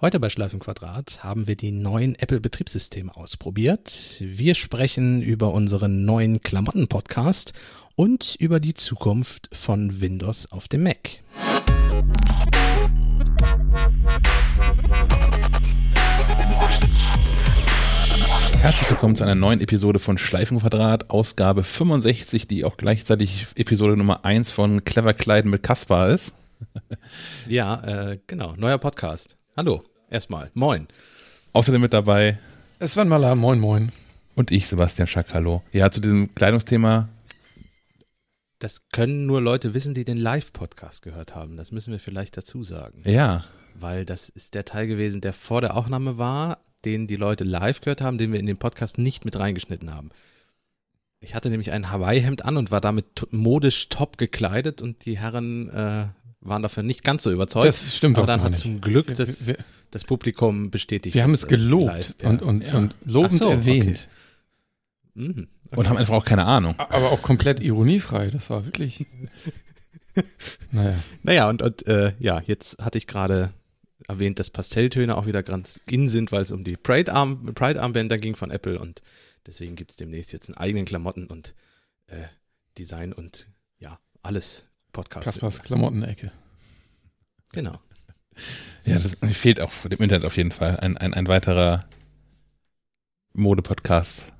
Heute bei Schleifenquadrat haben wir die neuen Apple-Betriebssysteme ausprobiert. Wir sprechen über unseren neuen Klamotten-Podcast und über die Zukunft von Windows auf dem Mac. Herzlich willkommen zu einer neuen Episode von Schleifenquadrat, Ausgabe 65, die auch gleichzeitig Episode Nummer 1 von Clever Kleiden mit Kaspar ist. Ja, äh, genau, neuer Podcast. Hallo, erstmal, moin. Außerdem mit dabei Sven Maler, moin moin. und ich, Sebastian Schack, hallo. Ja, zu diesem Kleidungsthema, Das können nur Leute wissen, die den Live-Podcast gehört haben. Das müssen wir vielleicht dazu sagen. ja, Weil das ist der Teil gewesen, der vor der Aufnahme war, den die Leute live gehört haben, den wir in den Podcast nicht mit reingeschnitten haben. Ich hatte nämlich ein Hawaii-Hemd an und war damit modisch top gekleidet und die Herren äh, waren dafür nicht ganz so überzeugt. Das stimmt Aber dann hat nicht. zum Glück Wir, das, wir, das Publikum bestätigt. wir haben es gelobt live- ja. und, und, Ja. und lobend so, erwähnt. Mhm. und haben einfach auch keine Ahnung. Aber auch komplett ironiefrei. Das war wirklich. Naja. Naja, und, und äh, ja, jetzt hatte ich gerade erwähnt, dass Pastelltöne auch wieder ganz in sind, weil es um die Pride-Arm- Pride-Armbänder ging von Apple und deswegen gibt es demnächst jetzt einen eigenen Klamotten und äh, Design und ja, alles Podcast. Kaspers Klamottenecke. Genau. Ja, das fehlt auch dem Internet auf jeden Fall ein, ein, ein weiterer Mode-Podcast.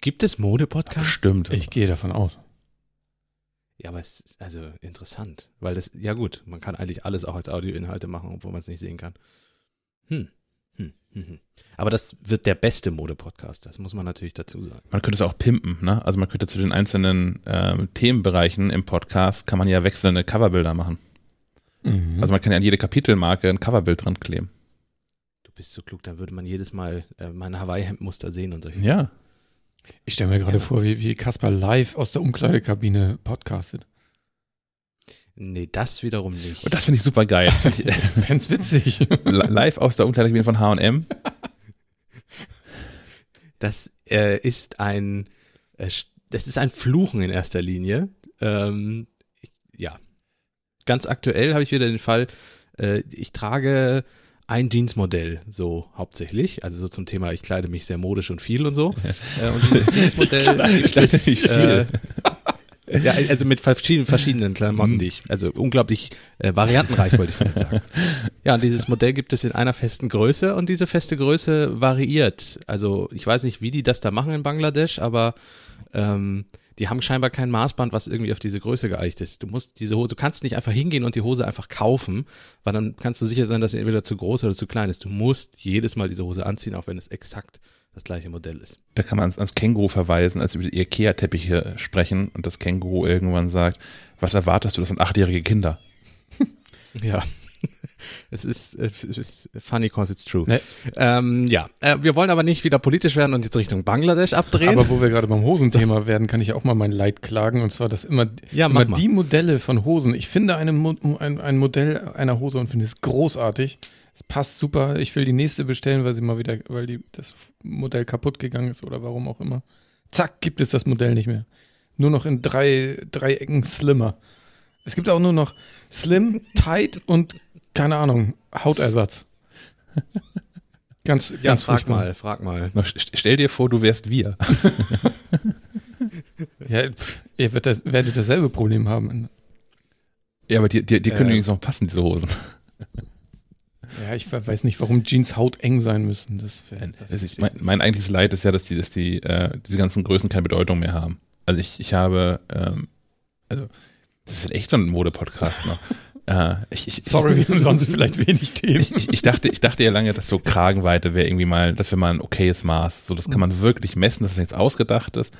Gibt es Mode-Podcasts? Bestimmt. Ich gehe davon aus. Ja, aber es ist also interessant, weil das, ja gut, man kann eigentlich alles auch als Audioinhalte machen, obwohl man es nicht sehen kann. Hm. Hm. Hm. hm. Aber das wird der beste Mode-Podcast, das muss man natürlich dazu sagen. Man könnte es auch pimpen, ne? Also man könnte zu den einzelnen ähm, Themenbereichen im Podcast kann man ja wechselnde Coverbilder machen. Mhm. Also man kann ja an jede Kapitelmarke ein Coverbild dran kleben. Du bist so klug, dann würde man jedes Mal äh, meine Hawaii-Hemd-Muster sehen und solche Ja. ich stelle mir gerade Ja. vor, wie, wie Kaspar live aus der Umkleidekabine podcastet. Nee, das wiederum nicht. Und das finde ich super geil. Das find ich, Fänd's witzig. live aus der Umkleidekabine von H&M. Das äh, ist ein, äh, das ist ein Fluchen in erster Linie. Ähm, ich, ja. Ganz aktuell habe ich wieder den Fall, äh, ich trage ein Jeansmodell, so hauptsächlich, also so zum Thema, ich kleide mich sehr modisch und viel und so. Äh, und dieses Jeansmodell Ich kleide mich viel. Äh, ja, also mit verschiedenen, verschiedenen Klamotten, die ich, also unglaublich äh, variantenreich, wollte ich damit sagen. Ja, und dieses Modell gibt es in einer festen Größe und diese feste Größe variiert. Also ich weiß nicht, wie die das da machen in Bangladesch, aber ähm, die haben scheinbar kein Maßband, was irgendwie auf diese Größe geeicht ist. Du musst diese Hose, du kannst nicht einfach hingehen und die Hose einfach kaufen, weil dann kannst du sicher sein, dass sie entweder zu groß oder zu klein ist. Du musst jedes Mal diese Hose anziehen, auch wenn es exakt das gleiche Modell ist. Da kann man ans, ans Känguru verweisen, als wir über die Ikea-Teppiche sprechen und das Känguru irgendwann sagt, was erwartest du, das sind achtjährige Kinder. Ja. Es ist, es ist funny cause it's true. Nee. Ähm, ja, äh, wir wollen aber nicht wieder politisch werden und jetzt Richtung Bangladesch abdrehen. Aber wo wir gerade beim Hosenthema werden, kann ich auch mal mein Leid klagen. Und zwar, dass immer, ja, immer mal. die Modelle von Hosen. Ich finde eine, Mo- ein, ein Modell einer Hose und finde es großartig. Es passt super. Ich will die nächste bestellen, weil sie mal wieder, weil die, das Modell kaputt gegangen ist oder warum auch immer. Zack, gibt es das Modell nicht mehr. Nur noch in drei, drei Ecken slimmer. Es gibt auch nur noch slim, tight und keine Ahnung, Hautersatz. ganz, ja, ganz frag furchtbar. mal, frag mal. Stell dir vor, du wärst wir. Ja, pff, ihr werdet, werdet dasselbe Problem haben. Ja, aber die, die, die können Ähm. übrigens noch passen, diese Hosen. Ja, ich weiß nicht, warum Jeans hauteng sein müssen. Das das Also ich, mein, mein eigentliches Leid ist ja, dass die, dass die, äh, diese ganzen Größen keine Bedeutung mehr haben. Also ich, ich habe, ähm, also das ist echt so ein Mode-Podcast noch. äh, ich, ich, Sorry, wir haben sonst vielleicht wenig Themen. Ich, ich, dachte, ich dachte ja lange, dass so Kragenweite wäre irgendwie mal, das wäre mal ein okayes Maß. So, das kann man wirklich messen, dass das jetzt ausgedacht ist.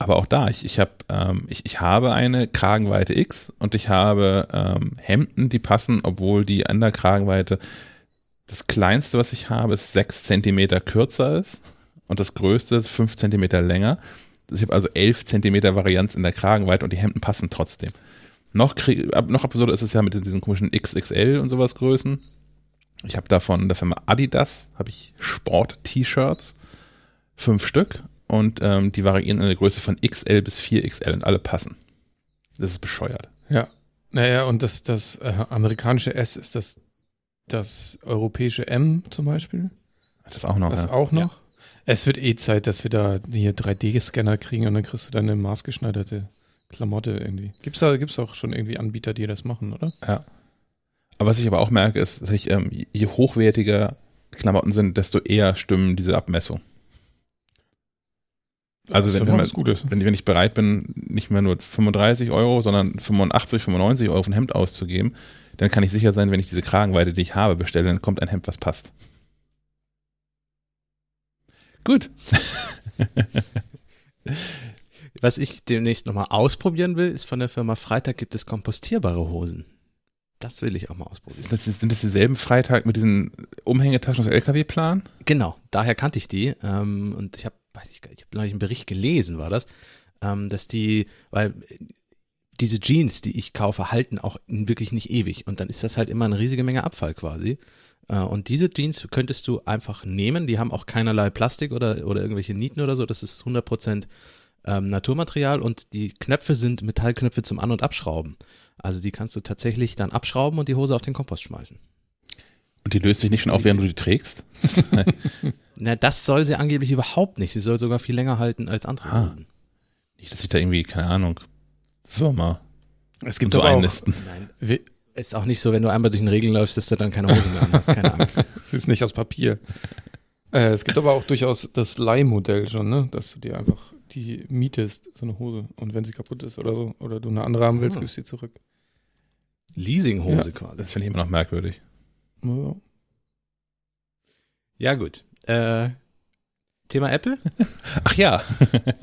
Aber auch da, ich, ich, hab, ähm, ich, ich habe eine Kragenweite X und ich habe ähm, Hemden, die passen, obwohl die an der Kragenweite das kleinste, was ich habe, ist sechs Zentimeter kürzer ist und das größte ist fünf Zentimeter länger. Ich habe also elf Zentimeter Varianz in der Kragenweite und die Hemden passen trotzdem. Noch, krieg, ab, noch absurder ist es ja mit diesen komischen XXL und sowas Größen. Ich habe davon der Firma Adidas, habe ich Sport-T-Shirts, fünf Stück und ähm, die variieren in der Größe von XL bis 4XL und alle passen. Das ist bescheuert. Ja. Naja, und das, das äh, amerikanische S ist das das europäische M zum Beispiel. Das ist auch noch. Das ja. auch noch. Es wird eh Zeit, dass wir da hier 3D-Scanner kriegen und dann kriegst du deine maßgeschneiderte Klamotte irgendwie. Gibt's da gibt's auch schon irgendwie Anbieter, die das machen, oder? Ja. Aber was ich aber auch merke, ist, dass ich, ähm, je hochwertiger Klamotten sind, desto eher stimmen diese Abmessungen. Also wenn, wenn, man, wenn, ich- wenn ich bereit bin, nicht mehr nur 35 Euro, sondern 85, 95 Euro für ein Hemd auszugeben, dann kann ich sicher sein, wenn ich diese Kragenweite, die ich habe, bestelle, dann kommt ein Hemd, was passt. Gut. Was ich demnächst nochmal ausprobieren will, ist von der Firma Freitag gibt es kompostierbare Hosen. Das will ich auch mal ausprobieren. Das, sind das dieselben Freitag mit diesen Umhängetaschen aus LKW-Plan? Genau, daher kannte ich die. Ähm, und ich habe, weiß ich gar nicht, ich habe neulich einen Bericht gelesen, war das, ähm, dass die, weil diese Jeans, die ich kaufe, halten auch wirklich nicht ewig. Und dann ist das halt immer eine riesige Menge Abfall quasi. Äh, und diese Jeans könntest du einfach nehmen. Die haben auch keinerlei Plastik oder, oder irgendwelche Nieten oder so. Das ist 100% ähm, Naturmaterial und die Knöpfe sind Metallknöpfe zum An- und Abschrauben. Also die kannst du tatsächlich dann abschrauben und die Hose auf den Kompost schmeißen. Und die löst sich nicht schon auf, während du die trägst? Na, das soll sie angeblich überhaupt nicht. Sie soll sogar viel länger halten als andere Ah. Hosen. Nicht, dass ich da irgendwie, keine Ahnung, Firma Es gibt so einnisten. Nein. Ist auch nicht so, wenn du einmal durch den Regen läufst, dass du dann keine Hose mehr hast. Keine Angst. es ist nicht aus Papier. Äh, es gibt aber auch durchaus das Leihmodell schon, ne? Dass du dir einfach die mietest, so eine Hose. Und wenn sie kaputt ist oder so, oder du eine andere haben willst, Ah. gibst du sie zurück. Leasinghose quasi. Das finde ich immer noch merkwürdig. Ja. Ja, gut. Äh, Thema Apple? Ach ja.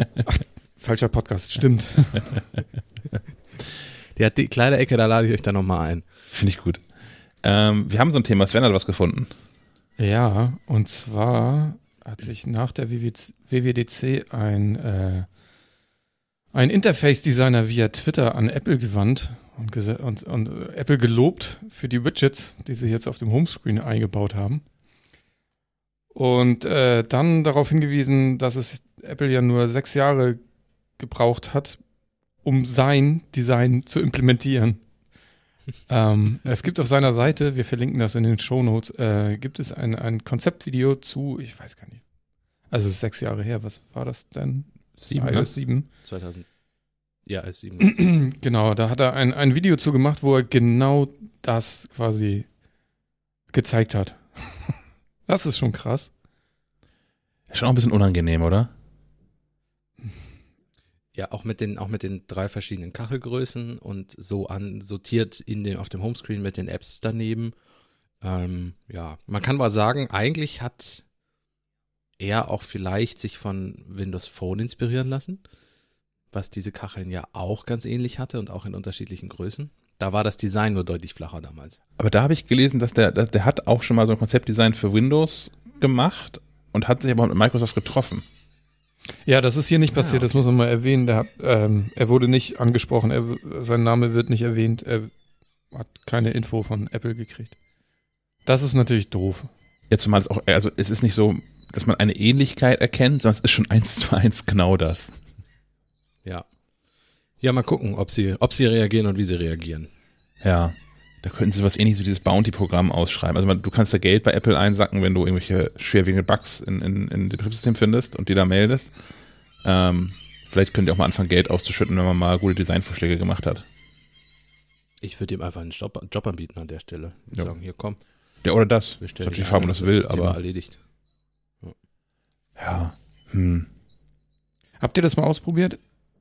Falscher Podcast, stimmt. Die hat die kleine Ecke, da lade ich euch dann nochmal ein. Finde ich gut. Ähm, wir haben so ein Thema. Sven hat was gefunden. Ja, und zwar hat sich nach der WWDC ein, äh, ein Interface-Designer via Twitter an Apple gewandt und, und, und Apple gelobt für die Widgets, die sie jetzt auf dem Homescreen eingebaut haben. Und äh, dann darauf hingewiesen, dass es Apple ja nur sechs Jahre gebraucht hat, um sein Design zu implementieren. ähm, es gibt auf seiner Seite, wir verlinken das in den Shownotes, äh, gibt es ein, ein Konzeptvideo zu, ich weiß gar nicht, also es ist sechs Jahre her, was war das denn? Sieben, ne? iOS 7. 2000. Ja, ist sieben. genau, da hat er ein, ein Video zu gemacht, wo er genau das quasi gezeigt hat. das ist schon krass. Ist schon auch ein bisschen unangenehm, oder? Ja, auch mit den, auch mit den drei verschiedenen Kachelgrößen und so an, sortiert in dem, auf dem Homescreen mit den Apps daneben. Ähm, ja, man kann mal sagen, eigentlich hat er auch vielleicht sich von Windows Phone inspirieren lassen, was diese Kacheln ja auch ganz ähnlich hatte und auch in unterschiedlichen Größen. Da war das Design nur deutlich flacher damals. Aber da habe ich gelesen, dass der, der hat auch schon mal so ein Konzeptdesign für Windows gemacht und hat sich aber mit Microsoft getroffen. Ja, das ist hier nicht Ah, passiert, das muss man mal erwähnen. Der hat, ähm, er wurde nicht angesprochen, er, sein Name wird nicht erwähnt, er hat keine Info von Apple gekriegt. Das ist natürlich doof. Jetzt zumal es auch, also es ist nicht so, dass man eine Ähnlichkeit erkennt, sondern es ist schon eins zu eins genau das. Ja. Ja, mal gucken, ob sie, ob sie reagieren und wie sie reagieren. Ja. Da könnten sie was ähnliches wie dieses Bounty-Programm ausschreiben. Also man, du kannst da Geld bei Apple einsacken, wenn du irgendwelche schwerwiegende Bugs in, in, in dem Betriebssystem findest und die da meldest. Ähm, vielleicht könnt ihr auch mal anfangen, Geld auszuschütten, wenn man mal gute Designvorschläge gemacht hat. Ich würde ihm einfach einen Job, Job anbieten an der Stelle. Und Ja. sagen, hier komm, Ja, oder das. wir Das stellen natürlich die dich Frage, ob ein, man das will, aber erledigt. ja. Hm. Habt ihr das mal ausprobiert?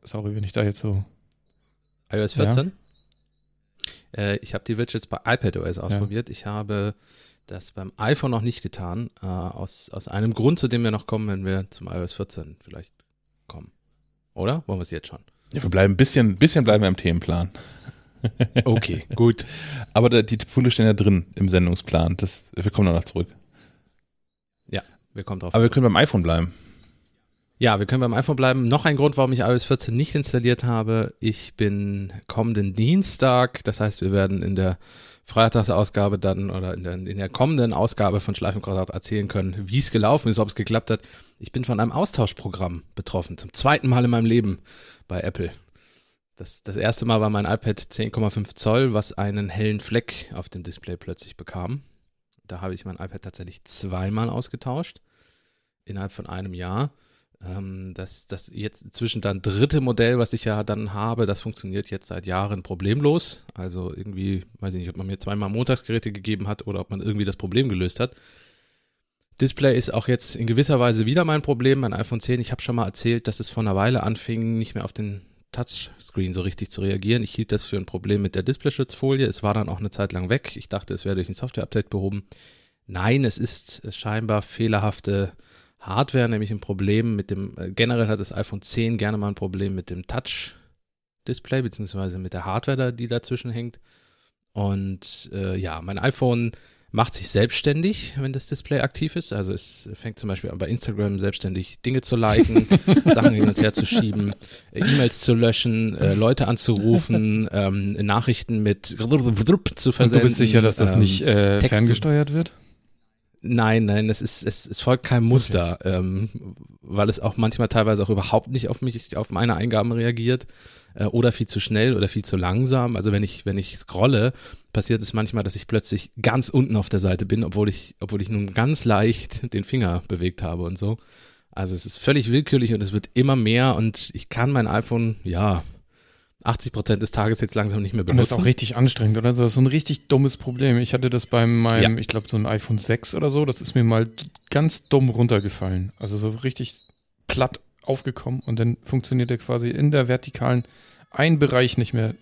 Sorry, wenn ich da jetzt so. iOS Ja. 14? Äh, ich habe die Widgets bei iPadOS ausprobiert. Ich habe das beim iPhone noch nicht getan. Äh, aus, aus einem Grund, zu dem wir noch kommen, wenn wir zum iOS 14 vielleicht kommen. Oder? Wollen wir es jetzt schon? Ja, wir bleiben ein bisschen, bisschen bleiben wir im Themenplan. Okay, gut. Aber da, die Punkte stehen ja drin im Sendungsplan. Das, wir kommen noch zurück. Wir kommen drauf Aber wir zurück. können beim iPhone bleiben. Ja, wir können beim iPhone bleiben. Noch ein Grund, warum ich iOS 14 nicht installiert habe. Ich bin kommenden Dienstag, das heißt, wir werden in der Freitagsausgabe dann oder in der, in der kommenden Ausgabe von Schleifenquadrat erzählen können, wie es gelaufen ist, ob es geklappt hat. Ich bin von einem Austauschprogramm betroffen, zum zweiten Mal in meinem Leben bei Apple. Das, das erste Mal war mein iPad 10,5 Zoll, was einen hellen Fleck auf dem Display plötzlich bekam. Da habe ich mein iPad tatsächlich zweimal ausgetauscht innerhalb von einem Jahr. Ähm, das, das jetzt inzwischen dann dritte Modell, was ich ja dann habe, das funktioniert jetzt seit Jahren problemlos. Also irgendwie, weiß ich nicht, ob man mir zweimal Montagsgeräte gegeben hat oder ob man irgendwie das Problem gelöst hat. Display ist auch jetzt in gewisser Weise wieder mein Problem. Mein iPhone 10, ich habe schon mal erzählt, dass es vor einer Weile anfing, nicht mehr auf den Touchscreen so richtig zu reagieren. Ich hielt das für ein Problem mit der Displayschutzfolie. Es war dann auch eine Zeit lang weg. Ich dachte, es wäre durch ein Software-Update behoben. Nein, es ist scheinbar fehlerhafte Hardware, nämlich ein Problem mit dem, äh, generell hat das iPhone 10 gerne mal ein Problem mit dem Touch-Display, beziehungsweise mit der Hardware, die dazwischen hängt. Und äh, ja, mein iPhone macht sich selbstständig, wenn das Display aktiv ist. Also es fängt zum Beispiel an bei Instagram selbstständig Dinge zu liken, Sachen hin und her zu schieben, äh, E-Mails zu löschen, äh, Leute anzurufen, ähm, Nachrichten mit zu versenden. Und du bist sicher, dass das ähm, nicht äh, ferngesteuert wird? Nein, nein, es ist, es, es folgt keinem Muster, okay. ähm, weil es auch manchmal teilweise auch überhaupt nicht auf mich, auf meine Eingaben reagiert äh, oder viel zu schnell oder viel zu langsam. Also wenn ich, wenn ich scrolle, passiert es manchmal, dass ich plötzlich ganz unten auf der Seite bin, obwohl ich, obwohl ich nun ganz leicht den Finger bewegt habe und so. Also es ist völlig willkürlich und es wird immer mehr und ich kann mein iPhone, ja, 80 Prozent des Tages jetzt langsam nicht mehr benutzen. Und das ist auch richtig anstrengend, oder? Das ist so ein richtig dummes Problem. Ich hatte das bei meinem, ja. ich glaube, so ein iPhone 6 oder so, das ist mir mal ganz dumm runtergefallen. Also so richtig platt aufgekommen und dann funktioniert der quasi in der vertikalen ein Bereich nicht mehr.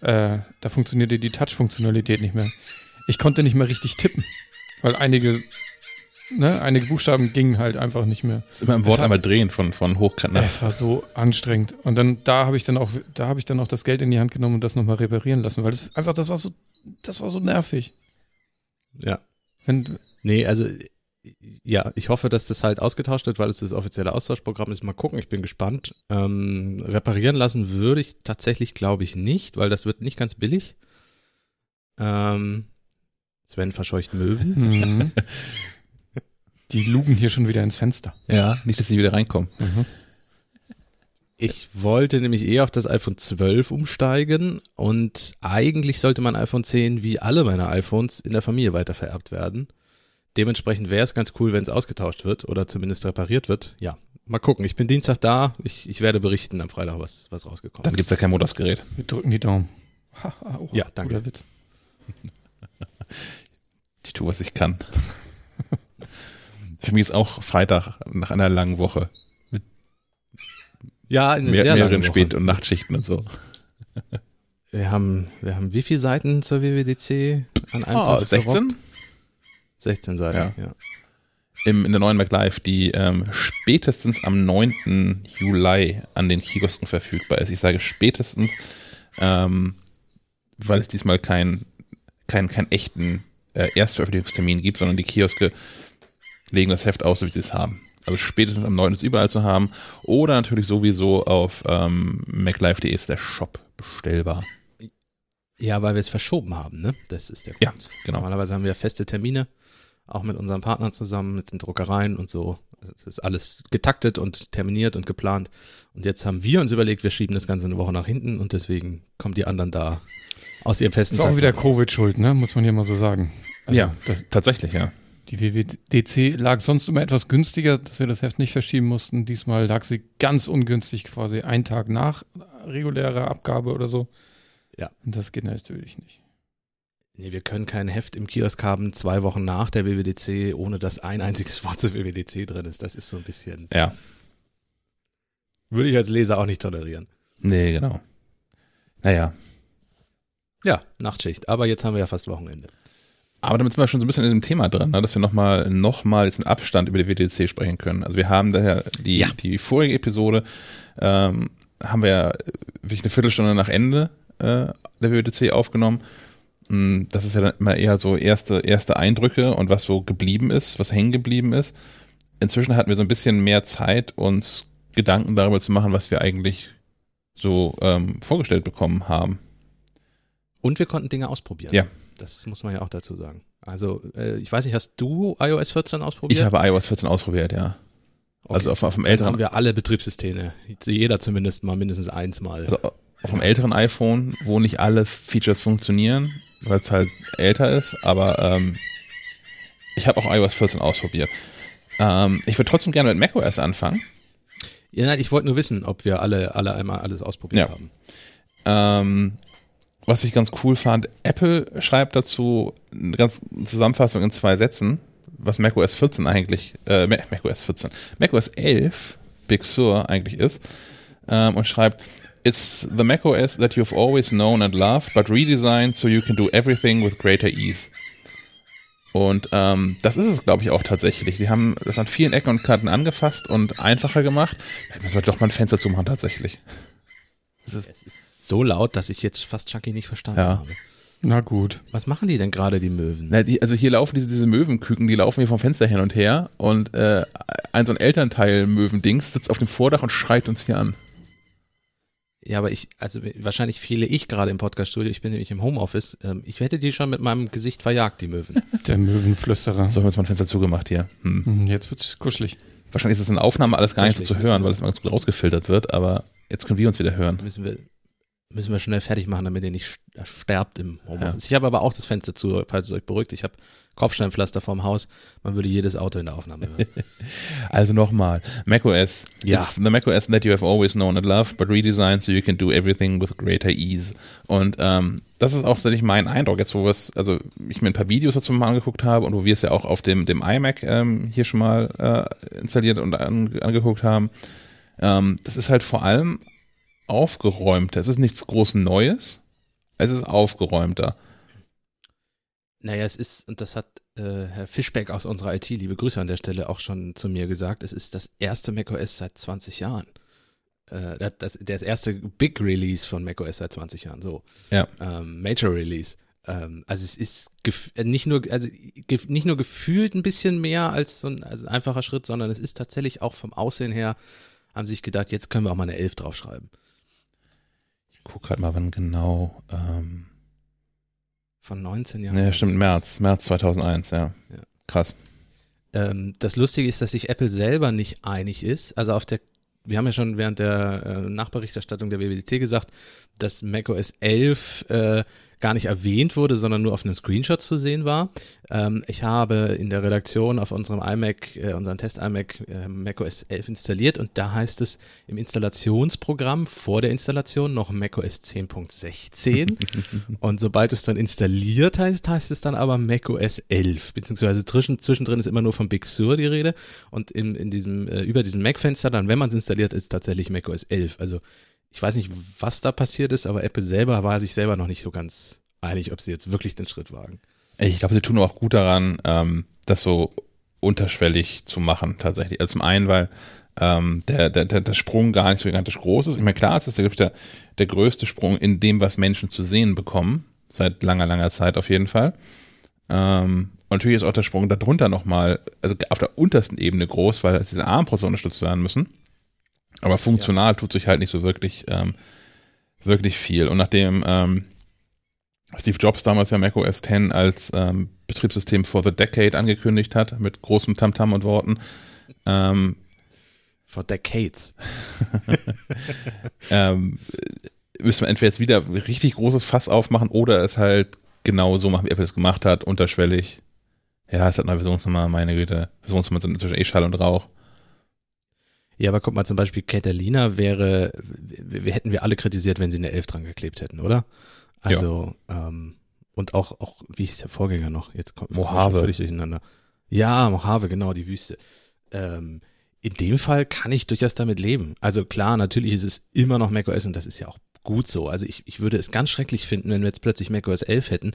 Äh, da funktionierte die Touch-Funktionalität nicht mehr. Ich konnte nicht mehr richtig tippen, weil einige ne, einige Buchstaben gingen halt einfach nicht mehr. Das ist immer im Wort einmal drehen von, von hochkant nach. Es war so anstrengend. Und dann, da habe ich dann auch, da habe ich dann auch das Geld in die Hand genommen und das nochmal reparieren lassen, weil das einfach, das war so, das war so nervig. Ja. Wenn, nee, also, ja, ich hoffe, dass das halt ausgetauscht wird, weil es das offizielle Austauschprogramm ist. Mal gucken, ich bin gespannt. Ähm, reparieren lassen würde ich tatsächlich, glaube ich, nicht, weil das wird nicht ganz billig. Ähm, Sven verscheucht Möwen. Mhm. Die lugen hier schon wieder ins Fenster. Ja, nicht, dass sie wieder reinkommen. Mhm. Ich wollte nämlich eher auf das iPhone 12 umsteigen und eigentlich sollte mein iPhone 10 wie alle meine iPhones in der Familie weitervererbt werden. Dementsprechend wäre es ganz cool, wenn es ausgetauscht wird oder zumindest repariert wird. Ja, mal gucken. Ich bin Dienstag da. Ich, ich werde berichten am Freitag, was, was rausgekommen ist. Dann gibt es ja kein Motorsgerät. Wir drücken die Daumen. oh, ja, danke. Witz. Ich tue, was ich kann. Für mich ist auch Freitag nach einer langen Woche. Mit ja, eine mehr, mehreren Spät- und Nachtschichten und so. Wir haben, wir haben wie viele Seiten zur WWDC an einem oh, Tag? 16? Gerockt? 16 Seiten, ja. ja. Im, in der neuen MacLive, die ähm, spätestens am 9. Juli an den Kiosken verfügbar ist. Ich sage spätestens, ähm, weil es diesmal keinen kein, kein echten äh, Erstveröffentlichungstermin gibt, sondern die Kioske legen das Heft aus, so wie sie es haben. Also spätestens am 9. ist überall zu haben. Oder natürlich sowieso auf ähm, maclife.de ist der Shop bestellbar. Ja, weil wir es verschoben haben, ne? Das ist der Grund. Ja, genau. Normalerweise haben wir feste Termine, auch mit unseren Partnern zusammen, mit den Druckereien und so. Das ist alles getaktet und terminiert und geplant. Und jetzt haben wir uns überlegt, wir schieben das Ganze eine Woche nach hinten und deswegen kommen die anderen da aus ihrem festen Ist auch wieder Covid schuld, ne? Muss man hier mal so sagen. Also, ja, das, tatsächlich, ja. Die WWDC lag sonst immer etwas günstiger, dass wir das Heft nicht verschieben mussten. Diesmal lag sie ganz ungünstig, quasi einen Tag nach regulärer Abgabe oder so. Ja. Und das geht natürlich nicht. Nee, wir können kein Heft im Kiosk haben, zwei Wochen nach der WWDC, ohne dass ein einziges Wort zur WWDC drin ist. Das ist so ein bisschen. Ja. Würde ich als Leser auch nicht tolerieren. Nee, genau. Naja. Ja, Nachtschicht. Aber jetzt haben wir ja fast Wochenende. Aber damit sind wir schon so ein bisschen in dem Thema dran, ne? dass wir nochmal noch mal jetzt mit Abstand über die WDC sprechen können. Also wir haben daher die, ja. die vorige Episode, ähm, haben wir ja wirklich eine Viertelstunde nach Ende äh, der WDC aufgenommen. Mm, das ist ja dann immer eher so erste, erste Eindrücke und was so geblieben ist, was hängen geblieben ist. Inzwischen hatten wir so ein bisschen mehr Zeit, uns Gedanken darüber zu machen, was wir eigentlich so ähm, vorgestellt bekommen haben. Und wir konnten Dinge ausprobieren. Ja. Das muss man ja auch dazu sagen. Also, äh, ich weiß nicht, hast du iOS 14 ausprobiert? Ich habe iOS 14 ausprobiert, ja. Okay. Also auf, auf dem älteren. Dann haben wir alle Betriebssysteme. Jeder zumindest mal mindestens eins mal. Also auf dem älteren iPhone, wo nicht alle Features funktionieren, weil es halt älter ist, aber ähm, ich habe auch iOS 14 ausprobiert. Ähm, ich würde trotzdem gerne mit macOS anfangen. Ja, nein, ich wollte nur wissen, ob wir alle, alle einmal alles ausprobiert Ja. haben. Ähm, was ich ganz cool fand, Apple schreibt dazu eine ganz Zusammenfassung in zwei Sätzen, was macOS 14 eigentlich, äh, Ma- macOS 14, macOS 11 Big Sur eigentlich ist, ähm, und schreibt, It's the macOS that you've always known and loved, but redesigned so you can do everything with greater ease. Und ähm, das ist es, glaube ich, auch tatsächlich. Sie haben das an vielen Ecken und Kanten angefasst und einfacher gemacht. Vielleicht müssen wir doch mal ein Fenster zumachen, tatsächlich. Das ist, Es ist so laut, dass ich jetzt fast Chucky nicht verstanden Ja. habe. Na gut. Was machen die denn gerade, die Möwen? Na, die, also hier laufen diese, diese Möwenküken, die laufen hier vom Fenster hin und her und äh, ein so ein Elternteil Möwendings sitzt auf dem Vordach und schreit uns hier an. Ja, aber ich, also wahrscheinlich fehle ich gerade im Podcaststudio, ich bin nämlich im Homeoffice. Ähm, ich hätte die schon mit meinem Gesicht verjagt, die Möwen. Der Möwenflüsterer. So haben wir jetzt mal ein Fenster zugemacht hier. Hm. Hm, Jetzt wird's kuschelig. Wahrscheinlich ist es in Aufnahme alles gar nicht so zu hören, weil es mal ganz gut rausgefiltert wird, aber jetzt können wir uns wieder hören. müssen wir, müssen wir schnell fertig machen, damit ihr nicht st- sterbt im Homeoffice. Ich habe aber auch das Fenster zu, falls es euch beruhigt. Ich habe Kopfsteinpflaster vorm Haus. Man würde jedes Auto in der Aufnahme hören. Also nochmal, macOS. Ja. It's the macOS that you have always known and loved, but redesigned so you can do everything with greater ease. Und ähm, das ist auch tatsächlich mein Eindruck, jetzt wo wir es, also ich mir ein paar Videos dazu mal angeguckt habe und wo wir es ja auch auf dem, dem iMac ähm, hier schon mal äh, installiert und an, angeguckt haben. Ähm, das ist halt vor allem aufgeräumter. Es ist nichts groß Neues, es ist aufgeräumter. Naja, es ist, und das hat äh, Herr Fischbeck aus unserer IT, liebe Grüße an der Stelle, auch schon zu mir gesagt, es ist das erste macOS seit 20 Jahren. Äh, das, das, das erste Big Release von macOS seit 20 Jahren, so. Ja. Ähm, Major Release. Ähm, also es ist äh, nicht nur, also nicht nur gefühlt ein bisschen mehr als so ein, also ein einfacher Schritt, sondern es ist tatsächlich auch vom Aussehen her, haben sich gedacht, jetzt können wir auch mal eine 11 draufschreiben. Ich gucke gerade mal, wann genau. Ähm, Von 19 Jahren. ne, stimmt, März, März 2001, ja. Ja. Krass. Ähm, das Lustige ist, dass sich Apple selber nicht einig ist. Also auf der, wir haben ja schon während der äh, Nachberichterstattung der WWDC gesagt, dass macOS 11 äh, gar nicht erwähnt wurde, sondern nur auf einem Screenshot zu sehen war. Ähm, ich habe in der Redaktion auf unserem iMac, äh, unseren Test-iMac, äh, macOS 11 installiert und da heißt es im Installationsprogramm vor der Installation noch macOS 10.16 und sobald du es dann installiert heißt, heißt es dann aber macOS 11, beziehungsweise zwischen, zwischendrin ist immer nur von Big Sur die Rede und in, in diesem, äh, über diesem Mac-Fenster dann, wenn man es installiert, ist tatsächlich macOS 11. Also ich weiß nicht, was da passiert ist, aber Apple selber war sich selber noch nicht so ganz einig, ob sie jetzt wirklich den Schritt wagen. Ich glaube, sie tun auch gut daran, ähm, das so unterschwellig zu machen, tatsächlich. Also zum einen, weil ähm, der, der, der, der Sprung gar nicht so gigantisch groß ist. Ich meine, klar, es ist der, der, größte Sprung in dem, was Menschen zu sehen bekommen, seit langer, langer Zeit auf jeden Fall. Ähm, und natürlich ist auch der Sprung darunter nochmal, also auf der untersten Ebene groß, weil diese ARM-Prozessoren unterstützt werden müssen. Aber funktional tut sich halt nicht so wirklich, ähm, wirklich viel. Und nachdem ähm, Steve Jobs damals ja macOS 10 als ähm, Betriebssystem for the Decade angekündigt hat, mit großem Tamtam und Worten, ähm, For decades. ähm, müssen wir entweder jetzt wieder ein richtig großes Fass aufmachen oder es halt genau so machen, wie Apple es gemacht hat, unterschwellig. Ja, es hat eine Versionsnummer, meine Güte. Versionsnummer sind inzwischen eh Schall und Rauch. Ja, aber guck mal, zum Beispiel Catalina wäre, wir, hätten wir alle kritisiert, wenn sie eine 11 dran geklebt hätten, oder? Also, ähm, und auch, auch, wie hieß der Vorgänger noch? Jetzt kommt Mojave. völlig durcheinander. Ja, Mojave, genau, die Wüste. Ähm, in dem Fall kann ich durchaus damit leben. Also klar, natürlich ist es immer noch macOS und das ist ja auch gut so. Also ich, ich würde es ganz schrecklich finden, wenn wir jetzt plötzlich macOS 11 hätten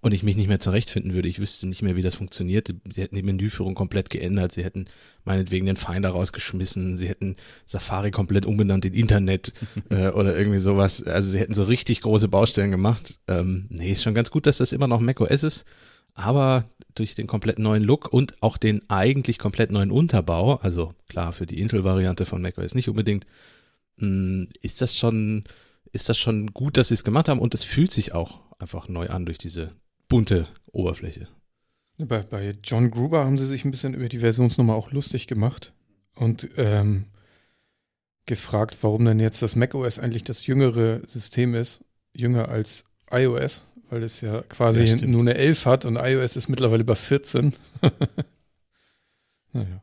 und ich mich nicht mehr zurechtfinden würde. Ich wüsste nicht mehr, wie das funktioniert. Sie hätten die Menüführung komplett geändert. Sie hätten meinetwegen den Finder rausgeschmissen. Sie hätten Safari komplett umbenannt in Internet äh, oder irgendwie sowas. Also sie hätten so richtig große Baustellen gemacht. Ähm, nee, ist schon ganz gut, dass das immer noch macOS ist. Aber durch den komplett neuen Look und auch den eigentlich komplett neuen Unterbau, also klar, für die Intel-Variante von macOS nicht unbedingt, mh, ist das schon, ist das schon gut, dass sie es gemacht haben und es fühlt sich auch einfach neu an durch diese bunte Oberfläche. Bei, bei John Gruber haben sie sich ein bisschen über die Versionsnummer auch lustig gemacht und ähm, gefragt, warum denn jetzt das macOS eigentlich das jüngere System ist, jünger als iOS, weil es ja quasi Ja, nur eine 11 hat und iOS ist mittlerweile bei 14. naja.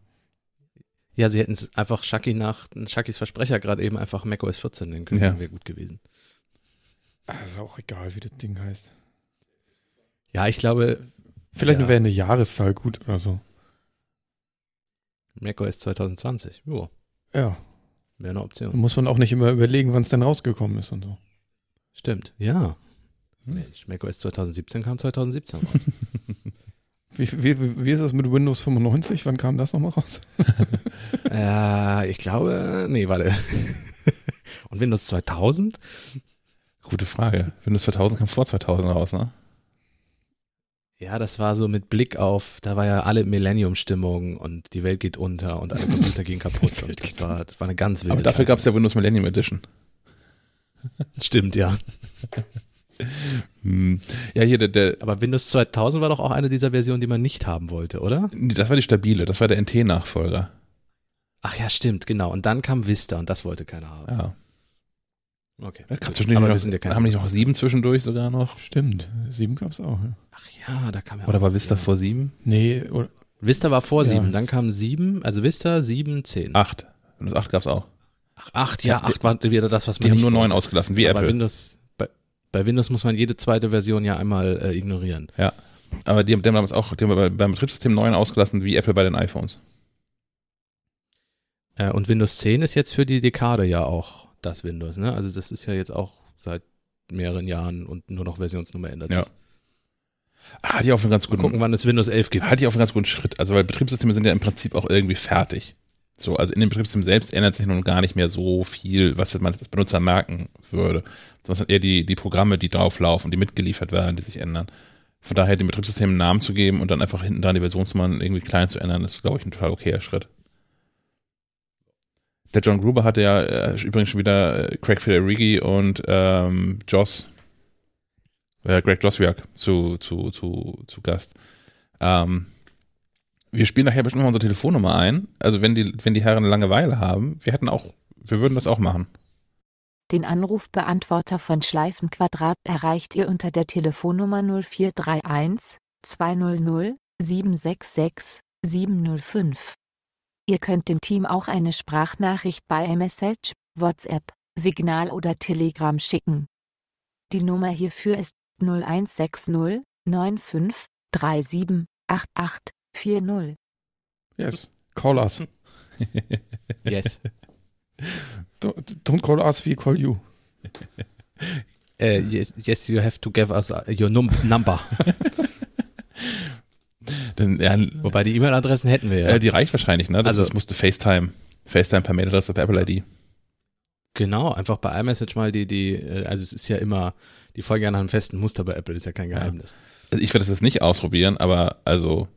Ja, sie hätten es einfach Chucky nach Chuckys Versprecher gerade eben einfach macOS 14 nennen können, Ja. wäre gut gewesen. Ah, Ist auch egal, wie das Ding heißt. Ja, ich glaube, Vielleicht Ja. wäre eine Jahreszahl gut oder so. macOS 2020, jo, Ja. wäre eine Da Option. muss man auch nicht immer überlegen, wann es denn rausgekommen ist und so. Stimmt, ja. Hm. Mensch, macOS 2017 kam 2017 raus. Wie, wie, wie ist das mit Windows 95? Wann kam das nochmal raus? äh, ich glaube, nee, warte. Und Windows 2000? Gute Frage. Windows 2000 kam vor 2000 raus, ne? Ja, das war so mit Blick auf, da war ja alle Millennium-Stimmung und die Welt geht unter und alle Computer gehen kaputt. und das war, das war eine ganz wilde Aber dafür gab es ja Windows Millennium Edition. Stimmt, ja. Hm. Ja, hier, der, der, Aber Windows 2000 war doch auch eine dieser Versionen, die man nicht haben wollte, oder? das war die stabile, das war der NT-Nachfolger. Ach ja, stimmt, genau. Und dann kam Vista und das wollte keiner haben. Ja. Okay. Da gab zwischendurch Aber noch, ja haben nicht noch sieben zwischendurch sogar noch? Stimmt. Sieben gab es auch. Ja. Ach ja, da kam ja Oder war Vista ja. vor sieben? Nee, oder, Vista war vor Ja. sieben, dann kam sieben, also Vista, sieben, zehn. Acht. Windows 8 gab es auch. Ach, acht, ja, Ja, acht war wieder das, was man Die haben nur neun ausgelassen, wie Aber Apple. Windows, bei, bei Windows muss man jede zweite Version ja einmal äh, ignorieren. Aber die haben, die haben damals auch die haben bei- beim Betriebssystem neun ausgelassen, wie Apple bei den iPhones. Äh, und Windows 10 ist jetzt für die Dekade ja auch das Windows, ne? Also das ist ja jetzt auch seit mehreren Jahren und nur noch Versionsnummer ändert Ja. sich. Ah, die auf einen ganz Mal guten, gucken, wann es Windows 11 gibt. halte ich auf einen ganz guten Schritt. Also, weil Betriebssysteme sind ja im Prinzip auch irgendwie fertig. So, also in dem Betriebssystem selbst ändert sich nun gar nicht mehr so viel, was man als Benutzer merken würde. Sondern es sind eher die, die Programme, die drauflaufen, die mitgeliefert werden, die sich ändern. Von daher dem Betriebssystem einen Namen zu geben und dann einfach hinten dran die Versionsnummern irgendwie klein zu ändern, ist, glaube ich, ein total okayer Schritt. Der John Gruber hatte ja äh, übrigens schon wieder äh, Craig Federighi und ähm, Joss, äh, Greg Joswiak zu, zu, zu, zu Gast. Ähm, wir spielen nachher bestimmt mal unsere Telefonnummer ein. Also wenn die, wenn die Herren Langeweile haben, wir hätten auch, wir würden das auch machen. Den Anrufbeantworter von Schleifenquadrat erreicht ihr unter der Telefonnummer 0431 200 766 705. Ihr könnt dem Team auch eine Sprachnachricht bei iMessage, WhatsApp, Signal oder Telegram schicken. Die Nummer hierfür ist 0160 95 37 88 40. yes. Call us. Yes. Don't, don't call us, we call you. äh, yes, yes, you have to give us uh, your num number. Denn, ja, Wobei die E-Mail-Adressen hätten wir ja. äh, die reicht wahrscheinlich, ne? Das, Also- das musste FaceTime. FaceTime per Mailadresse per Apple ID. Genau, einfach bei iMessage mal die, die, äh, also es ist ja immer, die folgen ja nach einem festen Muster bei Apple, ist ja kein Ja. Geheimnis. Also ich werde das jetzt nicht ausprobieren, aber also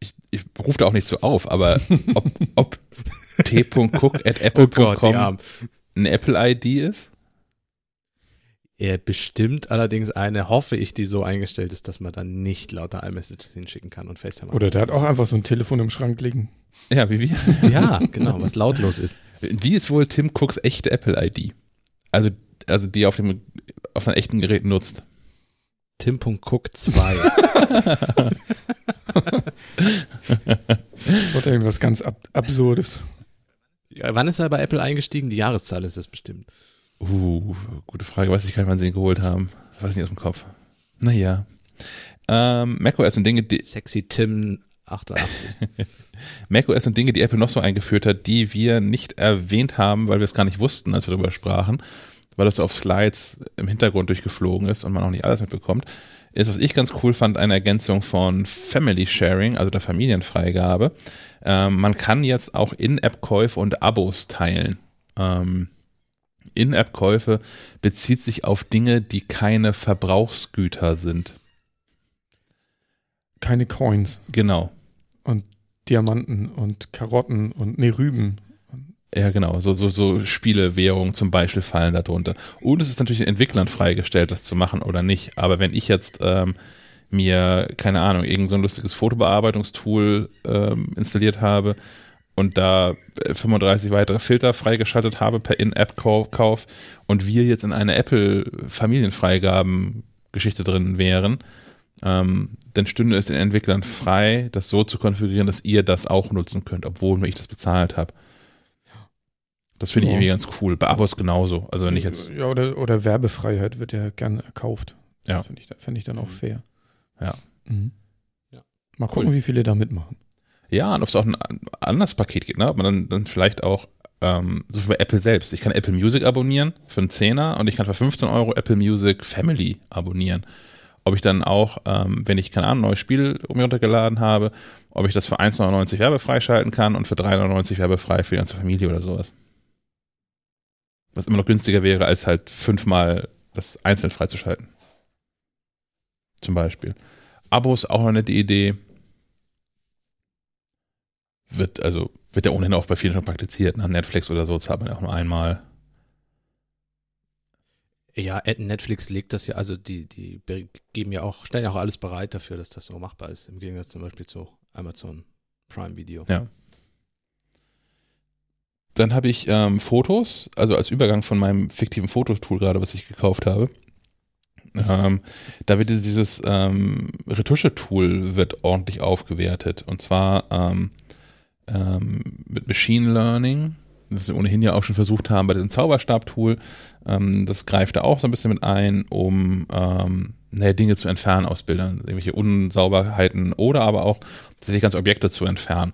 ich, ich rufe da auch nicht so auf, aber ob, ob t.cook at Oh apple.com Armen. eine Apple-ID ist? Er bestimmt allerdings eine, hoffe ich, die so eingestellt ist, dass man dann nicht lauter iMessages hinschicken kann und FaceTime. Oder der hat auch einfach so ein Telefon im Schrank liegen. Ja, wie wir. Ja, genau, was lautlos ist. Wie ist wohl Tim Cooks echte Apple-ID? Also, also die auf dem auf einem echten Gerät nutzt. Tim.cook 2. Oder irgendwas ganz ab Absurdes. ja, wann ist er bei Apple eingestiegen? Die Jahreszahl ist das bestimmt. Uh, gute Frage. Weiß ich gar nicht, wann sie ihn geholt haben. Weiß nicht aus dem Kopf. Naja. Ähm, macOS und Dinge, die, Sexy Tim 88. macOS und Dinge, die Apple noch so eingeführt hat, die wir nicht erwähnt haben, weil wir es gar nicht wussten, als wir darüber sprachen, weil das so auf Slides im Hintergrund durchgeflogen ist und man auch nicht alles mitbekommt, ist, was ich ganz cool fand, eine Ergänzung von Family Sharing, also der Familienfreigabe. Ähm, man kann jetzt auch In-App-Käufe und Abos teilen. Ähm, In-App-Käufe bezieht sich auf Dinge, die keine Verbrauchsgüter sind. Keine Coins Genau. und Diamanten und Karotten und nee, Rüben. Ja, genau. So, so, so Spielewährungen zum Beispiel fallen darunter. Und es ist natürlich den Entwicklern freigestellt, das zu machen oder nicht. Aber wenn ich jetzt ähm, mir, keine Ahnung, irgend so ein lustiges Fotobearbeitungstool ähm, installiert habe und da äh, 35 weitere Filter freigeschaltet habe per In-App-Kauf und wir jetzt in eine Apple-Familienfreigaben Geschichte drin wären, ähm, dann stünde es den Entwicklern frei, das so zu konfigurieren, dass ihr das auch nutzen könnt, obwohl nur ich das bezahlt habe. Das finde ich Ja. irgendwie ganz cool. Bei Abos genauso. Also wenn ich jetzt, Ja, oder, oder Werbefreiheit wird ja gerne erkauft. Ja. Finde ich, fänd ich dann auch fair. Ja. Mhm. Ja. Mal gucken, wie viele da mitmachen. Ja, und ob es auch ein anderes Paket gibt, ne? Ob man dann, dann vielleicht auch, ähm, so wie bei Apple selbst. Ich kann Apple Music abonnieren für einen Zehner und ich kann für 15 Euro Apple Music Family abonnieren. Ob ich dann auch, ähm, wenn ich, keine Ahnung, ein neues Spiel mir runtergeladen habe, ob ich das für 1,99 werbefrei schalten kann und für 3,99 werbefrei für die ganze Familie oder sowas. Was immer noch günstiger wäre, als halt fünfmal das einzeln freizuschalten. Zum Beispiel. Abos auch eine nette Idee. Wird, also, wird ja ohnehin auch bei vielen schon praktiziert. Nach Netflix oder so zahlt man ja auch nur einmal. Ja, Netflix legt das ja, also die, die be- geben ja auch, stellen ja auch alles bereit dafür, dass das so machbar ist, im Gegensatz zum Beispiel zu Amazon Prime Video. Ja. Dann habe ich ähm, Fotos, also als Übergang von meinem fiktiven Fototool gerade, was ich gekauft habe. Ähm, da wird dieses ähm, Retusche-Tool wird ordentlich aufgewertet. Und zwar ähm, ähm, mit Machine Learning, das wir ohnehin ja auch schon versucht haben bei diesem Zauberstab-Tool. Ähm, das greift da auch so ein bisschen mit ein, um ähm, naja, Dinge zu entfernen aus Bildern, irgendwelche Unsauberheiten oder aber auch tatsächlich ganze Objekte zu entfernen.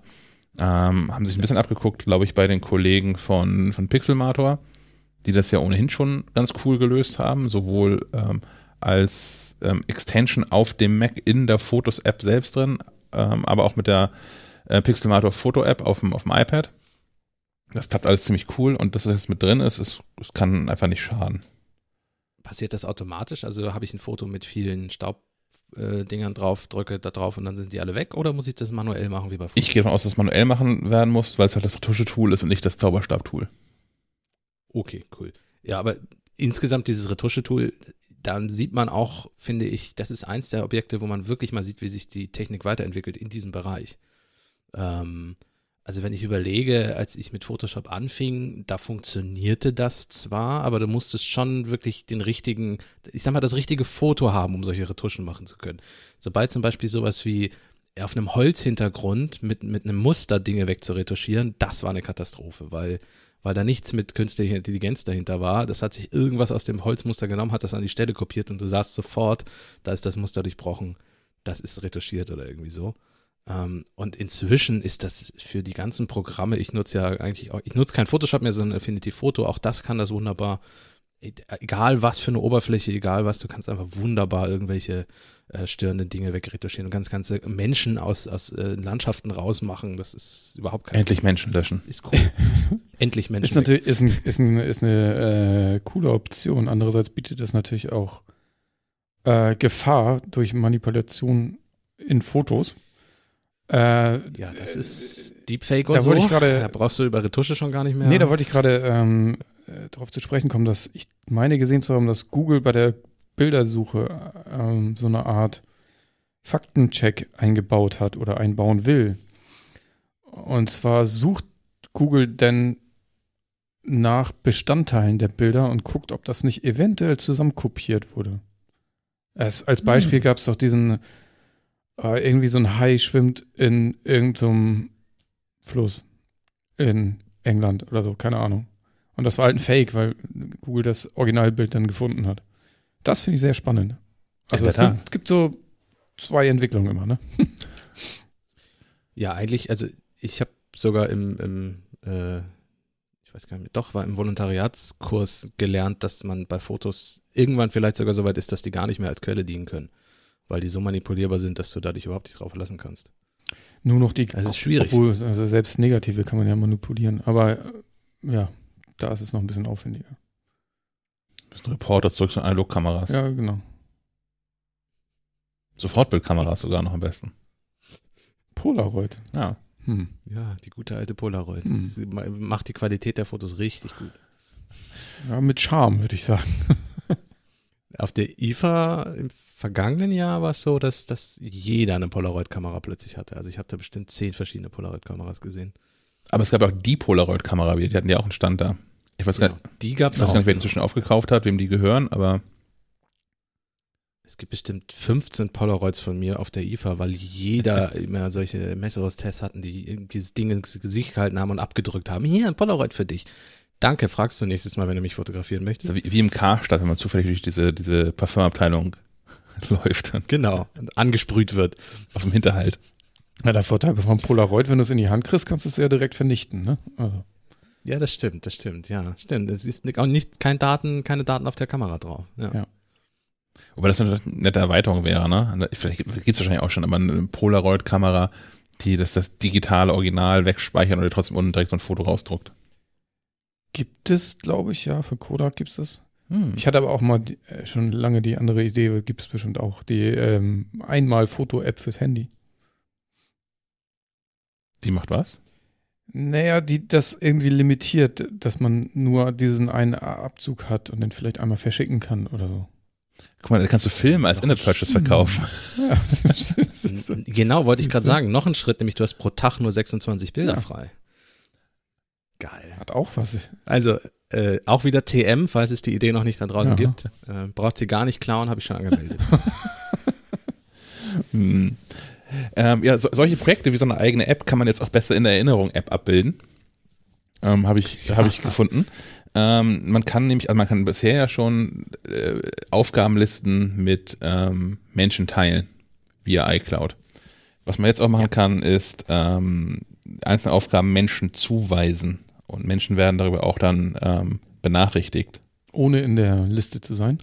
Ähm, haben sich ein bisschen abgeguckt, glaube ich, bei den Kollegen von, von Pixelmator, die das ja ohnehin schon ganz cool gelöst haben, sowohl ähm, als ähm, Extension auf dem Mac in der Fotos-App selbst drin, ähm, aber auch mit der äh, Pixelmator Foto-App auf dem, auf dem iPad. Das klappt alles ziemlich cool und dass das jetzt mit drin ist, es, es kann einfach nicht schaden. Passiert das automatisch? Also habe ich ein Foto mit vielen Staubdingern äh, Dingern drauf, drücke da drauf und dann sind die alle weg oder muss ich das manuell machen wie bei Fotos? Ich gehe davon aus, dass es manuell machen werden muss, weil es halt das Retusche-Tool ist und nicht das Zauberstab-Tool. Okay, cool. Ja, aber insgesamt dieses Retusche-Tool, dann sieht man auch, finde ich, das ist eins der Objekte, wo man wirklich mal sieht, wie sich die Technik weiterentwickelt in diesem Bereich. Ähm, also wenn ich überlege, als ich mit Photoshop anfing, da funktionierte das zwar, aber du musstest schon wirklich den richtigen, ich sag mal, das richtige Foto haben, um solche Retuschen machen zu können. Sobald zum Beispiel sowas wie auf einem Holzhintergrund mit, mit einem Muster Dinge wegzuretuschieren, das war eine Katastrophe, weil weil da nichts mit künstlicher Intelligenz dahinter war. Das hat sich irgendwas aus dem Holzmuster genommen, hat das an die Stelle kopiert und du sahst sofort, da ist das Muster durchbrochen, das ist retuschiert oder irgendwie so. Ähm, und inzwischen ist das für die ganzen Programme, ich nutze ja eigentlich auch, ich nutze kein Photoshop mehr, sondern Affinity Photo, auch das kann das wunderbar. E- Egal was für eine Oberfläche, egal was, du kannst einfach wunderbar irgendwelche äh, störenden Dinge wegretuschieren und ganz ganze Menschen aus, aus äh, Landschaften rausmachen. Das ist überhaupt kein Endlich Menschen löschen. ist cool. Endlich Menschen. Ist natürlich ist, ein, ist, ein, ist eine äh, coole Option. Andererseits bietet das natürlich auch äh, Gefahr durch Manipulation in Fotos. Äh, Ja, das ist Deepfake und da so. ich gerade- da brauchst du über Retusche schon gar nicht mehr. Nee, da wollte ich gerade ähm, äh, darauf zu sprechen kommen, dass ich meine gesehen zu haben, dass Google bei der Bildersuche ähm, so eine Art Faktencheck eingebaut hat oder einbauen will. Und zwar sucht Google denn nach Bestandteilen der Bilder und guckt, ob das nicht eventuell zusammenkopiert wurde. Es, als Beispiel Hm. gab es doch diesen, äh, irgendwie so ein Hai schwimmt in irgendeinem Fluss in England oder so, keine Ahnung. Und das war halt ein Fake, weil Google das Originalbild dann gefunden hat. Das finde ich sehr spannend. Also es sind, gibt so zwei Entwicklungen immer, ne? Ja, eigentlich, also ich habe sogar im, im äh, ich weiß gar nicht, mehr, doch, war im Volontariatskurs gelernt, dass man bei Fotos irgendwann vielleicht sogar so weit ist, dass die gar nicht mehr als Quelle dienen können. Weil die so manipulierbar sind, dass du da dich überhaupt nicht drauf verlassen kannst. Nur noch die, Das ist schwierig. obwohl, also selbst negative kann man ja manipulieren. Aber äh, ja, da ist es noch ein bisschen aufwendiger. Das sind Reporter zurück zu Analogkameras. Ja, genau. Sofortbildkameras sogar noch am besten. Polaroid. Ja. Hm. Ja, die gute alte Polaroid. Hm. Macht die Qualität der Fotos richtig gut. Ja, mit Charme, würde ich sagen. Auf der IFA im vergangenen Jahr war es so, dass, dass jeder eine Polaroid-Kamera plötzlich hatte. Also ich habe da bestimmt zehn verschiedene Polaroid-Kameras gesehen. Aber es gab auch die Polaroid-Kamera, die hatten ja auch einen Stand da. Ich weiß, gar, Genau. Die gab ich es weiß auch. gar nicht, wer die inzwischen aufgekauft hat, wem die gehören, aber Es gibt bestimmt 15 Polaroids von mir auf der IFA, weil jeder immer solche Messeros-Tests hatten, die dieses Ding ins Gesicht gehalten haben und abgedrückt haben. Hier, ein Polaroid für dich. Danke, fragst du nächstes Mal, wenn du mich fotografieren möchtest. Also wie, wie im Karstadt, wenn man zufällig durch diese, diese Parfumabteilung läuft und Genau, und angesprüht wird. auf dem Hinterhalt. Ja, der Vorteil vom Polaroid, wenn du es in die Hand kriegst, kannst du es ja direkt vernichten, ne? Also. Ja, das stimmt, das stimmt, ja, stimmt. Es ist auch nicht kein Daten, keine Daten auf der Kamera drauf. Ja. Ja. Wobei das eine nette Erweiterung wäre, ne? Vielleicht gibt es wahrscheinlich auch schon, aber eine Polaroid-Kamera, die das, das digitale Original wegspeichert und dir trotzdem unten direkt so ein Foto rausdruckt. Gibt es, glaube ich, ja, für Kodak gibt es das. Hm. Ich hatte aber auch mal die, äh, schon lange die andere Idee, gibt es bestimmt auch, die ähm, Einmal-Foto-App fürs Handy. Die macht was? Naja, die das irgendwie limitiert, dass man nur diesen einen Abzug hat und den vielleicht einmal verschicken kann oder so. Guck mal, da kannst du Filme als In-App-Purchase verkaufen. Ja, Genau, wollte ich gerade sagen. Noch ein Schritt, nämlich du hast pro Tag nur 26 Bilder Ja. frei. Geil. hat auch was. Also, äh, auch wieder TM, falls es die Idee noch nicht da draußen Ja. gibt. Äh, braucht sie gar nicht klauen, habe ich schon angemeldet. Hm. Ähm, ja, so, solche Projekte wie so eine eigene App kann man jetzt auch besser in der Erinnerung-App abbilden. Ähm, Habe ich, hab ich gefunden. Ähm, man kann nämlich, also man kann bisher ja schon äh, Aufgabenlisten mit ähm, Menschen teilen via iCloud. Was man jetzt auch machen kann, ist ähm, einzelne Aufgaben Menschen zuweisen. Und Menschen werden darüber auch dann ähm, benachrichtigt. Ohne in der Liste zu sein.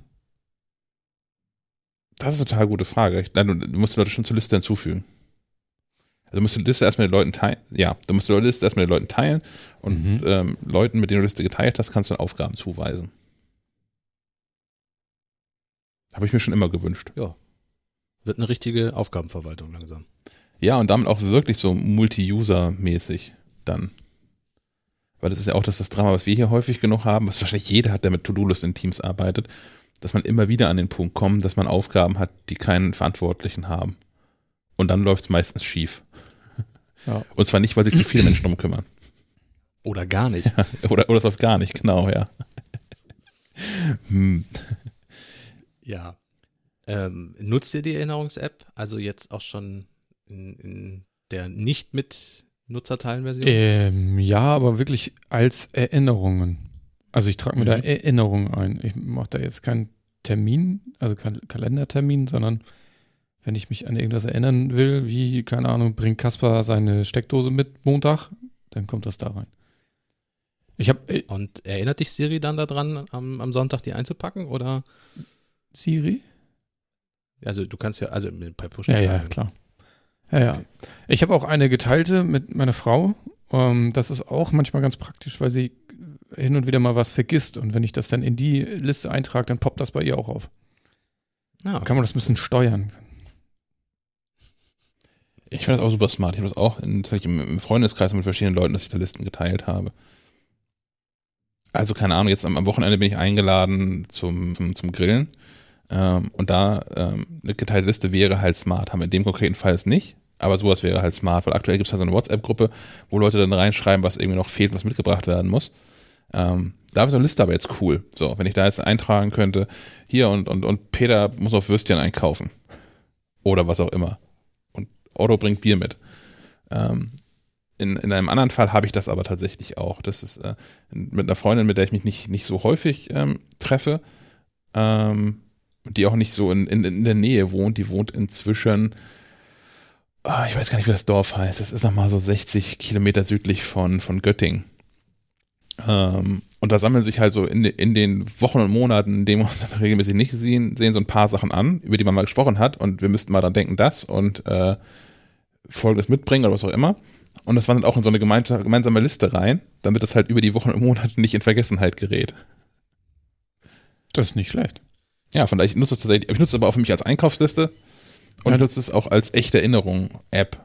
Das ist eine total gute Frage. Ich, nein, du, musst die Leute schon zur Liste hinzufügen. Also musst du die Liste erstmal den Leuten teilen. Ja, du musst die Liste erstmal den Leuten teilen und Mhm. ähm, Leuten, mit denen du die Liste geteilt hast, kannst du dann Aufgaben zuweisen. Habe ich mir schon immer gewünscht. Wird eine richtige Aufgabenverwaltung langsam. Ja, und damit auch wirklich so Multi-User-mäßig dann. Weil das ist ja auch das, das Drama, was wir hier häufig genug haben, was wahrscheinlich jeder hat, der mit To-Do-List in Teams arbeitet, dass man immer wieder an den Punkt kommt, dass man Aufgaben hat, die keinen Verantwortlichen haben. Und dann läuft es meistens schief. Ja. Und zwar nicht, weil sich zu viele Menschen drum kümmern. Oder gar nicht. Oder, oder es läuft gar nicht, genau, ja. Hm. Ja. Ähm, nutzt ihr die Erinnerungs-App? Also jetzt auch schon in, in der nicht mit Nutzerteilen-Version? Ähm, ja, aber wirklich als Erinnerungen. Also ich trage mir da Mhm. Erinnerungen ein. Ich mache da jetzt keinen Termin, also keinen Kalendertermin, sondern wenn ich mich an irgendwas erinnern will, wie, keine Ahnung, bringt Kaspar seine Steckdose mit Montag, dann kommt das da rein. Ich habe äh, Und erinnert dich Siri dann daran, am, am Sonntag die einzupacken? Oder? Siri? Also du kannst ja, also mit- bei Push Ja, ja, klar. Ja, ja. Ich habe auch eine geteilte mit meiner Frau. Ähm, das ist auch manchmal ganz praktisch, weil sie hin und wieder mal was vergisst. Und wenn ich das dann in die Liste eintrage, dann poppt das bei ihr auch auf. Ah, Kann man das ein bisschen steuern. Ich finde das auch super smart. Ich habe das auch in, im Freundeskreis mit verschiedenen Leuten, dass ich da Listen geteilt habe. Also keine Ahnung, jetzt am, am Wochenende bin ich eingeladen zum, zum, zum Grillen. Ähm, und da ähm, eine geteilte Liste wäre halt smart. Haben wir in dem konkreten Fall es nicht. Aber sowas wäre halt smart, weil aktuell gibt es halt so eine WhatsApp-Gruppe, wo Leute dann reinschreiben, was irgendwie noch fehlt, was mitgebracht werden muss. Ähm, da ist so eine Liste aber jetzt cool. So, wenn ich da jetzt eintragen könnte, hier und, und, und Peter muss auf Würstchen einkaufen. Oder was auch immer. Und Otto bringt Bier mit. Ähm, in, in einem anderen Fall habe ich das aber tatsächlich auch. Das ist äh, mit einer Freundin, mit der ich mich nicht, nicht so häufig ähm, treffe, ähm, die auch nicht so in, in, in der Nähe wohnt. Die wohnt inzwischen, ah, ich weiß gar nicht, wie das Dorf heißt. Das ist nochmal so 60 Kilometer südlich von, von Göttingen. Ähm, und da sammeln sich halt so in, in den Wochen und Monaten, in denen wir uns dann regelmäßig nicht sehen, sehen so ein paar Sachen an, über die man mal gesprochen hat und wir müssten mal dran denken, das und äh, Folgendes mitbringen oder was auch immer. Und das wandert auch in so eine gemeinsame Liste rein, damit das halt über die Wochen und Monate nicht in Vergessenheit gerät. Das ist nicht schlecht. Ja, von daher, ich nutze es tatsächlich, ich nutze es aber auch für mich als Einkaufsliste und Ja. nutze es auch als echte Erinnerung-App.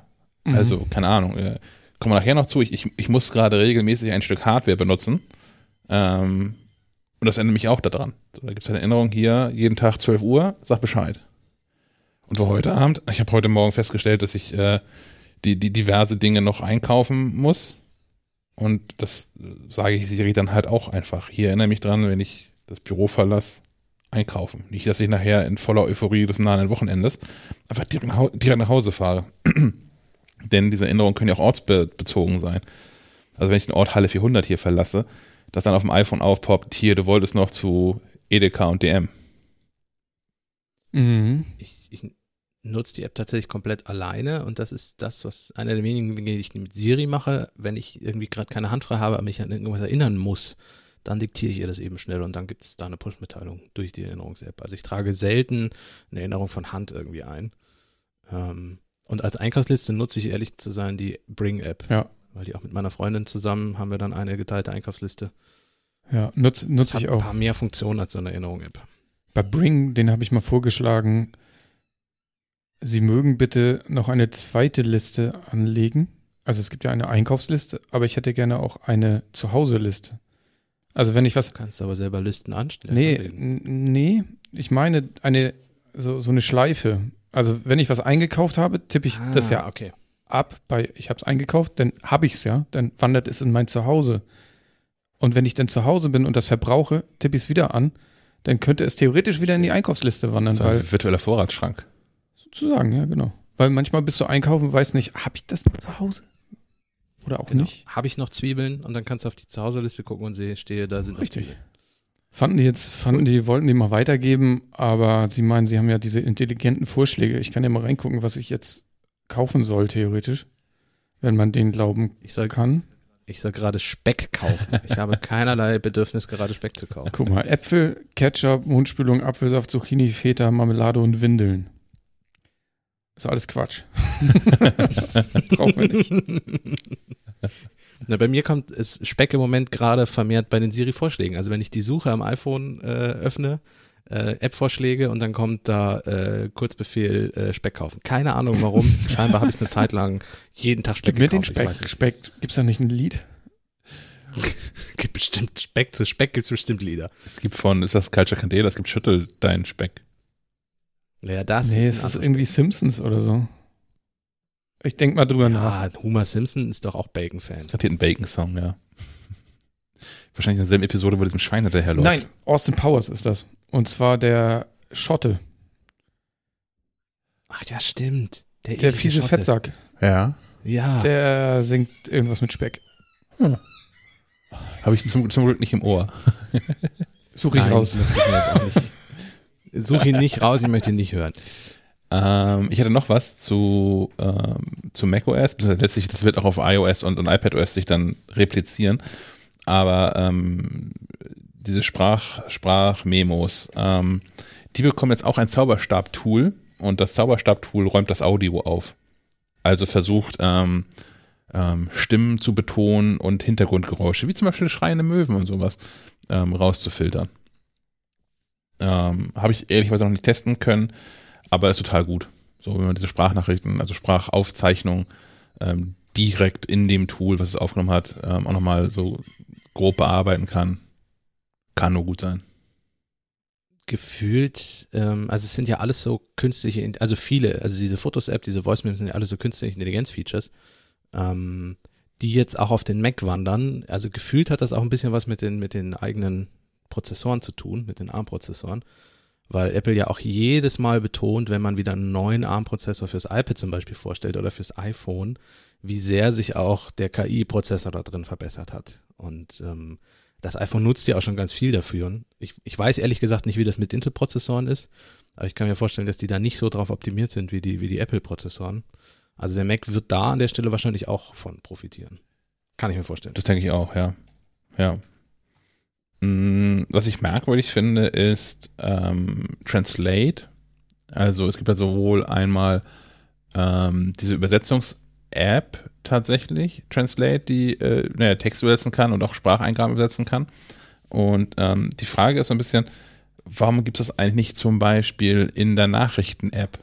Mhm. Also, keine Ahnung, äh, kommen wir nachher noch zu. Ich, ich, ich muss gerade regelmäßig ein Stück Hardware benutzen. Ähm, und das erinnert mich auch daran. So, da gibt es eine Erinnerung hier, jeden Tag 12 Uhr, sag Bescheid. Und für heute Abend, ich habe heute Morgen festgestellt, dass ich äh, die, die diverse Dinge noch einkaufen muss. Und das äh, sage ich Siri dann halt auch einfach. Hier erinnere mich dran, wenn ich das Büro verlasse, einkaufen. Nicht, dass ich nachher in voller Euphorie des nahen Wochenendes einfach direkt nach, direkt nach Hause fahre. Denn diese Erinnerungen können ja auch ortsbezogen sein. Also wenn ich den Ort Halle 400 hier verlasse, dass dann auf dem iPhone aufpoppt, hier, du wolltest noch zu Edeka und DM. Mhm. Ich, ich nutze die App tatsächlich komplett alleine und das ist das, was einer der wenigen Dinge, die ich mit Siri mache, wenn ich irgendwie gerade keine Hand frei habe, aber mich an irgendwas erinnern muss, dann diktiere ich ihr das eben schnell und dann gibt es da eine Push-Mitteilung durch die Erinnerungs-App. Also ich trage selten eine Erinnerung von Hand irgendwie ein. Ähm, und als Einkaufsliste nutze ich ehrlich zu sein die Bring-App. Ja. Weil die auch mit meiner Freundin zusammen haben wir dann eine geteilte Einkaufsliste. Ja, nutze nutz ich ein auch. paar mehr Funktionen als so eine Erinnerung-App. Bei Bring, den habe ich mal vorgeschlagen, Sie mögen bitte noch eine zweite Liste anlegen. Also es gibt ja eine Einkaufsliste, aber ich hätte gerne auch eine Zuhause-Liste. Also wenn ich was. Du kannst aber selber Listen anstellen. Nee, nee, ich meine eine so, so eine Schleife. Also wenn ich was eingekauft habe, tippe ich das ja Ah, okay. ab bei ich habe es eingekauft, dann habe ich es ja, dann wandert es in mein Zuhause. Und wenn ich dann zu Hause bin und das verbrauche, tippe ich es wieder an, dann könnte es theoretisch wieder in die Einkaufsliste wandern, So weil ein virtueller Vorratsschrank. sozusagen, ja, genau. Weil manchmal bist du einkaufen, weißt nicht, habe ich das noch zu Hause? Oder auch Genau. nicht? Habe ich noch Zwiebeln und dann kannst du auf die Zuhause-Liste gucken und sehe, stehe, da sind Richtig. Zwiebeln. Fanden die jetzt, fanden die, wollten die mal weitergeben, aber sie meinen, sie haben ja diese intelligenten Vorschläge. Ich kann ja mal reingucken, was ich jetzt kaufen soll, theoretisch. Wenn man denen glauben Ich soll, kann. ich soll gerade Speck kaufen. Ich habe keinerlei Bedürfnis, gerade Speck zu kaufen. Guck mal, Äpfel, Ketchup, Mundspülung, Apfelsaft, Zucchini, Feta, Marmelade und Windeln. Ist alles Quatsch. Brauchen wir nicht. Na, bei mir kommt es Speck im Moment gerade vermehrt bei den Siri-Vorschlägen. Also wenn ich die Suche am iPhone äh, öffne, äh, App-Vorschläge und dann kommt da äh, Kurzbefehl äh, Speck kaufen. Keine Ahnung warum. Scheinbar habe ich eine Zeit lang jeden Tag Speck Gib mir den gekauft. Speck. es Speck. nicht. Gibt's da nicht ein Lied? Gibt bestimmt Speck. Zu Speck gibt es bestimmt Lieder. Es gibt von, ist das Culture Candela, es gibt Schüttel deinen Speck. Ja, das nee, ist es ist irgendwie Simpsons oder so. Ich denk mal drüber nach. Ja, Homer Simpson ist doch auch Bacon-Fan. Das hat hier einen Bacon-Song, ja. Wahrscheinlich in derselben Episode, wo diesem Schwein hinterherläuft. Nein, Austin Powers ist das. Und zwar der Schotte. Ach ja, stimmt. Der eklige fiese Schotte. Fettsack. Ja. Ja. Der singt irgendwas mit Speck. Habe ich zum, zum Glück nicht im Ohr. Suche ich Nein, raus. ich mir jetzt auch nicht. Such ihn nicht raus, ich möchte ihn nicht hören. Ähm, ich hatte noch was zu, ähm, zu macOS, letztlich, das wird auch auf iOS und, und iPadOS sich dann replizieren. Aber ähm, diese Sprach, Sprachmemos, ähm, die bekommen jetzt auch ein Zauberstab-Tool und das Zauberstab-Tool räumt das Audio auf. Also versucht, ähm, ähm, Stimmen zu betonen und Hintergrundgeräusche, wie zum Beispiel schreiende Möwen und sowas, ähm, rauszufiltern. Ähm, Habe ich ehrlicherweise noch nicht testen können, aber ist total gut. So, wenn man diese Sprachnachrichten, also Sprachaufzeichnung ähm, direkt in dem Tool, was es aufgenommen hat, ähm, auch nochmal so grob bearbeiten kann, kann nur gut sein. Gefühlt, ähm, also es sind ja alles so künstliche, also viele, also diese Fotos-App, diese Voice-Memes sind ja alle so künstliche Intelligenz-Features, ähm, die jetzt auch auf den Mac wandern. Also gefühlt hat das auch ein bisschen was mit den, mit den eigenen Prozessoren zu tun, mit den ARM-Prozessoren, weil Apple ja auch jedes Mal betont, wenn man wieder einen neuen ARM-Prozessor fürs iPad zum Beispiel vorstellt oder fürs iPhone, wie sehr sich auch der KI-Prozessor da drin verbessert hat. Und ähm, das iPhone nutzt ja auch schon ganz viel dafür. Ich, ich weiß ehrlich gesagt nicht, wie das mit Intel-Prozessoren ist, aber ich kann mir vorstellen, dass die da nicht so drauf optimiert sind wie die, wie die Apple-Prozessoren. Also der Mac wird da an der Stelle wahrscheinlich auch von profitieren. Kann ich mir vorstellen. Das denke ich auch, ja. Ja. Mm, Was ich merkwürdig finde, ist ähm, Translate. Also es gibt ja sowohl einmal ähm, diese Übersetzungs-App tatsächlich, Translate, die äh, naja, Text übersetzen kann und auch Spracheingaben übersetzen kann. Und ähm, die Frage ist so ein bisschen, warum gibt es das eigentlich nicht zum Beispiel in der Nachrichten-App?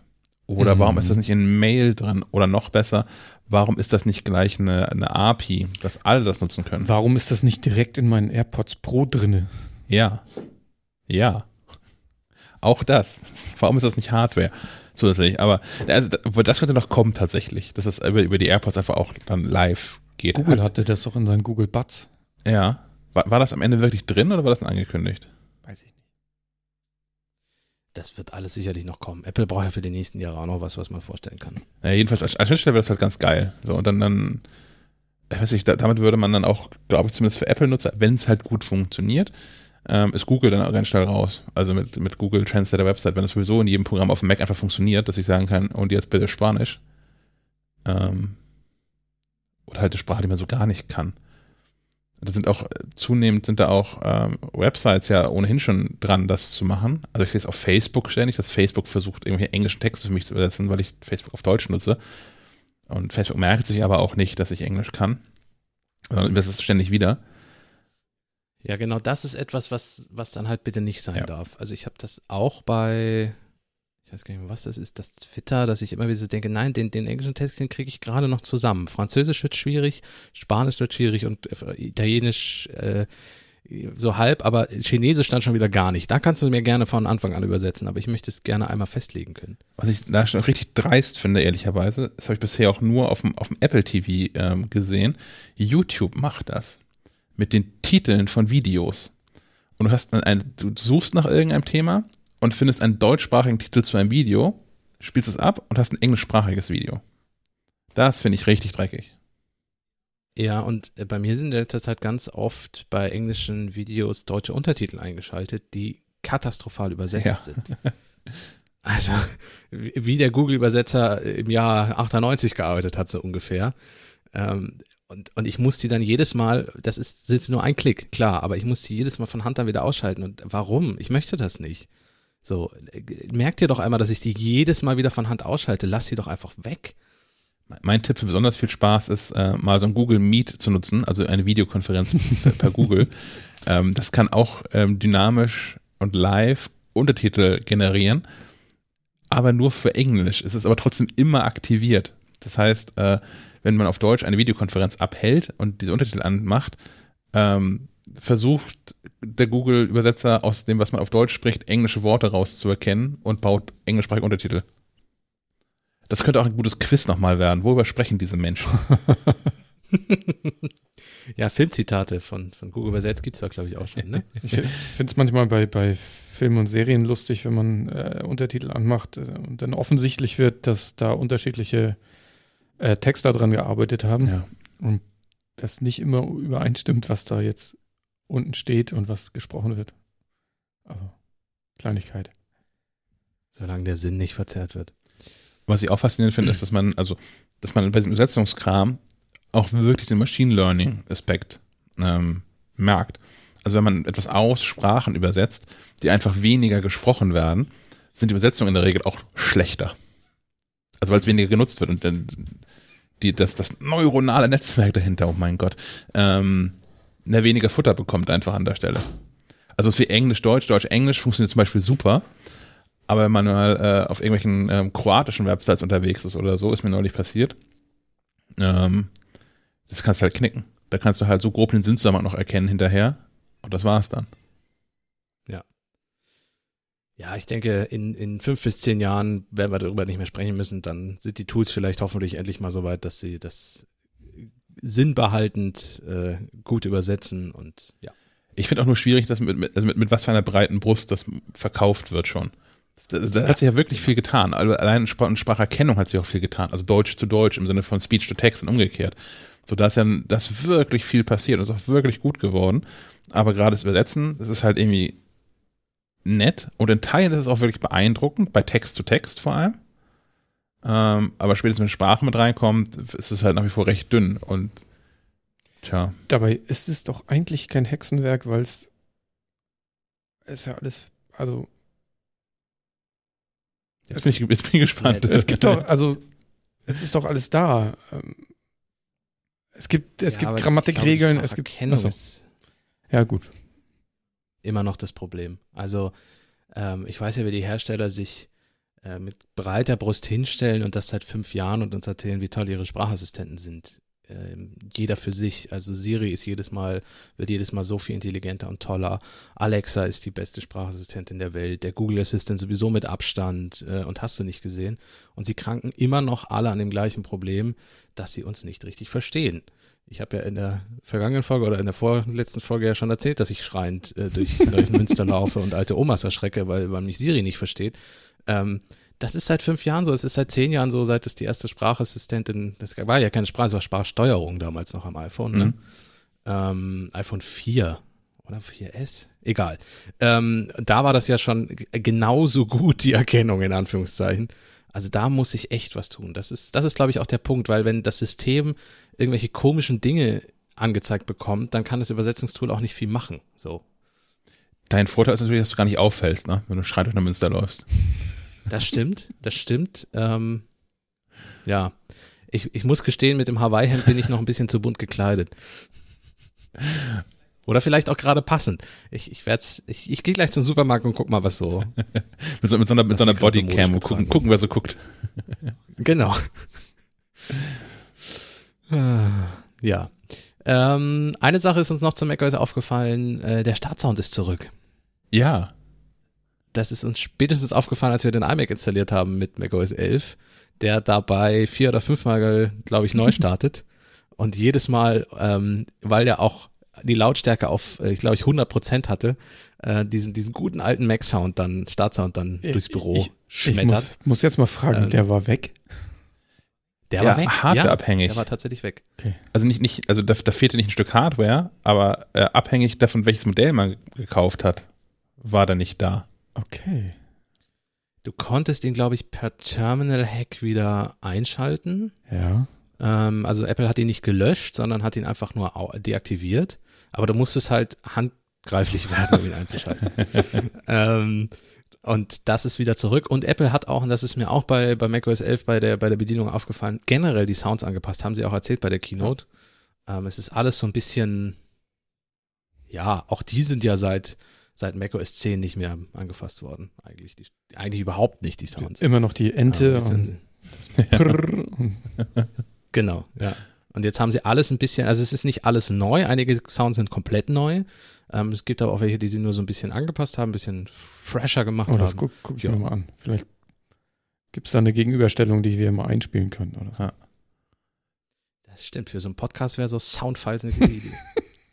Oder Mhm. warum ist das nicht in Mail drin? Oder noch besser, warum ist das nicht gleich eine, eine API, dass alle das nutzen können? Warum ist das nicht direkt in meinen AirPods Pro drinne? Ja. Ja. Auch das. Warum ist das nicht Hardware zusätzlich? Aber also, das könnte noch kommen tatsächlich, dass das über, über die AirPods einfach auch dann live geht. Google hatte das doch in seinen Google Buds. Ja. War, war das am Ende wirklich drin oder war das angekündigt? Weiß ich nicht. Das wird alles sicherlich noch kommen. Apple braucht ja für die nächsten Jahre auch noch was, was man vorstellen kann. Ja, jedenfalls als, als Schnittstelle wäre das halt ganz geil. So, und dann, dann, ich weiß nicht, da, damit würde man dann auch, glaube ich, zumindest für Apple-Nutzer, wenn es halt gut funktioniert, ähm, ist Google dann auch ganz schnell raus. Also mit, mit Google Translator Website, wenn das sowieso in jedem Programm auf dem Mac einfach funktioniert, dass ich sagen kann, und jetzt bitte Spanisch. Ähm, oder halt eine Sprache, die man so gar nicht kann. Da sind auch zunehmend sind da auch ähm, Websites ja ohnehin schon dran, das zu machen. Also ich sehe es auf Facebook ständig, dass Facebook versucht, irgendwelche englischen Texte für mich zu übersetzen, weil ich Facebook auf Deutsch nutze. Und Facebook merkt sich aber auch nicht, dass ich Englisch kann. Sondern das ist ständig wieder. Ja, genau, das ist etwas, was, was dann halt bitte nicht sein Ja. darf. Also ich habe das auch bei, ich weiß gar nicht mehr, was das ist, das Twitter, dass ich immer wieder so denke, nein, den, den englischen Text, den kriege ich gerade noch zusammen. Französisch wird schwierig, Spanisch wird schwierig und äh, Italienisch äh, so halb, aber Chinesisch dann schon wieder gar nicht. Da kannst du mir gerne von Anfang an übersetzen, aber ich möchte es gerne einmal festlegen können. Was ich da schon richtig dreist finde, ehrlicherweise, das habe ich bisher auch nur auf dem, auf dem Apple TV ähm, gesehen. YouTube macht das mit den Titeln von Videos. Und du hast dann ein, du suchst nach irgendeinem Thema und findest einen deutschsprachigen Titel zu einem Video, spielst es ab und hast ein englischsprachiges Video. Das finde ich richtig dreckig. Ja, und äh, bei mir sind in letzter Zeit ganz oft bei englischen Videos deutsche Untertitel eingeschaltet, die katastrophal übersetzt Ja. sind. Also, wie der Google-Übersetzer im Jahr 98 gearbeitet hat, so ungefähr. Ähm, und, und ich muss die dann jedes Mal, das ist, das ist nur ein Klick, klar, aber ich muss die jedes Mal von Hand dann wieder ausschalten. Und warum? Ich möchte das nicht. So, äh, merkt ihr doch einmal, dass ich die jedes Mal wieder von Hand ausschalte. Lass sie doch einfach weg. Mein Tipp für besonders viel Spaß ist, äh, mal so ein Google Meet zu nutzen, also eine Videokonferenz per, Google. Ähm, das kann auch ähm, dynamisch und live Untertitel generieren, aber nur für Englisch. Es ist aber trotzdem immer aktiviert. Das heißt, äh, wenn man auf Deutsch eine Videokonferenz abhält und diese Untertitel anmacht, ähm, versucht der Google-Übersetzer aus dem, was man auf Deutsch spricht, englische Worte rauszuerkennen und baut englischsprachige Untertitel. Das könnte auch ein gutes Quiz nochmal werden. Worüber sprechen diese Menschen? ja, Filmzitate von, von Google übersetzt gibt's da, glaube ich, auch schon, ne? Ich finde es manchmal bei, bei Filmen und Serien lustig, wenn man äh, Untertitel anmacht äh, und dann offensichtlich wird, dass da unterschiedliche äh, Texter dran gearbeitet haben Ja. und das nicht immer übereinstimmt, was da jetzt unten steht und was gesprochen wird. Aber Kleinigkeit. Solange der Sinn nicht verzerrt wird. Was ich auch faszinierend finde, ist, dass man, also, dass man bei diesem Übersetzungskram auch wirklich den Machine Learning Aspekt ähm, merkt. Also wenn man etwas aus Sprachen übersetzt, die einfach weniger gesprochen werden, sind die Übersetzungen in der Regel auch schlechter. Also weil es weniger genutzt wird und dann die, das, das neuronale Netzwerk dahinter, oh mein Gott, ähm, der weniger Futter bekommt einfach an der Stelle. Also es ist wie Englisch, Deutsch, Deutsch, Englisch funktioniert zum Beispiel super, aber wenn man mal äh, auf irgendwelchen ähm, kroatischen Websites unterwegs ist oder so, ist mir neulich passiert, ähm, das kannst du halt knicken. Da kannst du halt so grob den Sinnzusammenhang noch erkennen hinterher und das war's dann. Ja, ich denke, in, in fünf bis zehn Jahren werden wir darüber nicht mehr sprechen müssen. Dann sind die Tools vielleicht hoffentlich endlich mal so weit, dass sie das sinnbehaltend äh, gut übersetzen und ja. Ich finde auch nur schwierig, dass mit, mit, also mit, mit was für einer breiten Brust das verkauft wird schon. Da, da hat sich ja wirklich viel getan. Also allein in Sprach- in Spracherkennung hat sich auch viel getan. Also Deutsch zu Deutsch im Sinne von Speech to Text und umgekehrt. So da ist ja das wirklich viel passiert und ist auch wirklich gut geworden. Aber gerade das Übersetzen, das ist halt irgendwie nett und in Teilen ist es auch wirklich beeindruckend, bei Text zu Text vor allem. Ähm, aber spätestens wenn Sprache mit reinkommt, ist es halt nach wie vor recht dünn und tja. Dabei ist es doch eigentlich kein Hexenwerk, weil es ist ja alles, also Jetzt bin ich, jetzt bin ich gespannt. es gibt doch, also es ist doch alles da. Ähm, Es gibt, es Ja, gibt Grammatikregeln, es gibt. Achso. ist Ja, gut. immer noch das Problem. Also ähm, ich weiß ja, wie die Hersteller sich äh, mit breiter Brust hinstellen und das seit fünf Jahren und uns erzählen, wie toll ihre Sprachassistenten sind. ähm, jeder für sich. Also Siri ist jedes Mal, wird jedes Mal so viel intelligenter und toller. Alexa ist die beste Sprachassistentin der Welt. Der Google Assistant sowieso mit Abstand äh, und hast du nicht gesehen. Und sie kranken immer noch alle an dem gleichen Problem, dass sie uns nicht richtig verstehen. Ich habe ja in der vergangenen Folge oder in der vorletzten Folge ja schon erzählt, dass ich schreiend äh, durch, durch Münster laufe und alte Omas erschrecke, weil man mich Siri nicht versteht. Ähm, das ist seit fünf Jahren so, es ist seit zehn Jahren so, seit es die erste Sprachassistentin, das war ja keine Sprache, es war Sprachsteuerung damals noch am iPhone, ne? Mhm. Ähm, iPhone 4 oder 4S, egal. Ähm, da war das ja schon genauso gut, die Erkennung in Anführungszeichen. Also da muss ich echt was tun. Das ist, das ist, glaube ich, auch der Punkt, weil wenn das System irgendwelche komischen Dinge angezeigt bekommt, dann kann das Übersetzungstool auch nicht viel machen. So. Dein Vorteil ist natürlich, dass du gar nicht auffällst, ne? wenn du schreiend durch nach Münster läufst. Das stimmt, das stimmt. Ähm, ja, ich, ich muss gestehen, mit dem Hawaii-Hemd bin ich noch ein bisschen zu bunt gekleidet. Oder vielleicht auch gerade passend. Ich, ich werde ich, ich gehe gleich zum Supermarkt und guck mal, was so. Mit so, mit so einer, mit so einer Bodycam und gucken, gucken, wer so guckt. Genau. Ja. Ähm, eine Sache ist uns noch zum macOS aufgefallen, äh, der Startsound ist zurück. Ja, Das ist uns spätestens aufgefallen, als wir den iMac installiert haben mit macOS 11, der dabei vier oder fünfmal, glaube ich, neu startet. Und jedes Mal, ähm, weil der auch die Lautstärke auf, äh, ich glaube ich, 100 Prozent hatte, äh, diesen, diesen guten alten Mac-Sound dann, Startsound dann durchs Büro Ich- Ich schmettert. muss, muss jetzt mal fragen, Ähm, der war weg? der Ja, war weg. hardwareabhängig. Ja, der war tatsächlich weg. also nicht, nicht, also da, da fehlte nicht ein Stück Hardware, aber äh, abhängig davon, welches Modell man gekauft hat, war da nicht da. Okay. Du konntest ihn, glaube ich, per Terminal-Hack wieder einschalten. Ja. Ähm, also Apple hat ihn nicht gelöscht, sondern hat ihn einfach nur deaktiviert. Aber du musstest halt handgreiflich werden, um ihn einzuschalten. ähm, und das ist wieder zurück. Und Apple hat auch, und das ist mir auch bei, bei macOS 11 bei der, bei der Bedienung aufgefallen, generell die Sounds angepasst. Haben sie auch erzählt bei der Keynote. Ähm, es ist alles so ein bisschen, ja, auch die sind ja seit, seit macOS 10 nicht mehr angefasst worden. Eigentlich, die, eigentlich überhaupt nicht, die Sounds. Immer noch die Ente Ähm, und sind- das und Genau, ja. Und jetzt haben sie alles ein bisschen, also es ist nicht alles neu, einige Sounds sind komplett neu. Ähm, es gibt aber auch welche, die sie nur so ein bisschen angepasst haben, ein bisschen fresher gemacht Oh, das haben. gucke guck ich Ja. mir mal an. Vielleicht gibt es da eine Gegenüberstellung, die wir mal einspielen können oder so. Ja. Das stimmt, für so einen Podcast wäre so Soundfiles eine gute Idee.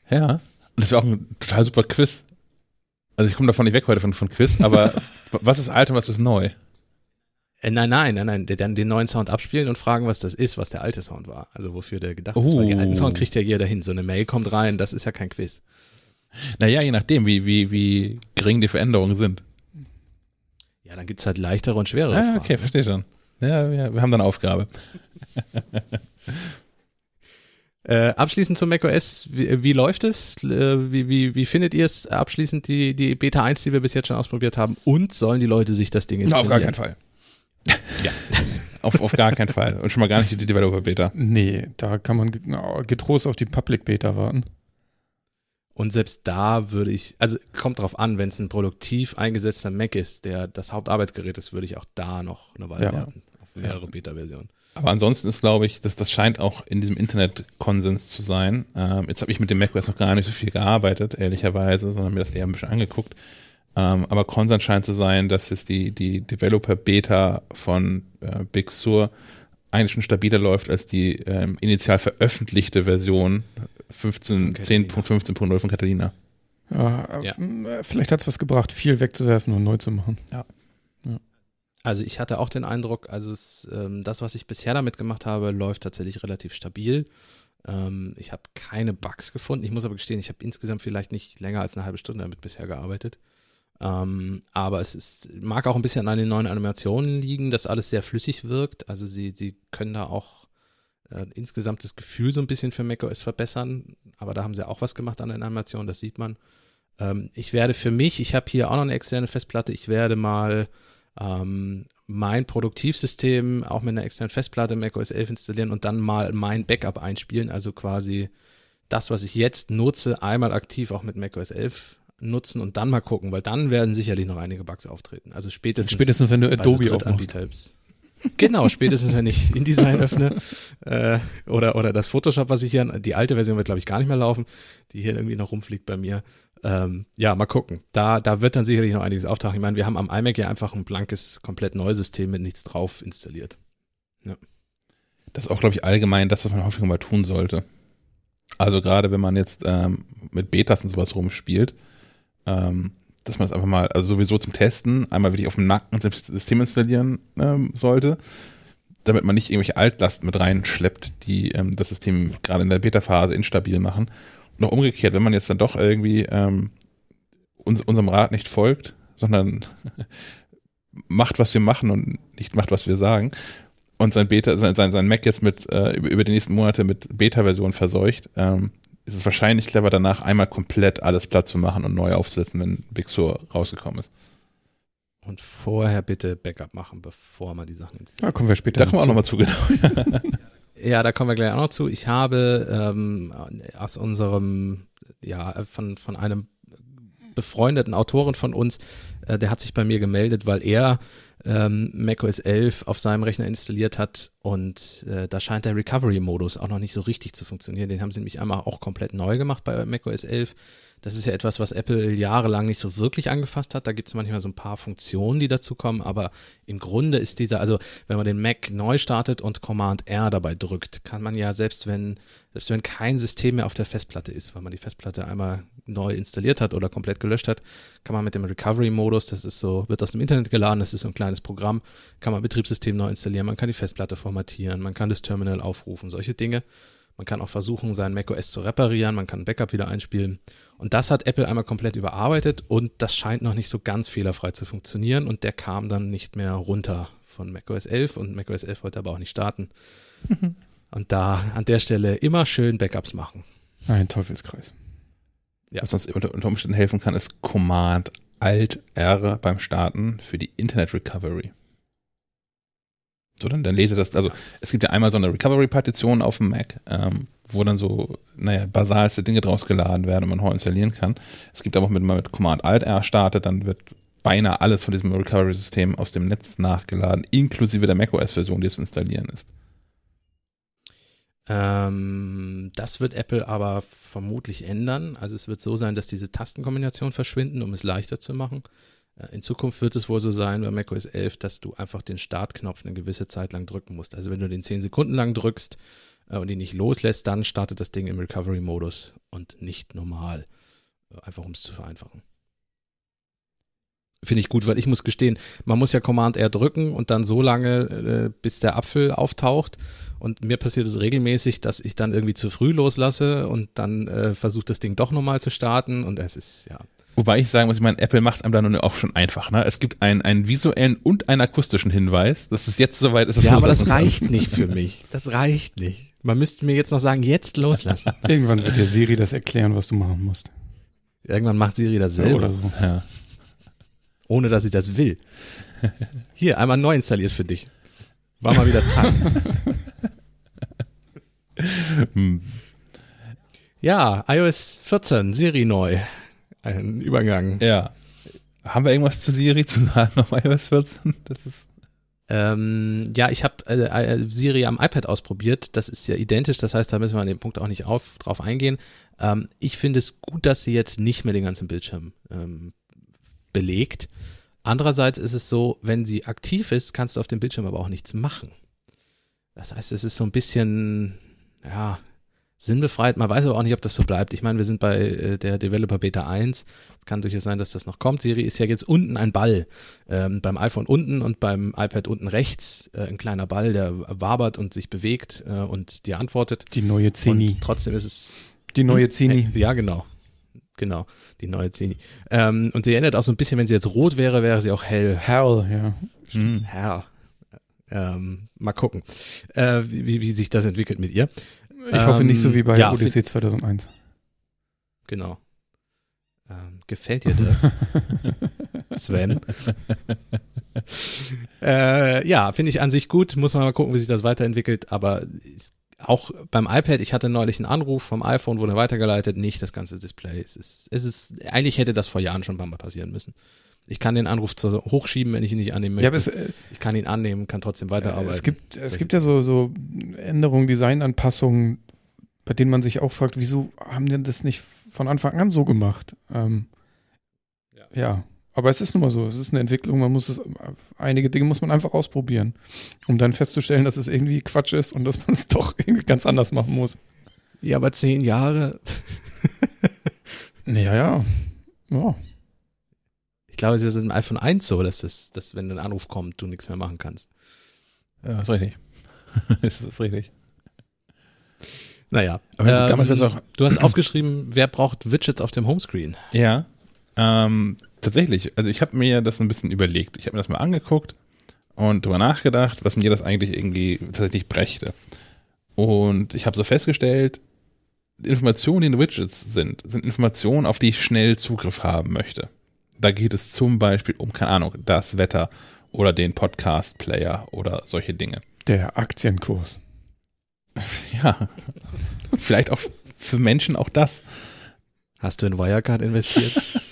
Ja. Und das wäre auch ein total super Quiz. Also ich komme davon nicht weg heute von, von Quiz, aber was ist alt und was ist neu? äh, nein, nein, nein, nein, dann den neuen Sound abspielen und fragen, was das ist, was der alte Sound war. Also wofür der gedacht ist. Weil den alten Oh. Sound kriegt ja jeder hin. So eine Mail kommt rein, das ist ja kein Quiz. Naja, je nachdem, wie, wie, wie gering die Veränderungen sind. Ja, dann gibt's halt leichtere und schwerere Ah, Fragen. okay, verstehe schon. Ja, wir, wir haben da eine Aufgabe. Äh, abschließend zum macOS, wie, wie läuft es? Äh, wie, wie, wie findet ihr es abschließend, die, die Beta 1, die wir bis jetzt schon ausprobiert haben? Und sollen die Leute sich das Ding installieren? Fall. ja. auf, auf gar keinen Fall. Und schon mal gar nicht die Developer-Beta. Nee, da kann man ge- na, getrost auf die Public Beta warten. Und selbst da würde ich, also kommt drauf an, wenn es ein produktiv eingesetzter Mac ist, der das Hauptarbeitsgerät ist, würde ich auch da noch eine Weile Ja. warten. Auf mehrere Beta-Versionen. Aber ansonsten ist, glaube ich, das, das scheint auch in diesem Internet Konsens zu sein. Ähm, jetzt habe ich mit dem macOS noch gar nicht so viel gearbeitet, ehrlicherweise, sondern mir das eher ein bisschen angeguckt. Ähm, aber Konsens scheint zu sein, dass jetzt die, die Developer-Beta von äh, Big Sur eigentlich schon stabiler läuft als die ähm, initial veröffentlichte Version 15 Von Catalina. 10.15.0 von Catalina. Ja, Ja. äh, Vielleicht hat es was gebracht, viel wegzuwerfen und neu zu machen. Also ich hatte auch den Eindruck, also es, ähm, das, was ich bisher damit gemacht habe, läuft tatsächlich relativ stabil. Ähm, ich habe keine Bugs gefunden. Ich muss aber gestehen, ich habe insgesamt vielleicht nicht länger als eine halbe Stunde damit bisher gearbeitet. Ähm, aber es ist, mag auch ein bisschen an den neuen Animationen liegen, dass alles sehr flüssig wirkt. Also sie, sie können da auch äh, insgesamt das Gefühl so ein bisschen für macOS verbessern. Aber da haben sie auch was gemacht an den Animationen, das sieht man. Ähm, ich werde für mich, ich habe hier auch noch eine externe Festplatte, ich werde mal ähm, mein Produktivsystem auch mit einer externen Festplatte macOS 11 installieren und dann mal mein Backup einspielen, also quasi das, was ich jetzt nutze, einmal aktiv auch mit macOS 11 nutzen und dann mal gucken, weil dann werden sicherlich noch einige Bugs auftreten. Also spätestens, Spätestens, wenn du bei so Adobe aufmachst. Genau, spätestens wenn ich InDesign öffne äh, oder, oder das Photoshop, was ich hier, die alte Version wird glaube ich gar nicht mehr laufen, die hier irgendwie noch rumfliegt bei mir. Ähm, ja, mal gucken. Da, da wird dann sicherlich noch einiges auftauchen. Ich meine, wir haben am iMac ja einfach ein blankes, komplett neues System mit nichts drauf installiert. Ja. Das ist auch, glaube ich, allgemein das, was man häufiger mal tun sollte. Also gerade wenn man jetzt ähm, mit Betas und sowas rumspielt, ähm, dass man es einfach mal, also sowieso zum Testen, einmal wirklich auf dem Nacken ein System installieren ähm, sollte, damit man nicht irgendwelche Altlasten mit reinschleppt, die ähm, das System gerade in der Beta-Phase instabil machen. Auch umgekehrt, wenn man jetzt dann doch irgendwie ähm, uns, unserem Rat nicht folgt, sondern macht, was wir machen und nicht macht, was wir sagen, und sein Beta, sein, sein, sein Mac jetzt mit äh, über, über die nächsten Monate mit Beta-Version verseucht, ähm, ist es wahrscheinlich clever, danach einmal komplett alles platt zu machen und neu aufzusetzen, wenn Big Sur rausgekommen ist. Und vorher bitte Backup machen, bevor man die Sachen installiert. Da kommen wir später Da kommen wir auch nochmal zu, genau. Ja, da kommen wir gleich auch noch zu. Ich habe ähm, aus unserem, ja, von, von einem befreundeten Autoren von uns, äh, der hat sich bei mir gemeldet, weil er ähm, macOS 11 auf seinem Rechner installiert hat und äh, da scheint der Recovery-Modus auch noch nicht so richtig zu funktionieren. Den haben sie nämlich einmal auch komplett neu gemacht bei macOS 11. Das ist ja etwas, was Apple jahrelang nicht so wirklich angefasst hat. Da gibt es manchmal so ein paar Funktionen, die dazu kommen, aber im Grunde ist dieser, also wenn man den Mac neu startet und Command R dabei drückt, kann man ja selbst wenn, selbst wenn kein System mehr auf der Festplatte ist, weil man die Festplatte einmal neu installiert hat oder komplett gelöscht hat, kann man mit dem Recovery-Modus, das ist so, wird aus dem Internet geladen, das ist so ein kleines Programm, kann man Betriebssystem neu installieren, man kann die Festplatte formatieren, man kann das Terminal aufrufen, solche Dinge. Man kann auch versuchen, sein macOS zu reparieren, man kann ein Backup wieder einspielen. Und das hat Apple einmal komplett überarbeitet und das scheint noch nicht so ganz fehlerfrei zu funktionieren und der kam dann nicht mehr runter von macOS 11 und macOS 11 wollte aber auch nicht starten. Und da an der Stelle immer schön Backups machen. Ein Teufelskreis. Ja. Was uns unter, unter Umständen helfen kann, ist Command Alt R beim Starten für die Internet Recovery. So, dann, dann lese das, also es gibt ja einmal so eine Recovery-Partition auf dem Mac, ähm, wo dann so, naja, basalste Dinge draus geladen werden und man neu installieren kann. Es gibt aber auch, wenn man mit Command Alt R startet, dann wird beinahe alles von diesem Recovery-System aus dem Netz nachgeladen, inklusive der macOS-Version, die es installieren ist. Ähm, das wird Apple aber vermutlich ändern. Also es wird so sein, dass diese Tastenkombinationen verschwinden, um es leichter zu machen. In Zukunft wird es wohl so sein bei macOS 11, dass du einfach den Startknopf eine gewisse Zeit lang drücken musst. Also wenn du den 10 Sekunden lang drückst äh, und ihn nicht loslässt, dann startet das Ding im Recovery-Modus und nicht normal. Äh, einfach um es zu vereinfachen. Finde ich gut, weil ich muss gestehen, man muss ja Command R drücken und dann so lange, äh, bis der Apfel auftaucht. Und mir passiert es regelmäßig, dass ich dann irgendwie zu früh loslasse und dann äh, versucht das Ding doch nochmal zu starten und es ist, ja, Wobei ich sagen muss, ich meine, Apple macht es einem dann auch schon einfach. Ne? Es gibt einen, einen visuellen und einen akustischen Hinweis, dass es jetzt soweit ist. Ja, aber das reicht kann. nicht für mich. Das reicht nicht. Man müsste mir jetzt noch sagen, jetzt loslassen. Irgendwann wird dir Siri das erklären, was du machen musst. Irgendwann macht Siri das selber. Oder so. Ja. Ohne, dass ich das will. Hier, einmal neu installiert für dich. War mal wieder Zeit. hm. Ja, iOS 14, Siri neu ein Übergang. Ja. Haben wir irgendwas zu Siri zu sagen auf iOS 14? Das ist. Ähm, ja, ich habe äh, äh, Siri am iPad ausprobiert. Das ist ja identisch, das heißt, da müssen wir an dem Punkt auch nicht auf, drauf eingehen. Ähm, ich finde es gut, dass sie jetzt nicht mehr den ganzen Bildschirm ähm, belegt. Andererseits ist es so, wenn sie aktiv ist, kannst du auf dem Bildschirm aber auch nichts machen. Das heißt, es ist so ein bisschen, ja, sinnbefreit. Man weiß aber auch nicht, ob das so bleibt. Ich meine, wir sind bei äh, der Developer Beta 1. Es kann durchaus sein, dass das noch kommt. Siri ist ja jetzt unten ein Ball. Ähm, beim iPhone unten und beim iPad unten rechts äh, ein kleiner Ball, der wabert und sich bewegt äh, und dir antwortet. Die neue Zini. Und trotzdem ist es. Die neue hm? Zini. Ja, genau. Genau, die neue Zini. Ähm, und sie ändert auch so ein bisschen, wenn sie jetzt rot wäre, wäre sie auch hell. Hell, ja. Hm. Hell. Ähm, mal gucken, äh, wie, wie sich das entwickelt mit ihr. Ich hoffe nicht so wie bei ja, Odyssey 2001. Genau. Ähm, gefällt dir das, Sven? äh, ja, finde ich an sich gut. Muss man mal gucken, wie sich das weiterentwickelt. Aber auch beim iPad, ich hatte neulich einen Anruf vom iPhone, wurde weitergeleitet, nicht das ganze Display. Es ist, es ist, eigentlich hätte das vor Jahren schon Mal passieren müssen. Ich kann den Anruf zu hochschieben, wenn ich ihn nicht annehmen möchte. Ja, es, äh, ich kann ihn annehmen, kann trotzdem weiterarbeiten. es gibt, es gibt ja so, so Änderungen, Designanpassungen, bei denen man sich auch fragt, wieso haben denn das nicht von Anfang an so gemacht? Ähm, Ja. ja. Aber es ist nun mal so, es ist eine Entwicklung, man muss es, einige Dinge muss man einfach ausprobieren, um dann festzustellen, dass es irgendwie Quatsch ist und dass man es doch irgendwie ganz anders machen muss. ja, aber zehn Jahre. Ja, ja. Ja. Ich glaube, es ist im iPhone 1 so, dass, das, dass wenn ein Anruf kommt, du nichts mehr machen kannst. Ja, ist richtig. das ist richtig. Naja. Aber damals wär's auch- du hast aufgeschrieben, wer braucht Widgets auf dem Homescreen? Ja, ähm, tatsächlich. Also ich habe mir das ein bisschen überlegt. Ich habe mir das mal angeguckt und drüber nachgedacht, was mir das eigentlich irgendwie tatsächlich brächte. Und ich habe so festgestellt, Informationen, die in Widgets sind, sind Informationen, auf die ich schnell Zugriff haben möchte. Da geht es zum Beispiel um, keine Ahnung, das Wetter oder den Podcast-Player oder solche Dinge. Der Aktienkurs. Ja, vielleicht auch für Menschen auch das. Hast du in Wirecard investiert?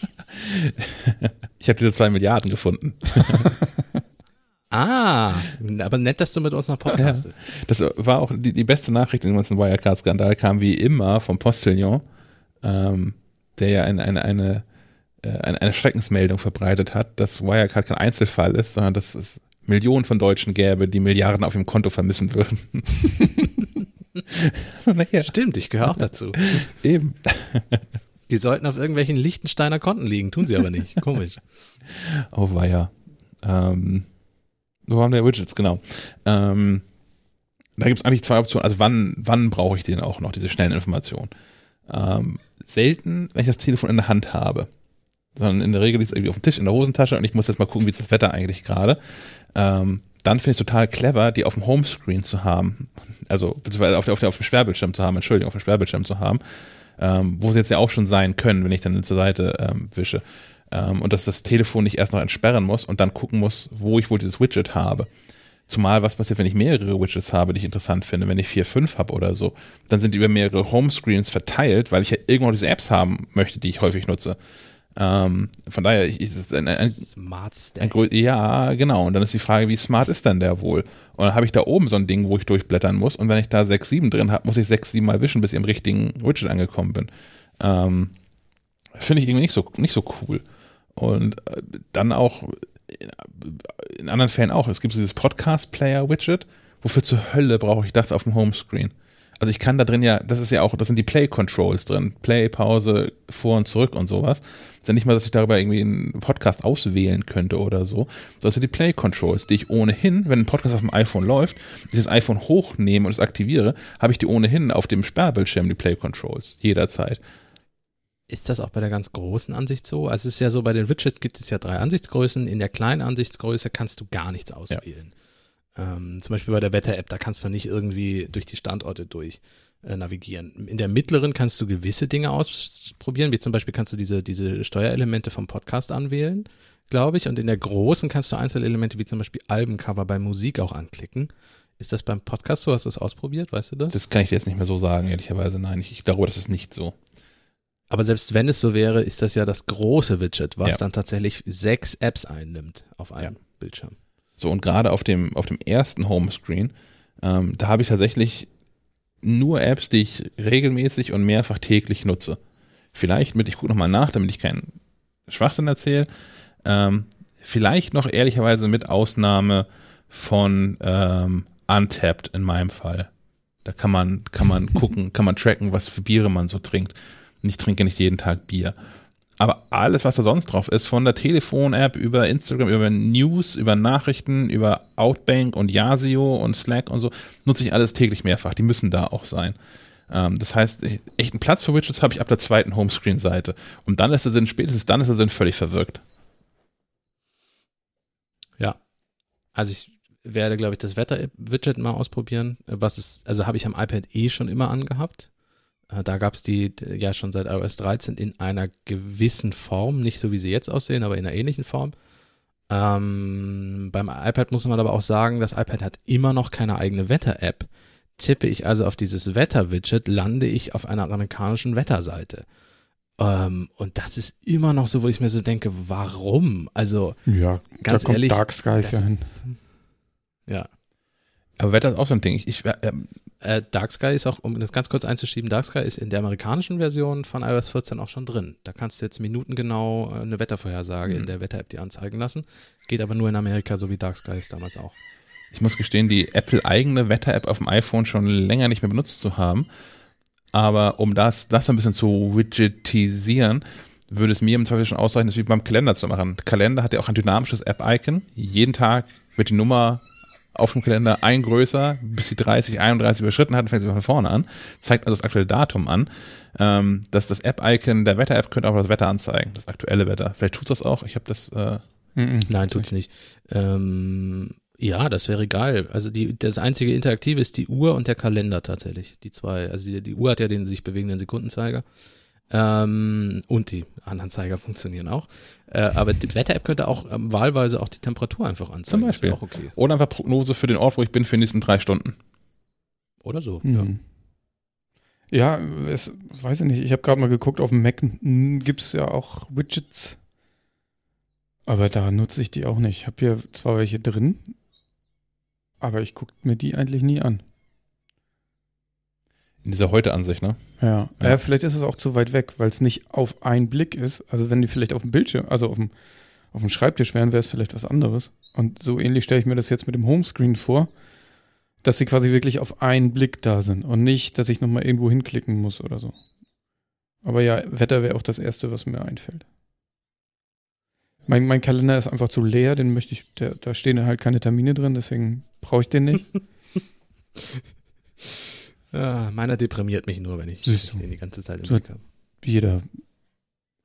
Ich habe diese zwei Milliarden gefunden. ah, aber nett, dass du mit uns noch podcastest. Das war auch die, die beste Nachricht in dem ganzen Wirecard-Skandal, kam wie immer vom Postillon, ähm, der ja eine, eine, eine, eine, eine Schreckensmeldung verbreitet hat, dass Wirecard kein Einzelfall ist, sondern dass es Millionen von Deutschen gäbe, die Milliarden auf ihrem Konto vermissen würden. naja, Stimmt, ich gehöre auch dazu. eben. Die sollten auf irgendwelchen Liechtensteiner Konten liegen, tun sie aber nicht. Komisch. Oh weia. Ähm, wo waren wir? Widgets, genau. Ähm, da gibt es eigentlich zwei Optionen. Also wann, wann brauche ich den auch noch, diese schnellen Informationen? Ähm, selten, wenn ich das Telefon in der Hand habe. Sondern in der Regel liegt es irgendwie auf dem Tisch, in der Hosentasche und ich muss jetzt mal gucken, wie ist das Wetter eigentlich gerade. Ähm, dann finde ich es total clever, die auf dem Homescreen zu haben. Also, beziehungsweise auf, auf, auf dem Sperrbildschirm zu haben, Entschuldigung, auf dem Sperrbildschirm zu haben. Ähm, wo sie jetzt ja auch schon sein können, wenn ich dann zur Seite ähm, wische. Ähm, und dass das Telefon nicht erst noch entsperren muss und dann gucken muss, wo ich wohl dieses Widget habe. Zumal was passiert, wenn ich mehrere Widgets habe, die ich interessant finde, wenn ich vier, fünf habe oder so, dann sind die über mehrere Homescreens verteilt, weil ich ja irgendwo diese Apps haben möchte, die ich häufig nutze. Ähm, von daher ich, ist es ein, ein, Smart ein Stack. grö- ja, genau. Und dann ist die Frage, wie smart ist denn der wohl? Und dann habe ich da oben so ein Ding, wo ich durchblättern muss. Und wenn ich da sechs, sieben drin habe, muss ich sechs, sieben Mal wischen, bis ich im richtigen Widget angekommen bin. Ähm, Finde ich irgendwie nicht so, nicht so cool. Und äh, dann auch in, in anderen Fällen auch. Es gibt so dieses Podcast-Player-Widget. Wofür zur Hölle brauche ich das auf dem Homescreen? Also ich kann da drin ja, das ist ja auch, das sind die Play-Controls drin. Play, Pause, vor und zurück und sowas. Ist ja nicht mal, dass ich darüber irgendwie einen Podcast auswählen könnte oder so. Das sind die Play-Controls, die ich ohnehin, wenn ein Podcast auf dem iPhone läuft, ich das iPhone hochnehme und es aktiviere, habe ich die ohnehin auf dem Sperrbildschirm, die Play-Controls. Jederzeit. Ist das auch bei der ganz großen Ansicht so? Also es ist ja so, bei den Widgets gibt es ja drei Ansichtsgrößen. In der kleinen Ansichtsgröße kannst du gar nichts auswählen. Ähm, zum Beispiel bei der Wetter-App, da kannst du nicht irgendwie durch die Standorte durch äh, navigieren. In der mittleren kannst du gewisse Dinge ausprobieren, wie zum Beispiel kannst du diese, diese Steuerelemente vom Podcast anwählen, glaube ich. Und in der großen kannst du Einzelelemente wie zum Beispiel Albencover bei Musik auch anklicken. Ist das beim Podcast so? Hast du das ausprobiert? Weißt du das? Das kann ich dir jetzt nicht mehr so sagen, ehrlicherweise. Nein, ich, ich glaube, das ist nicht so. Aber selbst wenn es so wäre, ist das ja das große Widget, was Ja. dann tatsächlich sechs Apps einnimmt auf einem Bildschirm. So, und gerade auf dem, auf dem ersten Homescreen, ähm, da habe ich tatsächlich nur Apps, die ich regelmäßig und mehrfach täglich nutze. Vielleicht mit, ich gucke nochmal nach, damit ich keinen Schwachsinn erzähle. Ähm, vielleicht noch ehrlicherweise mit Ausnahme von ähm, Untapped in meinem Fall. Da kann man, kann man gucken, kann man tracken, was für Biere man so trinkt. Und ich trinke nicht jeden Tag Bier. Aber alles, was da sonst drauf ist, von der Telefon-App über Instagram, über News, über Nachrichten, über Outbank und Yasio und Slack und so, nutze ich alles täglich mehrfach. Die müssen da auch sein. Ähm, das heißt, echt einen Platz für Widgets habe ich ab der zweiten Homescreen-Seite. Und dann ist der Sinn, spätestens dann ist der Sinn völlig verwirkt. Ja. Also ich werde, glaube ich, das Wetter-Widget mal ausprobieren. Was ist, also habe ich am iPad eh schon immer angehabt. Äh, Da gab es die d- ja schon seit iOS 13 in einer gewissen Form, nicht so wie sie jetzt aussehen, aber in einer ähnlichen Form. Ähm, beim iPad muss man aber auch sagen, das iPad hat immer noch keine eigene Wetter-App. Tippe ich also auf dieses Wetter-Widget, lande ich auf einer amerikanischen Wetterseite. Ähm, und das ist immer noch so, wo ich mir so denke, warum? Also, Ja, Ganz da kommt ehrlich, Dark Skies ja hin. ist- Ja. Aber Wetter ist auch so ein Ding. Ich, ich, ähm, Äh, Dark Sky ist auch, um das ganz kurz einzuschieben, Dark Sky ist in der amerikanischen Version von iOS 14 auch schon drin. Da kannst du jetzt minutengenau äh, eine Wettervorhersage in Mhm. der Wetter-App dir anzeigen lassen. Geht aber nur in Amerika, so wie Dark Sky ist damals auch. ich muss gestehen, die Apple-eigene Wetter-App auf dem iPhone schon länger nicht mehr benutzt zu haben. Aber um das, das so ein bisschen zu widgetisieren, würde es mir im Zweifel schon ausreichen, das wie beim Kalender zu machen. Kalender hat ja auch ein dynamisches App-Icon. Jeden Tag wird die Nummer auf dem Kalender ein größer, bis sie 30, 31 überschritten hat, fängt sie von vorne an, zeigt also das aktuelle Datum an. Ähm, dass das App-Icon der Wetter-App könnte auch das Wetter anzeigen, das aktuelle Wetter. Vielleicht tut es das auch. Ich habe das äh. Nein, tut's nicht. Ähm, ja, das wäre geil. Also die, das einzige Interaktive ist die Uhr und der Kalender tatsächlich. Die zwei. Also die, die Uhr hat ja den sich bewegenden Sekundenzeiger. Ähm, und die anderen Zeiger funktionieren auch. Äh, aber die Wetter-App könnte auch ähm, wahlweise auch die Temperatur einfach anzeigen. Zum Beispiel. Auch okay. Oder einfach Prognose für den Ort, wo ich bin, für die nächsten drei Stunden. Oder so. Ja. Mhm. Ja, es, weiß ich nicht. Ich habe gerade mal geguckt, auf dem Mac gibt es ja auch Widgets. Aber da nutze ich die auch nicht. Ich habe hier zwar welche drin, aber ich gucke mir die eigentlich nie an. In dieser Heute-Ansicht, ne? Ja. Ja. ja. vielleicht ist es auch zu weit weg, weil es nicht auf einen Blick ist. Also wenn die vielleicht auf dem Bildschirm, also auf dem, auf dem Schreibtisch wären, wäre es vielleicht was anderes. Und so ähnlich stelle ich mir das jetzt mit dem Homescreen vor, dass sie quasi wirklich auf einen Blick da sind und nicht, dass ich nochmal irgendwo hinklicken muss oder so. Aber ja, Wetter wäre auch das Erste, was mir einfällt. Mein, mein Kalender ist einfach zu leer, den möchte ich, der, da stehen halt keine Termine drin, deswegen brauche ich den nicht. Ja, meiner deprimiert mich nur, wenn ich, Siehst du. den die ganze Zeit im So- Blick habe. Jeder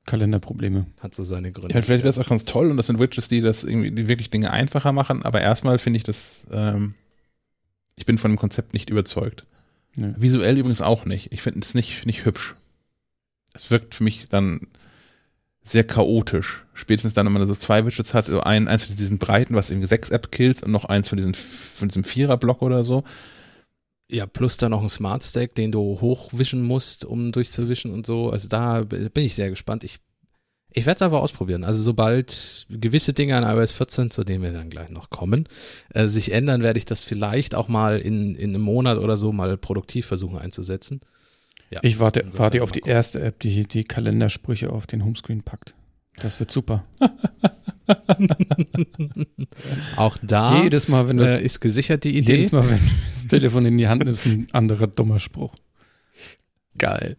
Kalenderprobleme. Hat so seine Gründe. Ja, vielleicht wäre es auch ganz toll und das sind Widgets, die das irgendwie, die wirklich Dinge einfacher machen, aber erstmal finde ich das, ähm, ich bin von dem Konzept nicht überzeugt. Ja. Visuell übrigens auch nicht. Ich finde es nicht, nicht hübsch. Es wirkt für mich dann sehr chaotisch. Spätestens dann, wenn man so zwei Widgets hat, so ein, eins von diesen breiten, was irgendwie sechs App-Kills und noch eins von, diesen, von diesem Vierer-Block oder so. Ja, plus dann noch ein Smart Stack, den du hochwischen musst, um durchzuwischen und so. Also da bin ich sehr gespannt. Ich, ich werde es aber ausprobieren. Also sobald gewisse Dinge an iOS 14, zu denen wir dann gleich noch kommen, äh, sich ändern, werde ich das vielleicht auch mal in, in einem Monat oder so mal produktiv versuchen einzusetzen. Ja, Ich warte, warte auf die gucken. erste App, die die Kalendersprüche auf den Homescreen packt. Das wird super. Auch da jedes Mal, wenn du das, äh, ist gesichert die Idee. jedes Mal, wenn du das Telefon in die Hand nimmst, ein anderer dummer Spruch. Geil.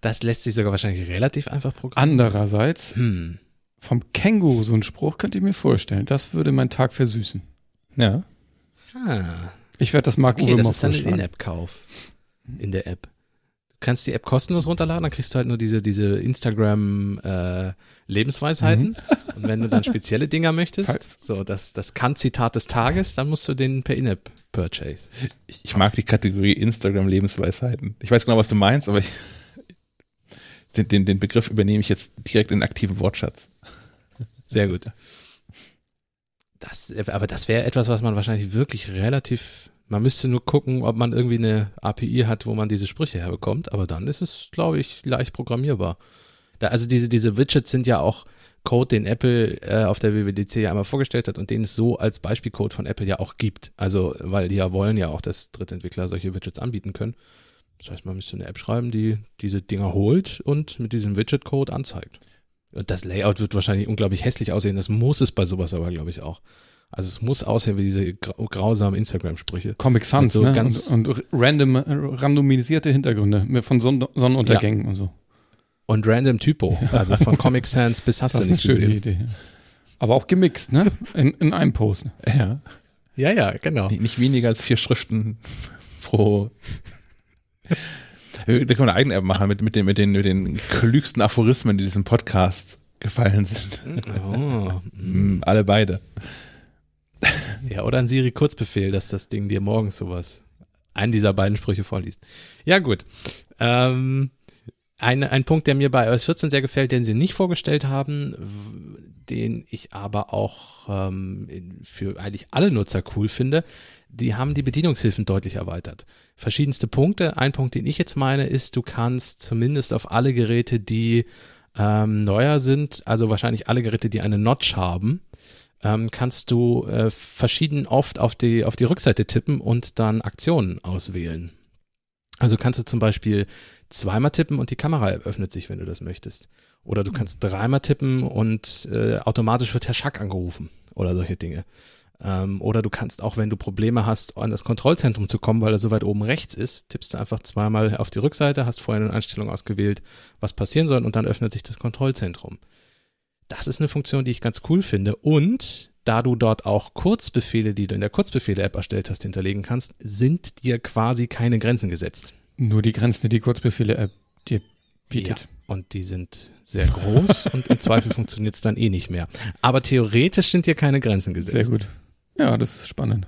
Das lässt sich sogar wahrscheinlich relativ einfach programmieren. Andererseits, Hm. vom Känguru so ein Spruch könnte ich mir vorstellen. Das würde meinen Tag versüßen. Ja. Ah. Ich werde das Marc Okay, Uwe das mal ist dann vorschlagen. In-App-Kauf in der App. Du kannst die App kostenlos runterladen, dann kriegst du halt nur diese, diese Instagram-Lebensweisheiten. Mhm. Und wenn du dann spezielle Dinger möchtest, so das, das Kann-Zitat des Tages, dann musst du den per In-App-Purchase. Ich, ich mag die Kategorie Instagram-Lebensweisheiten. Ich weiß genau, was du meinst, aber ich, den, den, den Begriff übernehme ich jetzt direkt in aktiven Wortschatz. Sehr gut. Das, aber das wäre etwas, was man wahrscheinlich wirklich relativ. Man müsste nur gucken, ob man irgendwie eine API hat, wo man diese Sprüche herbekommt. Aber dann ist es, glaube ich, leicht programmierbar. Da, also diese, diese Widgets sind ja auch Code, den Apple äh, auf der WWDC ja einmal vorgestellt hat und den es so als Beispielcode von Apple ja auch gibt. Also, weil die ja wollen ja auch, dass Drittentwickler solche Widgets anbieten können. Das heißt, man müsste eine App schreiben, die diese Dinger holt und mit diesem Widget-Code anzeigt. Und das Layout wird wahrscheinlich unglaublich hässlich aussehen. Das muss es bei sowas aber, glaube ich, auch. Also es muss aussehen wie diese grau grausamen Instagram-Sprüche. Comic Sans, so ne? ganz- und, und random, äh, randomisierte Hintergründe mit von Sonn Sonnenuntergängen und so. Und Random Typo. Also von Comic Sans bis hast Das du ist eine nicht schöne gesehen. Idee. Aber auch gemixt, ne? In, in einem Post. Ja. Ja, ja, genau. Nicht, nicht weniger als vier Schriften pro. Wir wir können eine eigene App machen mit, mit, den, mit, den, mit den klügsten Aphorismen, die diesem Podcast gefallen sind. Oh, Alle beide. Ja, oder ein Siri-Kurzbefehl, dass das Ding dir morgens sowas, einen dieser beiden Sprüche vorliest. Ja, gut. Ähm, ein, ein Punkt, der mir bei iOS 14 sehr gefällt, den sie nicht vorgestellt haben, den ich aber auch ähm, für eigentlich alle Nutzer cool finde, die haben die Bedienungshilfen deutlich erweitert. Verschiedenste Punkte. Ein Punkt, den ich jetzt meine, ist, du kannst zumindest auf alle Geräte, die Ähm, neuer sind also wahrscheinlich alle Geräte, die eine Notch haben. Ähm, kannst du äh, verschieden oft auf die, auf die Rückseite tippen und dann Aktionen auswählen. Also kannst du zum Beispiel zweimal tippen und die Kamera öffnet sich, wenn du das möchtest. Oder du kannst dreimal tippen und äh, automatisch wird Herr Schack angerufen oder solche Dinge. Ähm, oder du kannst auch, wenn du Probleme hast, an das Kontrollzentrum zu kommen, weil er so weit oben rechts ist, tippst du einfach zweimal auf die Rückseite, hast vorher eine Einstellung ausgewählt, was passieren soll und dann öffnet sich das Kontrollzentrum. Das ist eine Funktion, die ich ganz cool finde. Und da du dort auch Kurzbefehle, die du in der Kurzbefehle-App erstellt hast, hinterlegen kannst, sind dir quasi keine Grenzen gesetzt. Nur die Grenzen, die die Kurzbefehle-App dir bietet. Ja, und die sind sehr groß und im Zweifel funktioniert es dann eh nicht mehr. Aber theoretisch sind dir keine Grenzen gesetzt. Sehr gut. Ja, das ist spannend.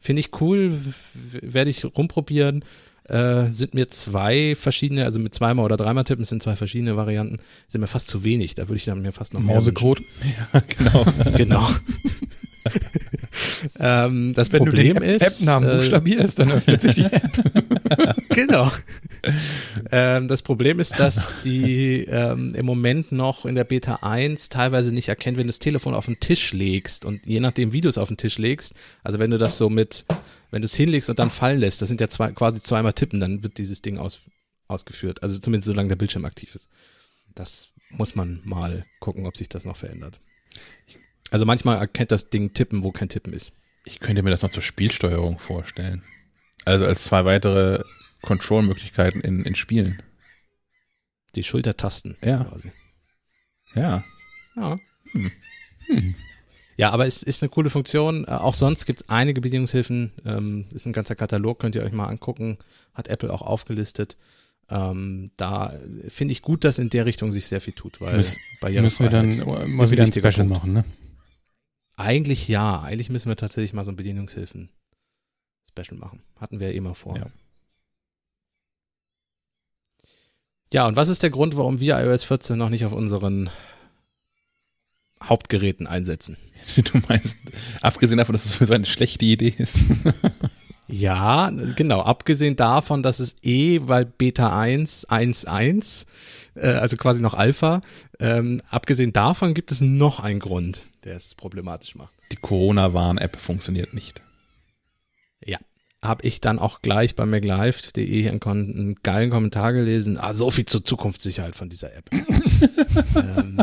Finde ich cool, werde ich rumprobieren. Äh, sind mir zwei verschiedene, also mit zweimal oder dreimal tippen sind zwei verschiedene Varianten, sind mir fast zu wenig. Da würde ich dann mir fast noch mehr Mausecode. genau. Genau. ähm, das Wenn Problem du den ist. App-Namen äh, buchstabierst, dann öffnet sich die App. genau. ähm, das Problem ist, dass die ähm, im Moment noch in der Beta 1 teilweise nicht erkennt, wenn du das Telefon auf den Tisch legst und je nachdem, wie du es auf den Tisch legst, also wenn du das so mit, wenn du es hinlegst und dann fallen lässt, das sind ja zwei, quasi zweimal tippen, dann wird dieses Ding aus, ausgeführt. Also zumindest solange der Bildschirm aktiv ist. Das muss man mal gucken, ob sich das noch verändert. Also manchmal erkennt das Ding Tippen, wo kein Tippen ist. Ich könnte mir das noch zur Spielsteuerung vorstellen. Also als zwei weitere Control-Möglichkeiten in, in Spielen. Die Schultertasten. Ja. Quasi. Ja. Ja. Hm. Ja, aber es ist eine coole Funktion. Äh, Auch sonst gibt es einige Bedienungshilfen. Ähm, ist ein ganzer Katalog, könnt ihr euch mal angucken. Hat Apple auch aufgelistet. Ähm, da äh, finde ich gut, dass in der Richtung sich sehr viel tut, weil Müssen- Barrierefreiheit Müssen wir dann mal wieder ein Special Punkt. machen, ne? Eigentlich ja. Eigentlich müssen wir tatsächlich mal so ein Bedienungshilfen-Special machen. Hatten wir ja immer vor. Ja. Ja, und was ist der Grund, warum wir iOS 14 noch nicht auf unseren Hauptgeräten einsetzen? Du meinst, abgesehen davon, dass es so eine schlechte Idee ist. Ja, genau. Abgesehen davon, dass es eh, weil Beta 1 1.1, äh, also quasi noch Alpha, ähm, abgesehen davon gibt es noch einen Grund, der es problematisch macht. Die Corona-Warn-App funktioniert nicht. Habe ich dann auch gleich bei MacLive.de einen, einen geilen Kommentar gelesen. Ah, so viel zur Zukunftssicherheit von dieser App. ähm,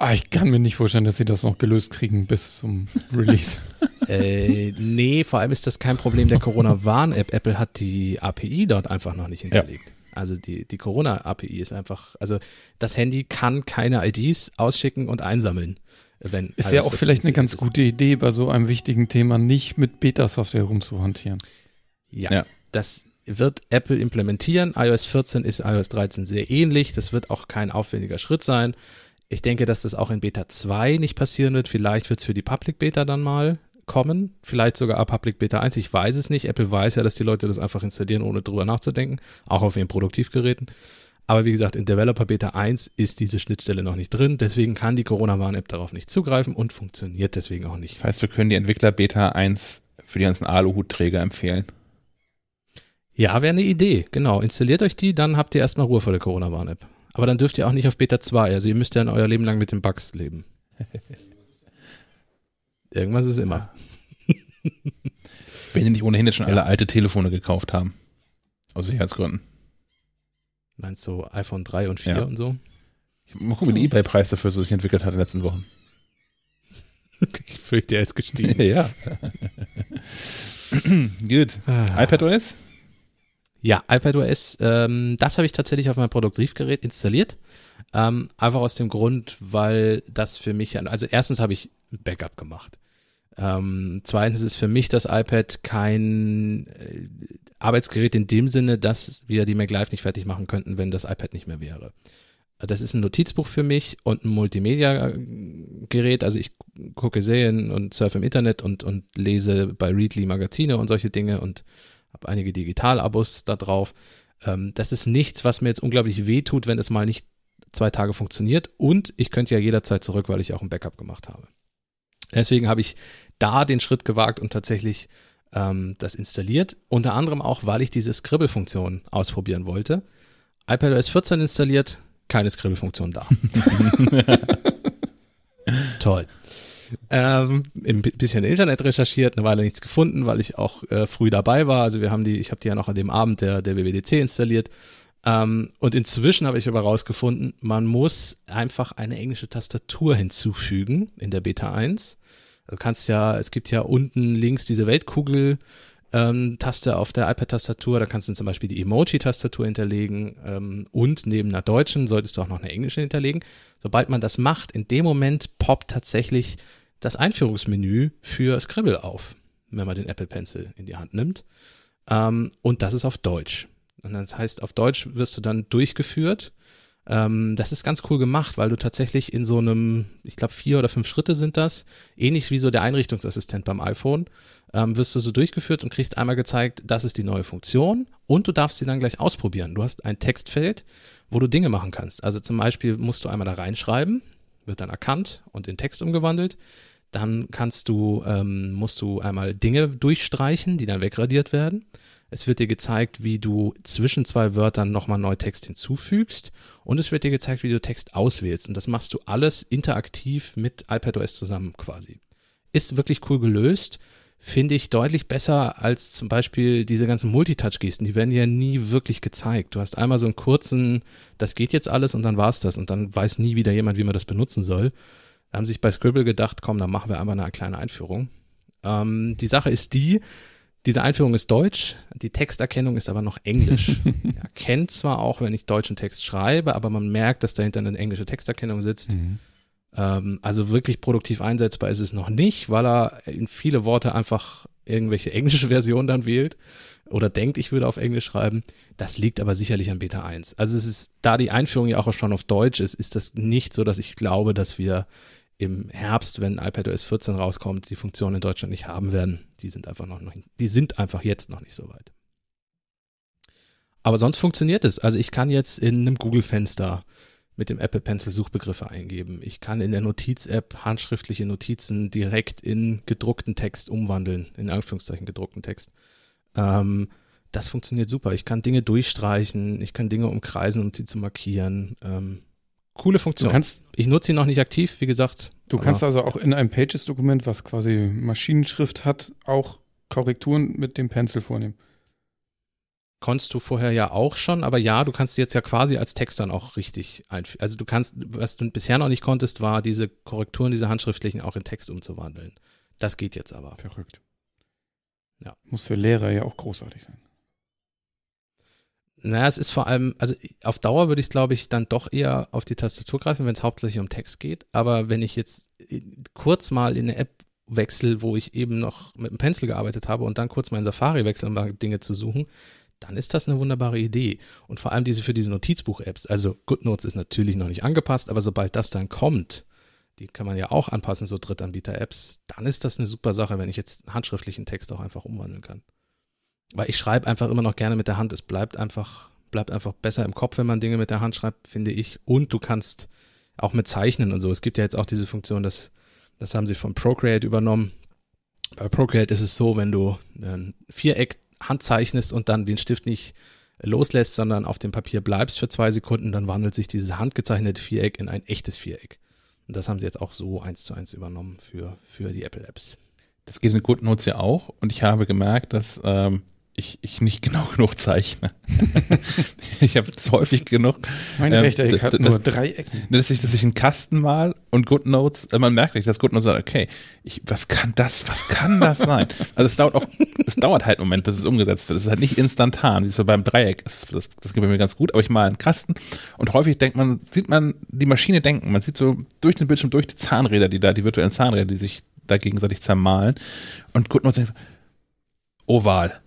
Ah, ich kann mir nicht vorstellen, dass sie das noch gelöst kriegen bis zum Release. äh, nee, vor allem ist das kein Problem der Corona-Warn-App. Apple hat die API dort einfach noch nicht hinterlegt. Also die, die Corona-API ist einfach, also das Handy kann keine IDs ausschicken und einsammeln. Wenn Ist ja auch 14 vielleicht eine ganz ist. gute Idee, bei so einem wichtigen Thema nicht mit Beta-Software rumzuhantieren. Ja, Ja. das wird Apple implementieren. iOS 14 ist iOS 13 sehr ähnlich. Das wird auch kein aufwendiger Schritt sein. Ich denke, dass das auch in Beta 2 nicht passieren wird. Vielleicht wird es für die Public Beta dann mal kommen. Vielleicht sogar Public Beta 1. Ich weiß es nicht. Apple weiß ja, dass die Leute das einfach installieren, ohne drüber nachzudenken. Auch auf ihren Produktivgeräten. Aber wie gesagt, in Developer Beta 1 ist diese Schnittstelle noch nicht drin. Deswegen kann die Corona-Warn-App darauf nicht zugreifen und funktioniert deswegen auch nicht. Das heißt, wir können die Entwickler Beta 1 für die ganzen Aluhutträger empfehlen. Ja, wäre eine Idee. Genau. Installiert euch die, dann habt ihr erstmal Ruhe vor der Corona-Warn-App. Aber dann dürft ihr auch nicht auf Beta 2. Also ihr müsst ja euer Leben lang mit den Bugs leben. Irgendwas ist immer. Wenn die nicht ohnehin jetzt schon alle alte Telefone gekauft haben. Aus Sicherheitsgründen. Meinst du iPhone 3 und 4 Ja. und so? Mal gucken, wie der Ebay-Preis dafür so sich entwickelt hat in den letzten Wochen. Ich fürchte, er ist gestiegen. ja. Gut. iPadOS? Ja, iPadOS, ähm, das habe ich tatsächlich auf meinem Produktivgerät installiert. Ähm, einfach aus dem Grund, weil das für mich, also erstens habe ich ein Backup gemacht. Ähm, zweitens ist für mich das iPad kein äh, Arbeitsgerät in dem Sinne, dass wir die MacLive nicht fertig machen könnten, wenn das iPad nicht mehr wäre. Das ist ein Notizbuch für mich und ein Multimedia-Gerät. Also ich gucke Serien und surfe im Internet und, und lese bei Readly Magazine und solche Dinge und habe einige Digital-Abos da drauf. Ähm, das ist nichts, was mir jetzt unglaublich wehtut, wenn es mal nicht zwei Tage funktioniert. Und ich könnte ja jederzeit zurück, weil ich auch ein Backup gemacht habe. Deswegen habe ich da den Schritt gewagt und tatsächlich ähm, das installiert. Unter anderem auch, weil ich diese Scribble-Funktion ausprobieren wollte. iPadOS 14 installiert, keine Scribble-Funktion da. Toll. Ähm, ein bisschen im Internet recherchiert, eine Weile nichts gefunden, weil ich auch äh, früh dabei war. Also wir haben die, ich habe die ja noch an dem Abend der, der WWDC installiert. Ähm, und inzwischen habe ich aber rausgefunden, man muss einfach eine englische Tastatur hinzufügen in der Beta 1. Du kannst ja, es gibt ja unten links diese Weltkugel, ähm, Taste auf der iPad-Tastatur, da kannst du zum Beispiel die Emoji-Tastatur hinterlegen ähm, und neben einer deutschen solltest du auch noch eine englische hinterlegen. Sobald man das macht, in dem Moment poppt tatsächlich das Einführungsmenü für Scribble auf, wenn man den Apple Pencil in die Hand nimmt. Ähm, und das ist auf Deutsch. Und das heißt, auf Deutsch wirst du dann durchgeführt. Ähm, das ist ganz cool gemacht, weil du tatsächlich in so einem, ich glaube, vier oder fünf Schritte sind das, ähnlich wie so der Einrichtungsassistent beim iPhone, ähm, wirst du so durchgeführt und kriegst einmal gezeigt, das ist die neue Funktion und du darfst sie dann gleich ausprobieren. Du hast ein Textfeld, wo du Dinge machen kannst. Also zum Beispiel musst du einmal da reinschreiben, wird dann erkannt und in Text umgewandelt. Dann kannst du, ähm, musst du einmal Dinge durchstreichen, die dann wegradiert werden. Es wird dir gezeigt, wie du zwischen zwei Wörtern nochmal neu Text hinzufügst und es wird dir gezeigt, wie du Text auswählst. Und das machst du alles interaktiv mit iPadOS zusammen quasi. Ist wirklich cool gelöst finde ich deutlich besser als zum Beispiel diese ganzen Multitouch-Gesten. Die werden ja nie wirklich gezeigt. Du hast einmal so einen kurzen, das geht jetzt alles und dann war's das und dann weiß nie wieder jemand, wie man das benutzen soll. Da haben sich bei Scribble gedacht, komm, dann machen wir einfach eine kleine Einführung. Ähm, die Sache ist die, diese Einführung ist Deutsch, die Texterkennung ist aber noch Englisch. Erkennt zwar auch, wenn ich deutschen Text schreibe, aber man merkt, dass dahinter eine englische Texterkennung sitzt. Mhm. Ähm, also wirklich produktiv einsetzbar ist es noch nicht, weil er in viele Worte einfach irgendwelche englische Versionen dann wählt oder denkt, ich würde auf Englisch schreiben. Das liegt aber sicherlich an Beta 1. Also es ist, da die Einführung ja auch schon auf Deutsch ist, ist das nicht so, dass ich glaube, dass wir im Herbst, wenn iPadOS 14 rauskommt, die Funktion in Deutschland nicht haben werden. Die sind einfach noch, die sind einfach jetzt noch nicht so weit. Aber sonst funktioniert es. Also ich kann jetzt in einem Google-Fenster mit dem Apple Pencil Suchbegriffe eingeben. Ich kann in der Notiz-App handschriftliche Notizen direkt in gedruckten Text umwandeln, in Anführungszeichen gedruckten Text. Ähm, das funktioniert super. Ich kann Dinge durchstreichen, ich kann Dinge umkreisen, um sie zu markieren. Ähm, coole Funktion. Kannst, ich nutze sie noch nicht aktiv, wie gesagt. Du kannst also auch in einem Pages-Dokument, was quasi Maschinenschrift hat, auch Korrekturen mit dem Pencil vornehmen. Konntest du vorher ja auch schon, aber ja, du kannst jetzt ja quasi als Text dann auch richtig einführen. Also du kannst, was du bisher noch nicht konntest, war diese Korrekturen, diese handschriftlichen auch in Text umzuwandeln. Das geht jetzt aber. Verrückt. Ja. Muss für Lehrer ja auch großartig sein. Naja, es ist vor allem, also auf Dauer würde ich glaube ich, dann doch eher auf die Tastatur greifen, wenn es hauptsächlich um Text geht. Aber wenn ich jetzt kurz mal in eine App wechsle, wo ich eben noch mit dem Pencil gearbeitet habe und dann kurz mal in Safari wechsle, um Dinge zu suchen, dann ist das eine wunderbare Idee. Und vor allem diese für diese Notizbuch-Apps. Also GoodNotes ist natürlich noch nicht angepasst, aber sobald das dann kommt, die kann man ja auch anpassen, so Drittanbieter-Apps, dann ist das eine super Sache, wenn ich jetzt handschriftlichen Text auch einfach umwandeln kann. Weil ich schreibe einfach immer noch gerne mit der Hand. Es bleibt einfach, bleibt einfach besser im Kopf, wenn man Dinge mit der Hand schreibt, finde ich. Und du kannst auch mit Zeichnen und so. Es gibt ja jetzt auch diese Funktion, das, das haben sie von Procreate übernommen. Bei Procreate ist es so, wenn du ein Viereck handzeichnest und dann den Stift nicht loslässt, sondern auf dem Papier bleibst für zwei Sekunden, dann wandelt sich dieses handgezeichnete Viereck in ein echtes Viereck. Und das haben sie jetzt auch so eins zu eins übernommen für, für die Apple Apps. Das geht in GoodNotes ja auch und ich habe gemerkt, dass ähm, ich, ich nicht genau genug zeichne. ich habe es häufig genug. Mein ähm, Rechteck hat nur drei Ecken. Dass ich, dass ich einen Kasten mal und GoodNotes, äh, man merkt nicht, dass GoodNotes sagt, okay, ich, was kann das, was kann das sein? also es dauert auch, es dauert halt einen Moment, bis es umgesetzt wird. Es ist halt nicht instantan, wie es beim Dreieck ist. Das, das geht bei mir ganz gut, aber ich mal einen Kasten und häufig denkt man, sieht man die Maschine denken, man sieht so durch den Bildschirm, durch die Zahnräder, die da, die virtuellen Zahnräder, die sich da gegenseitig zermahlen und GoodNotes denkt, oval.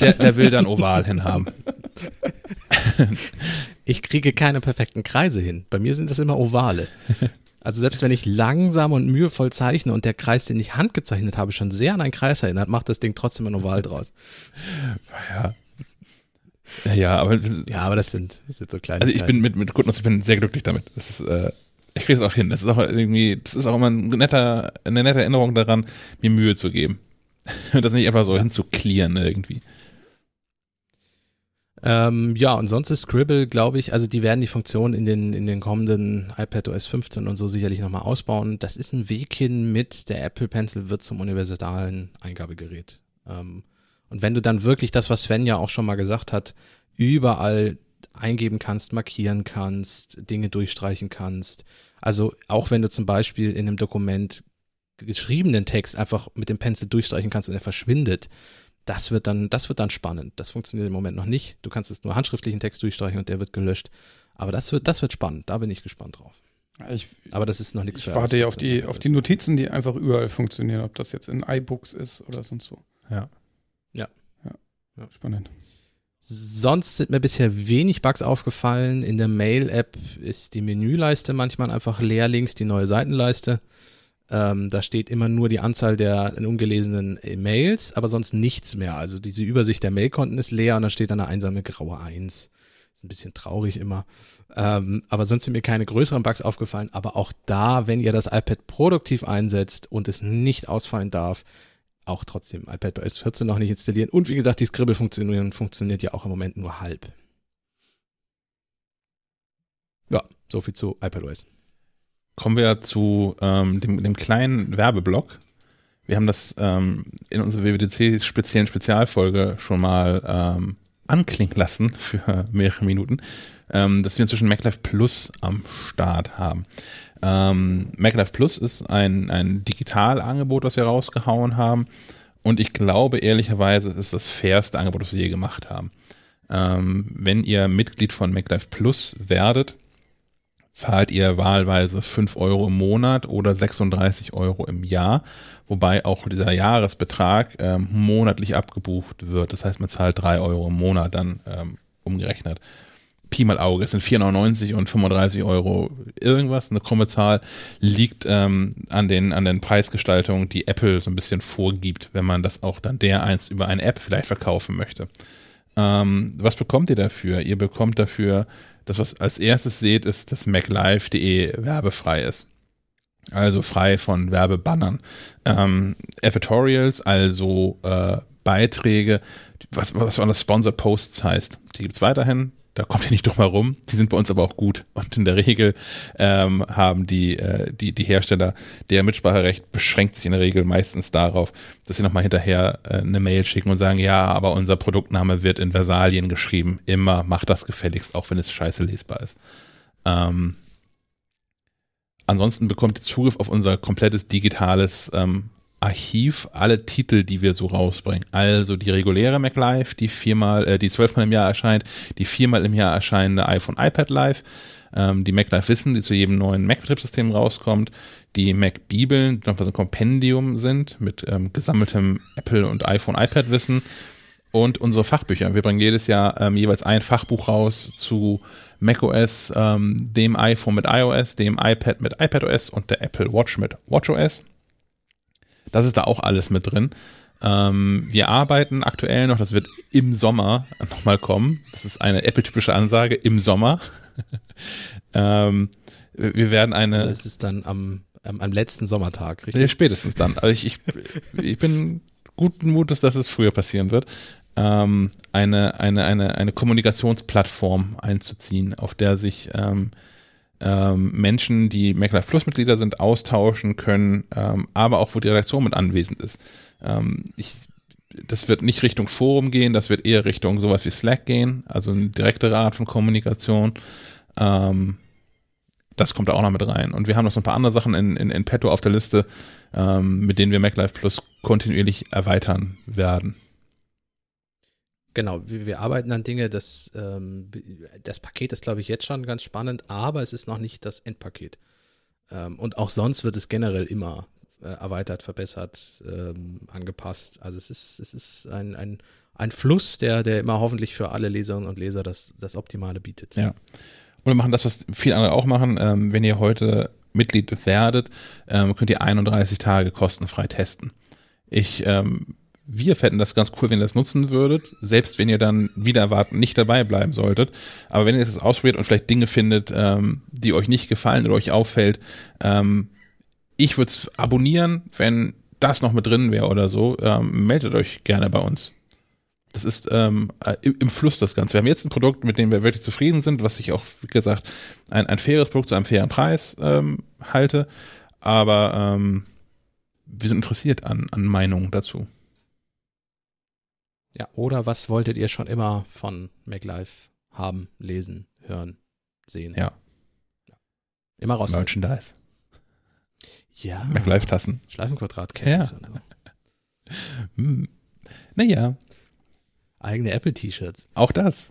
Der, der will dann oval hinhaben. Ich kriege keine perfekten Kreise hin. Bei mir sind das immer ovale. Also selbst wenn ich langsam und mühevoll zeichne und der Kreis, den ich handgezeichnet habe, schon sehr an einen Kreis erinnert, macht das Ding trotzdem ein Oval draus. Ja. Ja, aber ja, aber das sind, das sind so kleine. Also ich bin mit mit Goodness, ich bin sehr glücklich damit. Das ist, äh, ich kriege das auch hin. Das ist auch irgendwie, das ist auch immer ein netter, eine nette Erinnerung daran, mir Mühe zu geben. das nicht einfach so hinzuklären irgendwie. Ähm, ja, und sonst ist Scribble, glaube ich, also die werden die Funktion in den, in den kommenden iPad OS 15 und so sicherlich nochmal ausbauen. Das ist ein Weg hin mit, der Apple Pencil wird zum universalen Eingabegerät. Ähm, und wenn du dann wirklich das, was Sven ja auch schon mal gesagt hat, überall eingeben kannst, markieren kannst, Dinge durchstreichen kannst. Also auch wenn du zum Beispiel in einem Dokument geschriebenen Text einfach mit dem Pencil durchstreichen kannst und er verschwindet, das wird dann, das wird dann spannend. Das funktioniert im Moment noch nicht. Du kannst es nur handschriftlichen Text durchstreichen und der wird gelöscht. Aber das wird, das wird spannend. Da bin ich gespannt drauf. Ich, Aber das ist noch nichts ich warte ja auf die, auf die Notizen, die einfach überall funktionieren, ob das jetzt in iBooks ist oder sonst wo. Ja. Ja. Ja. ja. Spannend. Sonst sind mir bisher wenig Bugs aufgefallen. In der Mail-App ist die Menüleiste manchmal einfach leer links, die neue Seitenleiste. Ähm, da steht immer nur die Anzahl der ungelesenen Mails, aber sonst nichts mehr. Also diese Übersicht der Mailkonten ist leer und da steht dann eine einsame graue Eins. Ist ein bisschen traurig immer. Ähm, aber sonst sind mir keine größeren Bugs aufgefallen. Aber auch da, wenn ihr das iPad produktiv einsetzt und es nicht ausfallen darf, auch trotzdem iPad OS 14 noch nicht installieren. Und wie gesagt, die Scribble-Funktion funktioniert ja auch im Moment nur halb. Ja, soviel zu iPadOS kommen wir zu ähm, dem, dem kleinen Werbeblock. Wir haben das ähm, in unserer WWDC speziellen Spezialfolge schon mal ähm, anklingen lassen für mehrere Minuten, ähm, dass wir inzwischen MacLife Plus am Start haben. Ähm, MacLife Plus ist ein, ein Digitalangebot, das wir rausgehauen haben. Und ich glaube ehrlicherweise, es ist das fairste Angebot, das wir je gemacht haben. Ähm, wenn ihr Mitglied von MacLife Plus werdet, zahlt ihr wahlweise 5 Euro im Monat oder 36 Euro im Jahr, wobei auch dieser Jahresbetrag ähm, monatlich abgebucht wird. Das heißt, man zahlt 3 Euro im Monat dann ähm, umgerechnet. Pi mal Auge, es sind 4,99 und 35 Euro irgendwas, eine krumme Zahl, liegt ähm, an, den, an den Preisgestaltungen, die Apple so ein bisschen vorgibt, wenn man das auch dann der eins über eine App vielleicht verkaufen möchte. Ähm, was bekommt ihr dafür? Ihr bekommt dafür das, was als erstes seht, ist, dass MacLive.de werbefrei ist. Also frei von Werbebannern. Ähm, Editorials, also äh, Beiträge, was, was das Sponsor Posts heißt, die gibt's weiterhin da kommt ihr nicht drum herum. Die sind bei uns aber auch gut. Und in der Regel ähm, haben die, äh, die, die Hersteller, der Mitspracherecht beschränkt sich in der Regel meistens darauf, dass sie nochmal hinterher äh, eine Mail schicken und sagen, ja, aber unser Produktname wird in Versalien geschrieben. Immer macht das gefälligst, auch wenn es scheiße lesbar ist. Ähm, ansonsten bekommt ihr Zugriff auf unser komplettes digitales ähm, Archiv alle Titel, die wir so rausbringen. Also die reguläre Mac Live, die viermal, äh, die zwölfmal im Jahr erscheint, die viermal im Jahr erscheinende iPhone iPad Live, ähm, die Mac Live Wissen, die zu jedem neuen Mac-Betriebssystem rauskommt, die Mac Bibeln, die noch so ein Kompendium sind mit ähm, gesammeltem Apple und iPhone iPad Wissen und unsere Fachbücher. Wir bringen jedes Jahr ähm, jeweils ein Fachbuch raus zu macOS, ähm, dem iPhone mit iOS, dem iPad mit iPadOS und der Apple Watch mit WatchOS. Das ist da auch alles mit drin. Ähm, wir arbeiten aktuell noch, das wird im Sommer nochmal kommen. Das ist eine Apple-typische Ansage, im Sommer. ähm, wir werden eine. Also ist es dann am, am, am letzten Sommertag, richtig? Spätestens dann. Also ich, ich, ich bin guten Mutes, dass es früher passieren wird. Ähm, eine, eine, eine, eine Kommunikationsplattform einzuziehen, auf der sich ähm, ähm, Menschen, die MacLife Plus Mitglieder sind, austauschen können, ähm, aber auch wo die Redaktion mit anwesend ist. Ähm, ich, das wird nicht Richtung Forum gehen, das wird eher Richtung sowas wie Slack gehen, also eine direktere Art von Kommunikation. Ähm, das kommt da auch noch mit rein. Und wir haben noch so ein paar andere Sachen in, in, in petto auf der Liste, ähm, mit denen wir MacLife Plus kontinuierlich erweitern werden. Genau, wir, wir, arbeiten an Dinge, das, ähm, das Paket ist, glaube ich, jetzt schon ganz spannend, aber es ist noch nicht das Endpaket. Ähm, und auch sonst wird es generell immer äh, erweitert, verbessert, ähm, angepasst. Also es ist, es ist ein, ein, ein Fluss, der, der immer hoffentlich für alle Leserinnen und Leser das, das Optimale bietet. Ja. Und wir machen das, was viele andere auch machen. Ähm, wenn ihr heute Mitglied werdet, ähm, könnt ihr 31 Tage kostenfrei testen. Ich ähm, wir fänden das ganz cool, wenn ihr das nutzen würdet, selbst wenn ihr dann wieder erwarten nicht dabei bleiben solltet. Aber wenn ihr das ausprobiert und vielleicht Dinge findet, ähm, die euch nicht gefallen oder euch auffällt, ähm, ich würde es abonnieren, wenn das noch mit drin wäre oder so. Ähm, meldet euch gerne bei uns. Das ist ähm, äh, im, Fluss das Ganze. Wir haben jetzt ein Produkt, mit dem wir wirklich zufrieden sind, was ich auch, wie gesagt, ein, ein faires Produkt zu einem fairen Preis ähm, halte. Aber ähm, wir sind interessiert an, an Meinungen dazu. Ja, oder was wolltet ihr schon immer von MacLife haben, lesen, hören, sehen? Ja. Immer raus. Merchandise. Ja. MacLife-Tassen. Schleifenquadrat Ja. kennt Hm. Naja, Eigene Apple-T-Shirts. auch das.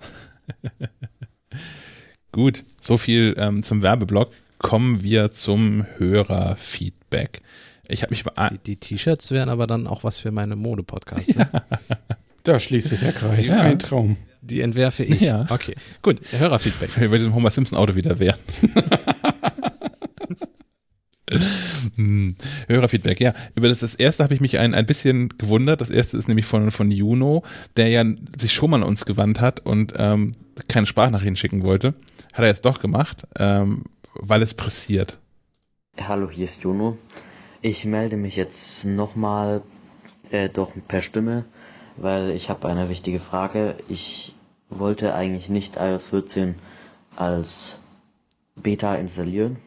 Gut, so viel ähm, zum Werbeblock. Kommen wir zum Hörerfeedback. Ich habe mich Die, die T-Shirts wären aber dann auch was für meine Mode-Podcasts. Ne? Da schließt sich der Kreis. Ja. Ein Traum. Die entwerfe ich. Ja. Okay, gut. Hörerfeedback. wenn wir dem Homer Simpson Auto wieder wären. hm, Hörerfeedback, ja. Über das, das erste habe ich mich ein, ein bisschen gewundert. Das erste ist nämlich von, von Juno, der ja sich schon mal an uns gewandt hat und ähm, keine Sprachnachrichten schicken wollte. Hat er jetzt doch gemacht, ähm, weil es pressiert. Hallo, hier ist Juno. Ich melde mich jetzt nochmal äh, doch per Stimme, weil ich habe eine wichtige Frage. Ich wollte eigentlich nicht iOS 14 als Beta installieren.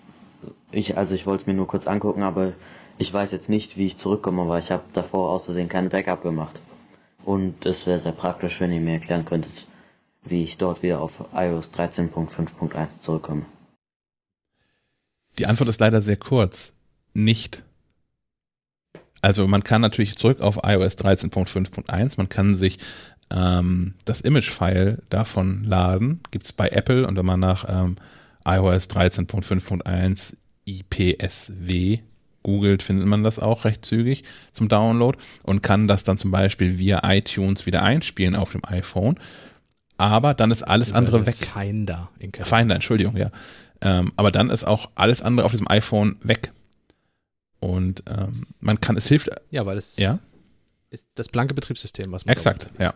Ich, also ich wollte es mir nur kurz angucken, aber ich weiß jetzt nicht, wie ich zurückkomme, weil ich habe davor aus Versehen kein Backup gemacht. Und es wäre sehr praktisch, wenn ihr mir erklären könntet, wie ich dort wieder auf iOS 13.5.1 zurückkomme. Die Antwort ist leider sehr kurz. Nicht. Also man kann natürlich zurück auf iOS 13.5.1, man kann sich ähm, das Image-File davon laden, gibt's bei Apple und wenn man nach ähm, iOS 13.5.1 IPSW googelt, findet man das auch recht zügig zum Download und kann das dann zum Beispiel via iTunes wieder einspielen auf dem iPhone. Aber dann ist alles andere weg. Finder. Finder, Entschuldigung, ja. Ähm, aber dann ist auch alles andere auf diesem iPhone weg. Und ähm, man kann, es hilft, Ja, weil es ja, ist das blanke Betriebssystem, was man exakt, ja.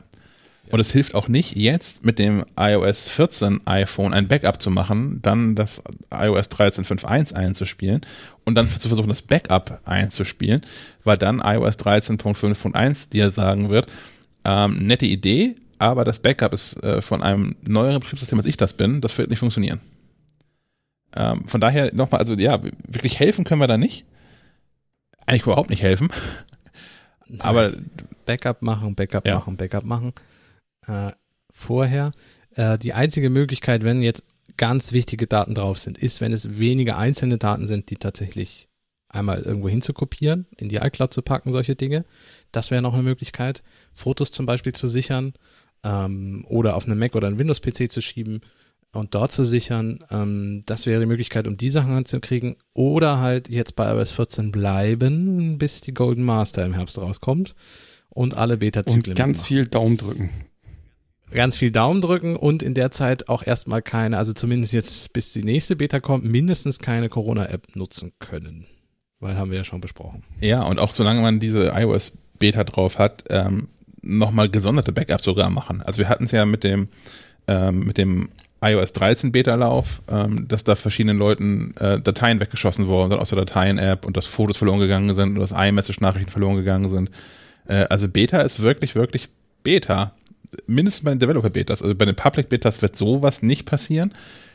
Und es hilft auch nicht, jetzt mit dem iOS 14 iPhone ein Backup zu machen, dann das iOS 13.5.1 einzuspielen und dann zu versuchen, das Backup einzuspielen, weil dann iOS 13.5.1 dir sagen wird, ähm, nette Idee, aber das Backup ist äh, von einem neueren Betriebssystem, als ich das bin, das wird nicht funktionieren. Ähm, von daher nochmal, also ja, wirklich helfen können wir da nicht. Eigentlich überhaupt nicht helfen. Aber Backup machen, Backup Ja. machen, Backup machen. Äh, vorher. Äh, die einzige Möglichkeit, wenn jetzt ganz wichtige Daten drauf sind, ist, wenn es wenige einzelne Daten sind, die tatsächlich einmal irgendwo hin zu kopieren, in die iCloud zu packen, solche Dinge. Das wäre noch eine Möglichkeit. Fotos zum Beispiel zu sichern ähm, oder auf einen Mac oder einen Windows-PC zu schieben und dort zu sichern. Ähm, das wäre die Möglichkeit, um die Sachen anzukriegen. Oder halt jetzt bei iOS 14 bleiben, bis die Golden Master im Herbst rauskommt und alle Beta-Zyklen. Und ganz mitmachen. viel Daumen drücken. ganz viel Daumen drücken und in der Zeit auch erstmal keine, also zumindest jetzt bis die nächste Beta kommt, mindestens keine Corona-App nutzen können. Weil haben wir ja schon besprochen. Ja, und auch solange man diese iOS-Beta drauf hat, ähm, nochmal gesonderte Backups sogar machen. Also wir hatten es ja mit dem, ähm, mit dem iOS 13 Beta-Lauf, ähm, dass da verschiedenen Leuten äh, Dateien weggeschossen worden sind aus der Dateien-App und dass Fotos verloren gegangen sind und dass iMessage-Nachrichten verloren gegangen sind. Äh, also Beta ist wirklich, wirklich Beta. Mindestens bei den Developer-Betas. Also bei den Public-Betas wird sowas nicht passieren.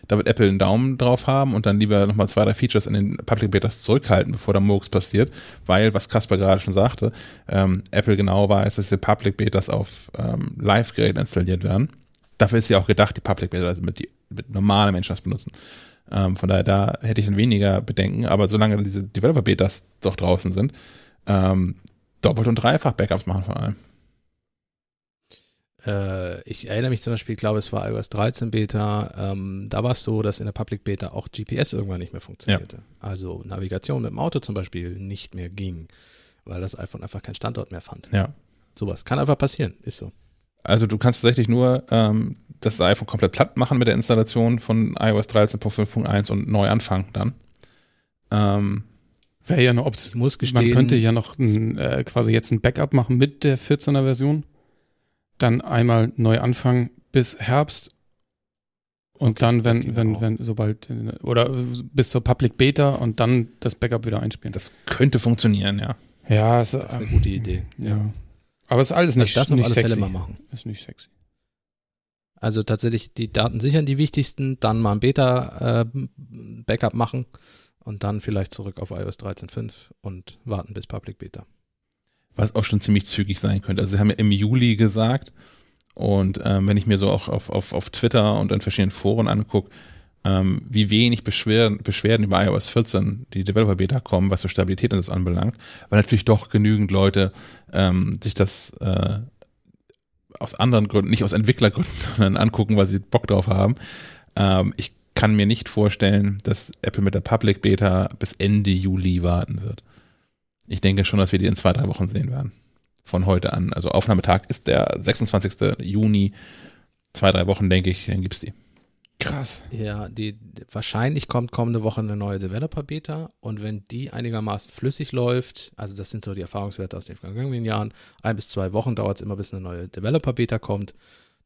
Da wird Apple einen Daumen drauf haben und dann lieber nochmal zwei, drei Features in den Public Betas zurückhalten, bevor da Murks passiert, weil, was Kasper gerade schon sagte, ähm, Apple genau weiß, dass diese Public Betas auf ähm, Live-Geräten installiert werden. Dafür ist ja auch gedacht, die Public Beta, also mit, die, mit normale Menschen das benutzen. Ähm, von daher, da hätte ich dann weniger Bedenken, aber solange diese Developer-Betas doch draußen sind, ähm, doppelt und dreifach Backups machen vor allem. Äh, ich erinnere mich zum Beispiel, ich glaube, es war iOS 13 Beta, ähm, da war es so, dass in der Public Beta auch GPS irgendwann nicht mehr funktionierte. Also Navigation mit dem Auto zum Beispiel nicht mehr ging, weil das iPhone einfach keinen Standort mehr fand. Ja. Sowas kann einfach passieren, ist so. Also du kannst tatsächlich nur ähm, das iPhone komplett platt machen mit der Installation von iOS 13.5.1 und neu anfangen dann. Ähm, Wäre ja eine Option. muss gestehen, Man könnte ja noch ein, äh, quasi jetzt ein Backup machen mit der 14er Version. Dann einmal neu anfangen bis Herbst. Und Okay, dann, wenn, wenn, auch. wenn, sobald, äh, oder bis zur Public Beta und dann das Backup wieder einspielen. das könnte funktionieren, ja. ja, es, das ist eine ähm, gute Idee. Ja. Aber es ist alles nicht, das auf nicht alle sexy. Fälle mal machen. Ist nicht sexy. Also tatsächlich die Daten sichern, die wichtigsten, dann mal ein Beta-Backup machen und dann vielleicht zurück auf iOS 13.5 und warten bis Public Beta. was auch schon ziemlich zügig sein könnte. Also sie haben ja im Juli gesagt und ähm, wenn ich mir so auch auf, auf, auf Twitter und in verschiedenen Foren angucke, ähm, wie wenig Beschwerden, Beschwerden über iOS 14, die Developer-Beta kommen, was so Stabilität und das anbelangt, weil natürlich doch genügend Leute ähm, sich das äh, aus anderen Gründen, nicht aus Entwicklergründen, sondern angucken, weil sie Bock drauf haben. Ähm, ich kann mir nicht vorstellen, dass Apple mit der Public Beta bis Ende Juli warten wird. Ich denke schon, dass wir die in zwei, drei Wochen sehen werden. Von heute an. Also Aufnahmetag ist der 26. Juni. Zwei, drei Wochen, denke ich, dann gibt's die. Krass. Ja, die wahrscheinlich kommt kommende Woche eine neue Developer-Beta und wenn die einigermaßen flüssig läuft, also das sind so die Erfahrungswerte aus den vergangenen Jahren, ein bis zwei Wochen dauert es immer, bis eine neue Developer-Beta kommt.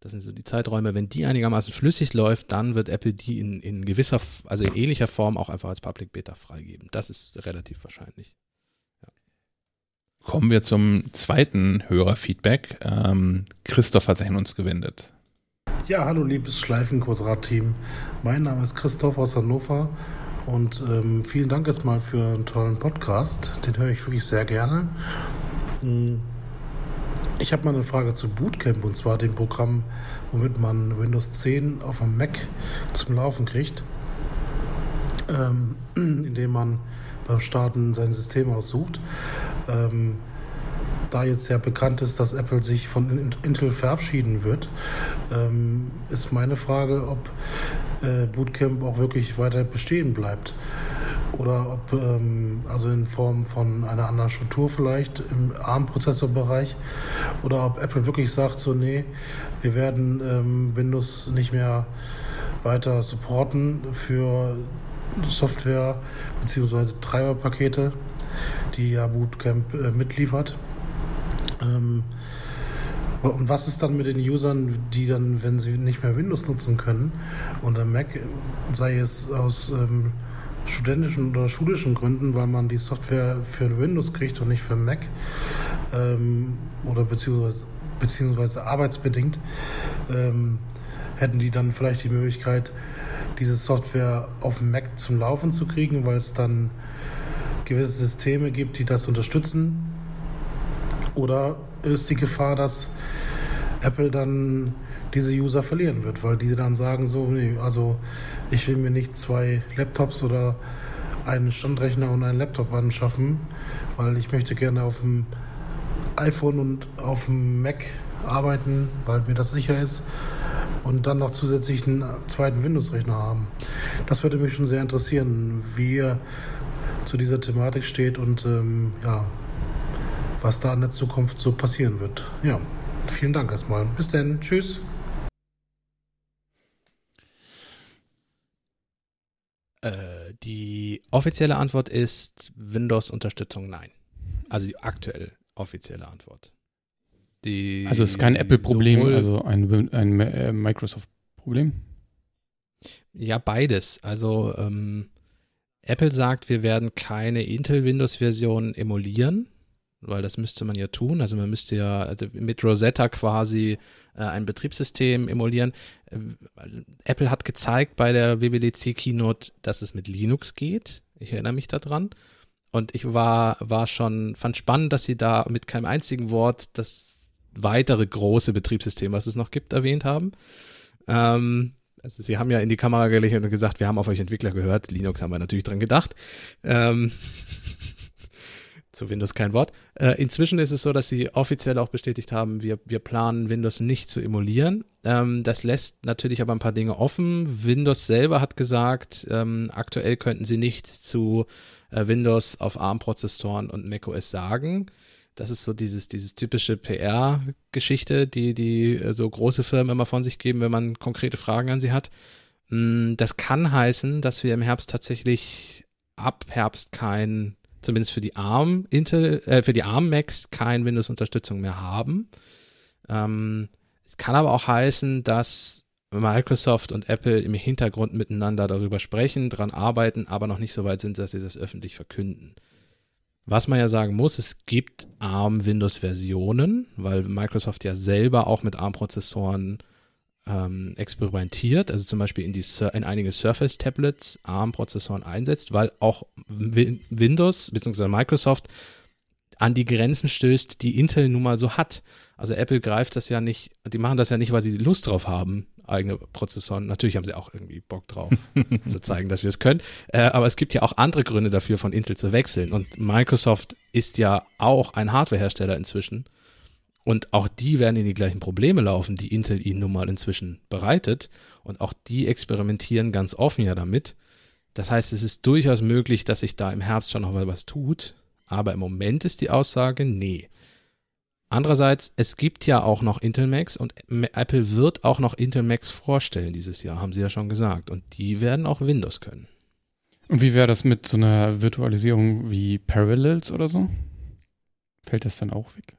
Das sind so die Zeiträume. Wenn die einigermaßen flüssig läuft, dann wird Apple die in, in gewisser, also in ähnlicher Form auch einfach als Public Beta freigeben. Das ist relativ wahrscheinlich. Kommen wir zum zweiten Hörerfeedback. Ähm, Christoph hat sich an uns gewendet. Ja, hallo liebes Schleifenquadrat-Team. Mein Name ist Christoph aus Hannover und ähm, vielen Dank jetzt mal für einen tollen Podcast. Den höre ich wirklich sehr gerne. Mm, Ich habe mal eine Frage zu Bootcamp und zwar dem Programm, womit man Windows 10 auf dem Mac zum Laufen kriegt, ähm, indem man beim Starten sein System aussucht. Ähm, da jetzt ja bekannt ist, dass Apple sich von In- Intel verabschieden wird, ähm, ist meine Frage, ob äh, Bootcamp auch wirklich weiter bestehen bleibt. Oder ob, ähm, also in Form von einer anderen Struktur vielleicht im ARM-Prozessorbereich, oder ob Apple wirklich sagt, so, nee, wir werden ähm, Windows nicht mehr weiter supporten für Software bzw. Treiberpakete, die ja Bootcamp äh, mitliefert. Ähm, und was ist dann mit den Usern, die dann, wenn sie nicht mehr Windows nutzen können am Mac, sei es aus ähm, studentischen oder schulischen Gründen, weil man die Software für Windows kriegt und nicht für Mac ähm, oder beziehungsweise, beziehungsweise arbeitsbedingt, ähm, hätten die dann vielleicht die Möglichkeit, diese Software auf dem Mac zum Laufen zu kriegen, weil es dann gewisse Systeme gibt, die das unterstützen. Oder ist die Gefahr, dass Apple dann diese User verlieren wird, weil die dann sagen so, nee, also ich will mir nicht zwei Laptops oder einen Standrechner und einen Laptop anschaffen, weil ich möchte gerne auf dem iPhone und auf dem Mac arbeiten, weil mir das sicher ist und dann noch zusätzlich einen zweiten Windows-Rechner haben. Das würde mich schon sehr interessieren, wie ihr zu dieser Thematik steht und ähm, ja, was da in der Zukunft so passieren wird. Ja, vielen Dank erstmal. Bis dann. Tschüss. Äh, die offizielle Antwort ist Windows-Unterstützung nein. Also die aktuell offizielle Antwort. Die Also es ist kein Apple-Problem, also ein, ein äh, Microsoft-Problem. Ja, beides. Also ähm, Apple sagt, wir werden keine Intel-Windows-Version emulieren, weil das müsste man ja tun. Also man müsste ja also mit Rosetta quasi äh, ein Betriebssystem emulieren. Äh, Apple hat gezeigt bei der WWDC Keynote, dass es mit Linux geht. Ich erinnere mich daran. Und ich war, war schon, fand spannend, dass sie da mit keinem einzigen Wort das weitere große Betriebssystem, was es noch gibt, erwähnt haben. Ähm, also sie haben ja in die Kamera gelächelt und gesagt, wir haben auf euch Entwickler gehört. Linux haben wir natürlich dran gedacht. Ähm, zu Windows kein Wort. Äh, inzwischen ist es so, dass sie offiziell auch bestätigt haben, wir, wir planen Windows nicht zu emulieren. Ähm, das lässt natürlich aber ein paar Dinge offen. Windows selber hat gesagt, ähm, aktuell könnten sie nichts zu äh, Windows auf ARM-Prozessoren und macOS sagen. Das ist so dieses, dieses typische PR-Geschichte, die, die äh, so große Firmen immer von sich geben, wenn man konkrete Fragen an sie hat. Mm, Das kann heißen, dass wir im Herbst tatsächlich ab Herbst kein, zumindest für die ARM Intel, äh, für die ARM Macs kein Windows-Unterstützung mehr haben. Ähm, es kann aber auch heißen, dass Microsoft und Apple im Hintergrund miteinander darüber sprechen, dran arbeiten, aber noch nicht so weit sind, dass sie das öffentlich verkünden. Was man ja sagen muss, es gibt ARM-Windows-Versionen, weil Microsoft ja selber auch mit ARM-Prozessoren ähm, experimentiert, also zum Beispiel in, die, in einige Surface-Tablets ARM-Prozessoren einsetzt, weil auch Windows bzw. Microsoft an die Grenzen stößt, die Intel nun mal so hat. Also Apple greift das ja nicht, die machen das ja nicht, weil sie Lust drauf haben, eigene Prozessoren. Natürlich haben sie auch irgendwie Bock drauf, zu zeigen, dass wir es können. Äh, aber es gibt ja auch andere Gründe dafür, von Intel zu wechseln. Und Microsoft ist ja auch ein Hardwarehersteller inzwischen. Und auch die werden in die gleichen Probleme laufen, die Intel ihnen nun mal inzwischen bereitet. Und auch die experimentieren ganz offen ja damit. Das heißt, es ist durchaus möglich, dass sich da im Herbst schon noch was tut. Aber im Moment ist die Aussage, nee. Andererseits, es gibt ja auch noch Intel Macs und Apple wird auch noch Intel Macs vorstellen dieses Jahr, haben sie ja schon gesagt. Und die werden auch Windows können. Und wie wäre das mit so einer Virtualisierung wie Parallels oder so? Fällt das dann auch weg?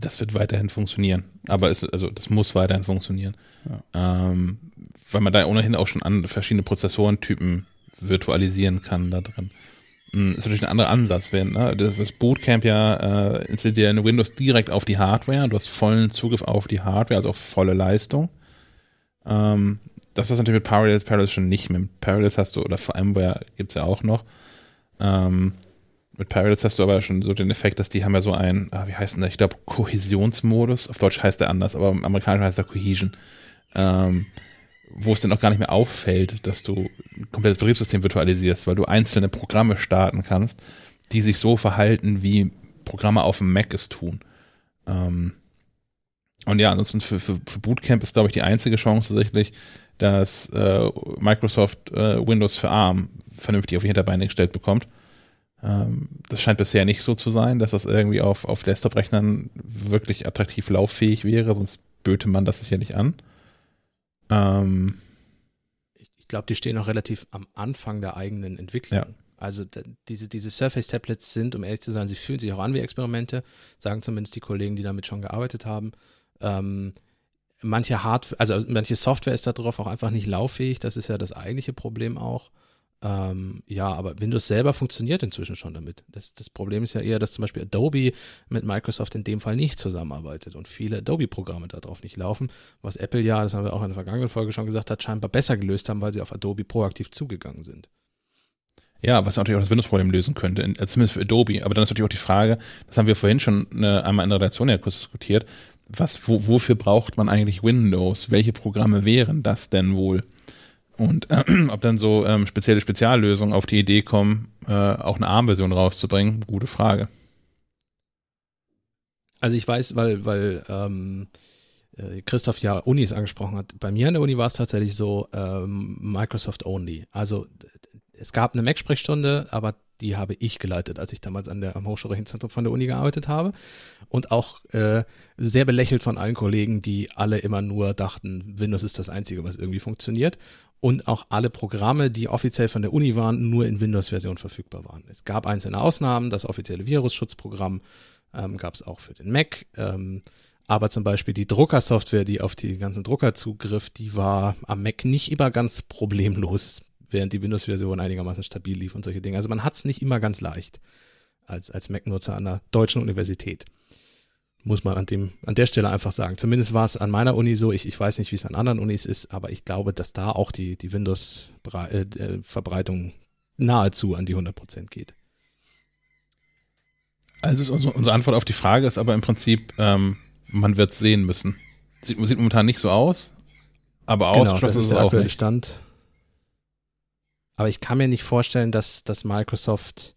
Das wird weiterhin funktionieren. Aber es, also das muss weiterhin funktionieren. Ja. Ähm, weil man da ohnehin auch schon an verschiedene Prozessorentypen virtualisieren kann da drin. Hm, ist natürlich ein anderer Ansatz. Wenn, ne? Das Bootcamp ja äh, installiert dir eine Windows direkt auf die Hardware. Du hast vollen Zugriff auf die Hardware, also auf volle Leistung. Ähm, das ist natürlich mit Parallels, Parallels schon nicht mehr. Mit Parallels hast du, oder vor allem gibt es ja auch noch. Ähm, mit Parallels hast du aber schon so den Effekt, dass die haben ja so einen, ah, wie heißt denn der? Ich glaube, Kohäsionsmodus. Auf Deutsch heißt der anders, aber im Amerikanischen heißt der Cohesion. Ähm, wo es dann auch gar nicht mehr auffällt, dass du ein komplettes Betriebssystem virtualisierst, weil du einzelne Programme starten kannst, die sich so verhalten, wie Programme auf dem Mac es tun. Ähm, und ja, ansonsten für, für, für Bootcamp ist, glaube ich, die einzige Chance tatsächlich, dass äh, Microsoft äh, Windows für ARM vernünftig auf die Hinterbeine gestellt bekommt. Ähm, das scheint bisher nicht so zu sein, dass das irgendwie auf, auf Desktop-Rechnern wirklich attraktiv lauffähig wäre, sonst böte man das sicherlich an. Ähm, ich, ich glaube, die stehen noch relativ am Anfang der eigenen Entwicklung. Ja. Also diese, diese Surface-Tablets sind, um ehrlich zu sein, sie fühlen sich auch an wie Experimente, sagen zumindest die Kollegen, die damit schon gearbeitet haben. Ähm, manche Hardware, also manche Software ist darauf auch einfach nicht lauffähig, das ist ja das eigentliche Problem auch. Ähm, ja, aber Windows selber funktioniert inzwischen schon damit. Das, das Problem ist ja eher, dass zum Beispiel Adobe mit Microsoft in dem Fall nicht zusammenarbeitet und viele Adobe-Programme darauf nicht laufen, was Apple ja, das haben wir auch in der vergangenen Folge schon gesagt hat, scheinbar besser gelöst haben, weil sie auf Adobe proaktiv zugegangen sind. Ja, was natürlich auch das Windows-Problem lösen könnte, äh, zumindest für Adobe. Aber dann ist natürlich auch die Frage, das haben wir vorhin schon eine, einmal in der Redaktion ja kurz diskutiert, was, wo, wofür braucht man eigentlich Windows? Welche Programme wären das denn wohl? Und äh, ob dann so ähm, spezielle Speziallösungen auf die Idee kommen, äh, auch eine ARM-Version rauszubringen, gute Frage. Also ich weiß, weil, weil ähm, äh, Christoph ja Unis angesprochen hat. Bei mir an der Uni war es tatsächlich so ähm, Microsoft Only. Also es gab eine Mac-Sprechstunde, aber die habe ich geleitet, als ich damals an der, am Hochschulrechenzentrum von der Uni gearbeitet habe. Und auch äh, sehr belächelt von allen Kollegen, die alle immer nur dachten, Windows ist das Einzige, was irgendwie funktioniert und auch alle Programme, die offiziell von der Uni waren, nur in Windows-Version verfügbar waren. Es gab einzelne Ausnahmen, das offizielle Virusschutzprogramm ähm, gab es auch für den Mac, ähm, aber zum Beispiel die Druckersoftware, die auf die ganzen Drucker zugriff, die war am Mac nicht immer ganz problemlos, während die Windows-Version einigermaßen stabil lief und solche Dinge. Also man hat es nicht immer ganz leicht als, als Mac-Nutzer an der deutschen Universität muss man an, dem, an der Stelle einfach sagen. Zumindest war es an meiner Uni so. Ich, ich weiß nicht, wie es an anderen Unis ist, aber ich glaube, dass da auch die, die Windows-Verbreitung äh, nahezu an die 100% geht. Also unsere Antwort auf die Frage ist aber im Prinzip, ähm, man wird sehen müssen. Sieht, sieht momentan nicht so aus, aber genau, ausgeschlossen das ist, ist der auch nicht. Stand. Aber ich kann mir nicht vorstellen, dass, dass Microsoft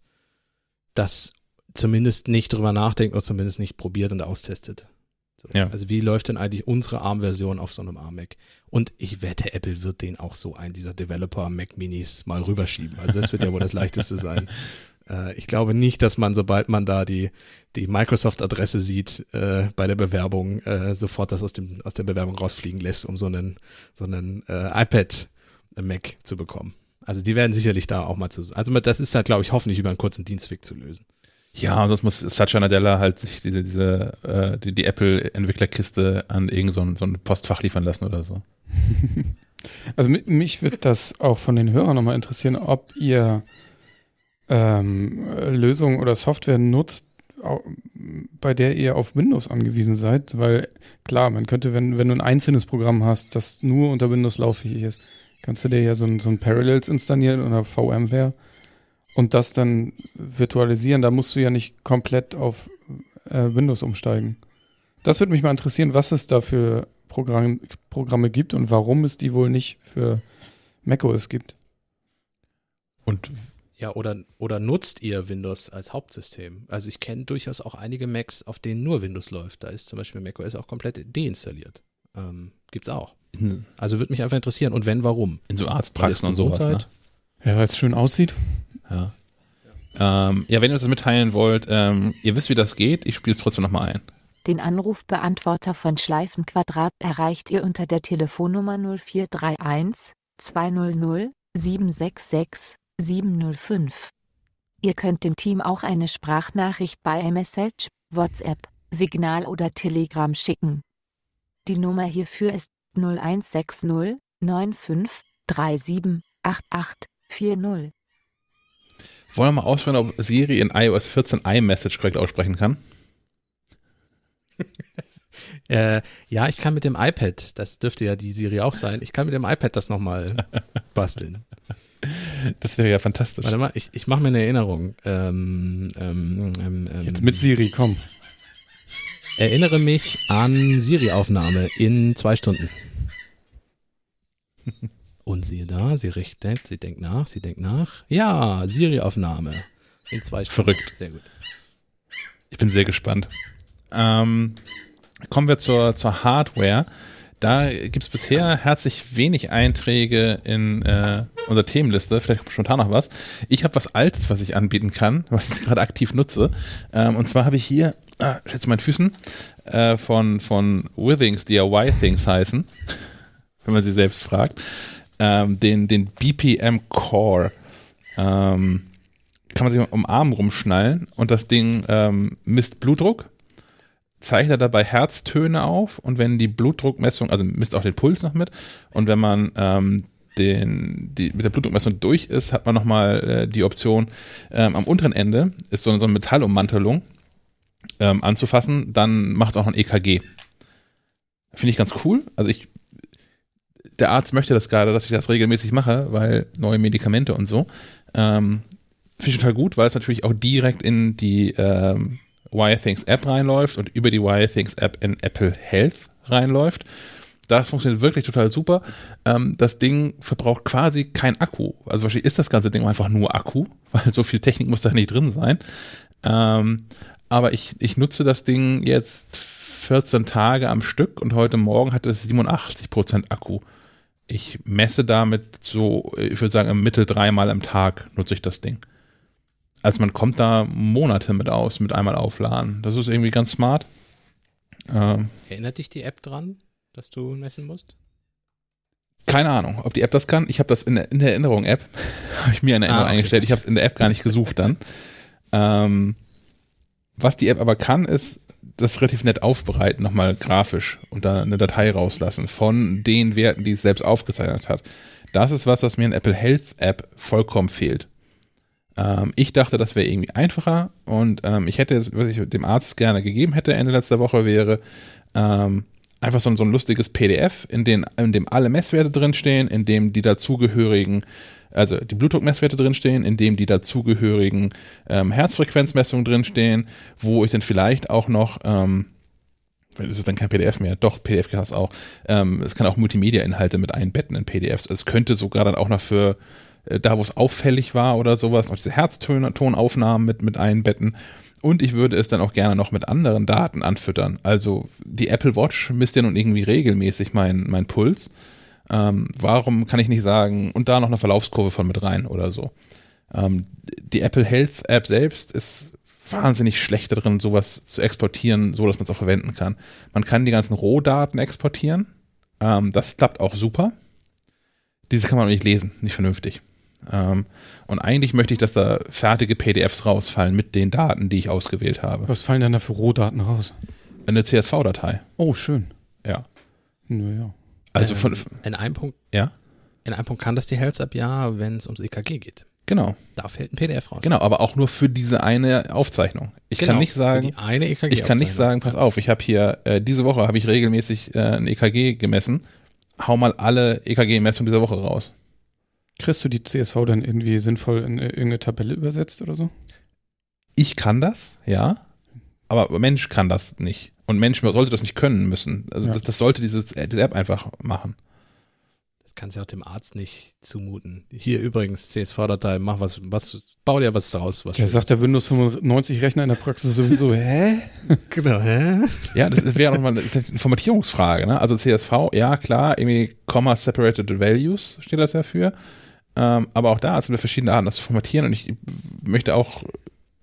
das zumindest nicht drüber nachdenkt oder zumindest nicht probiert und austestet. So. Ja. Also wie läuft denn eigentlich unsere ARM-Version auf so einem ARM-Mac? Und ich wette, Apple wird den auch so einen dieser Developer-Mac Minis mal rüberschieben. Also das wird ja wohl das leichteste sein. Äh, ich glaube nicht, dass man, sobald man da die, die Microsoft-Adresse sieht, äh, bei der Bewerbung äh, sofort das aus, dem, aus der Bewerbung rausfliegen lässt, um so einen, so einen äh, iPad-Mac zu bekommen. Also die werden sicherlich da auch mal zu. Also das ist halt, glaube ich, hoffentlich über einen kurzen Dienstweg zu lösen. Ja, sonst muss Satya Nadella halt sich diese, diese äh, die, die Apple-Entwicklerkiste an irgend so ein, so ein Postfach liefern lassen oder so. Also mich wird das auch von den Hörern nochmal interessieren, ob ihr ähm, Lösung oder Software nutzt, bei der ihr auf Windows angewiesen seid, weil klar, man könnte, wenn, wenn du ein einzelnes Programm hast, das nur unter Windows lauffähig ist, kannst du dir ja so ein, so ein Parallels installieren oder VMware und das dann virtualisieren. Da musst du ja nicht komplett auf äh, Windows umsteigen. Das würde mich mal interessieren, was es da für Programm, Programme gibt und warum es die wohl nicht für macOS gibt. Und Ja, oder, oder nutzt ihr Windows als Hauptsystem? Also ich kenne durchaus auch einige Macs, auf denen nur Windows läuft. Da ist zum Beispiel macOS auch komplett deinstalliert. Ähm, gibt's auch. Also würde mich einfach interessieren. Und wenn, warum? in so Arztpraxen und sowas, ne? Ja, weil es schön aussieht. Ja. Ähm, ja, wenn ihr uns das mitteilen wollt, ähm, ihr wisst, wie das geht, ich spiele es trotzdem nochmal ein. Den Anrufbeantworter von Schleifenquadrat erreicht ihr unter der Telefonnummer 0431 200 766 705. Ihr könnt dem Team auch eine Sprachnachricht bei iMessage, WhatsApp, Signal oder Telegram schicken. Die Nummer hierfür ist 0160 95 37 8840. Wollen wir mal ausführen, ob Siri in iOS 14 iMessage korrekt aussprechen kann? Äh, ja, ich kann mit dem iPad, das dürfte ja die Siri auch sein, ich kann mit dem iPad das nochmal basteln. Das wäre ja fantastisch. Warte mal, ich, ich mache mir eine Erinnerung. Ähm, ähm, ähm, ähm, Jetzt mit Siri, komm. Erinnere mich an Siri-Aufnahme in zwei Stunden. Und siehe da, sie richtet, sie denkt nach, sie denkt nach. Ja, Siri-Aufnahme in zwei Stunden. Verrückt. Sehr gut. Ich bin sehr gespannt. Ähm, kommen wir zur, zur Hardware. Da gibt es bisher herzlich wenig Einträge in äh, unserer Themenliste. Vielleicht kommt spontan noch was. Ich habe was Altes, was ich anbieten kann, weil ich es gerade aktiv nutze. Ähm, und zwar habe ich hier, ah, schätze meinen Füßen, äh, von, von Withings, die ja Y-Things heißen, wenn man sie selbst fragt, ähm, den, den BPM Core. Ähm, kann man sich um Arm rumschnallen und das Ding ähm, misst Blutdruck, zeichnet dabei Herztöne auf und wenn die Blutdruckmessung, also misst auch den Puls noch mit und wenn man ähm, den, die, mit der Blutdruckmessung durch ist, hat man nochmal äh, die Option, ähm, am unteren Ende ist so, so eine Metallummantelung ähm, anzufassen, dann macht es auch noch ein EKG. Finde ich ganz cool. Also ich, der Arzt möchte das gerade, dass ich das regelmäßig mache, weil neue Medikamente und so. Ähm, Finde ich total gut, weil es natürlich auch direkt in die ähm, WireThings App reinläuft und über die WireThings App in Apple Health reinläuft. Das funktioniert wirklich total super. Ähm, das Ding verbraucht quasi kein Akku. Also wahrscheinlich ist das ganze Ding einfach nur Akku, weil so viel Technik muss da nicht drin sein. Ähm, aber ich, ich nutze das Ding jetzt 14 Tage am Stück und heute Morgen hatte es 87% Akku. Ich messe damit so, ich würde sagen, im Mittel dreimal am Tag nutze ich das Ding. Also man kommt da Monate mit aus, mit einmal aufladen. Das ist irgendwie ganz smart. Ähm, Erinnert dich die App dran, dass du messen musst? keine Ahnung, ob die App das kann. Ich habe das in der, in der Erinnerung-App, habe ich mir eine Erinnerung Ah, okay. eingestellt. Ich habe es in der App gar nicht gesucht dann. Ähm, was die App aber kann, ist das relativ nett aufbereiten, nochmal grafisch und da eine Datei rauslassen von den Werten, die es selbst aufgezeichnet hat. Das ist was, was mir in Apple Health App vollkommen fehlt. Ähm, ich dachte, das wäre irgendwie einfacher und ähm, ich hätte, was ich dem Arzt gerne gegeben hätte Ende letzter Woche, wäre ähm, einfach so, ein- so ein lustiges PDF, in, den, in dem alle Messwerte drinstehen, in dem die dazugehörigen, also die Blutdruckmesswerte drinstehen, in dem die dazugehörigen ähm, Herzfrequenzmessungen drinstehen, wo ich dann vielleicht auch noch, ähm, das ist dann kein PDF mehr, doch, PDF kann das auch, ähm, es kann auch Multimedia-Inhalte mit einbetten in PDFs. Es könnte sogar dann auch noch für da, wo es auffällig war oder sowas, noch diese Herztonaufnahmen mit, mit einbetten. Und ich würde es dann auch gerne noch mit anderen Daten anfüttern. Also die Apple Watch misst ja nun irgendwie regelmäßig meinen mein Puls. Ähm, warum kann ich nicht sagen, und da noch eine Verlaufskurve von mit rein oder so? Ähm, die Apple Health App selbst ist wahnsinnig schlecht darin, sowas zu exportieren, so dass man es auch verwenden kann. Man kann die ganzen Rohdaten exportieren. Ähm, das klappt auch super. Diese kann man nicht lesen, nicht vernünftig. Ähm, und eigentlich möchte ich, dass da fertige PDFs rausfallen mit den Daten, die ich ausgewählt habe. Was fallen denn da für Rohdaten raus? Eine CSV-Datei. Oh, schön. Ja. Naja. Also Ähm, von, In einem Punkt, ja. in einem Punkt kann das die Health App ja, wenn es ums EKG geht. Genau. Da fällt ein PDF raus. Genau, aber auch nur für diese eine Aufzeichnung. Ich Genau, kann nicht für sagen, die eine EKG ich kann nicht sagen, pass auf, ich habe hier, äh, diese Woche habe ich regelmäßig äh, ein EKG gemessen. Hau mal alle EKG-Messungen dieser Woche raus. Kriegst du die CSV dann irgendwie sinnvoll in äh, irgendeine Tabelle übersetzt oder so? Ich kann das, ja, aber Mensch kann das nicht. Und Mensch sollte das nicht können müssen. Also Ja. das, das sollte dieses, diese App einfach machen. Das kannst du auch dem Arzt nicht zumuten. Hier übrigens, CSV-Datei, mach was, was, bau dir was draus. Was Schönes. sagt der Windows 95 Rechner in der Praxis sowieso, hä? genau, hä? Ja, das wäre nochmal eine Formatierungsfrage. Ne? Also CSV, ja klar, irgendwie Comma Separated Values steht das ja für. Ähm, aber auch da sind wir verschiedene Arten, das zu formatieren. Und ich möchte auch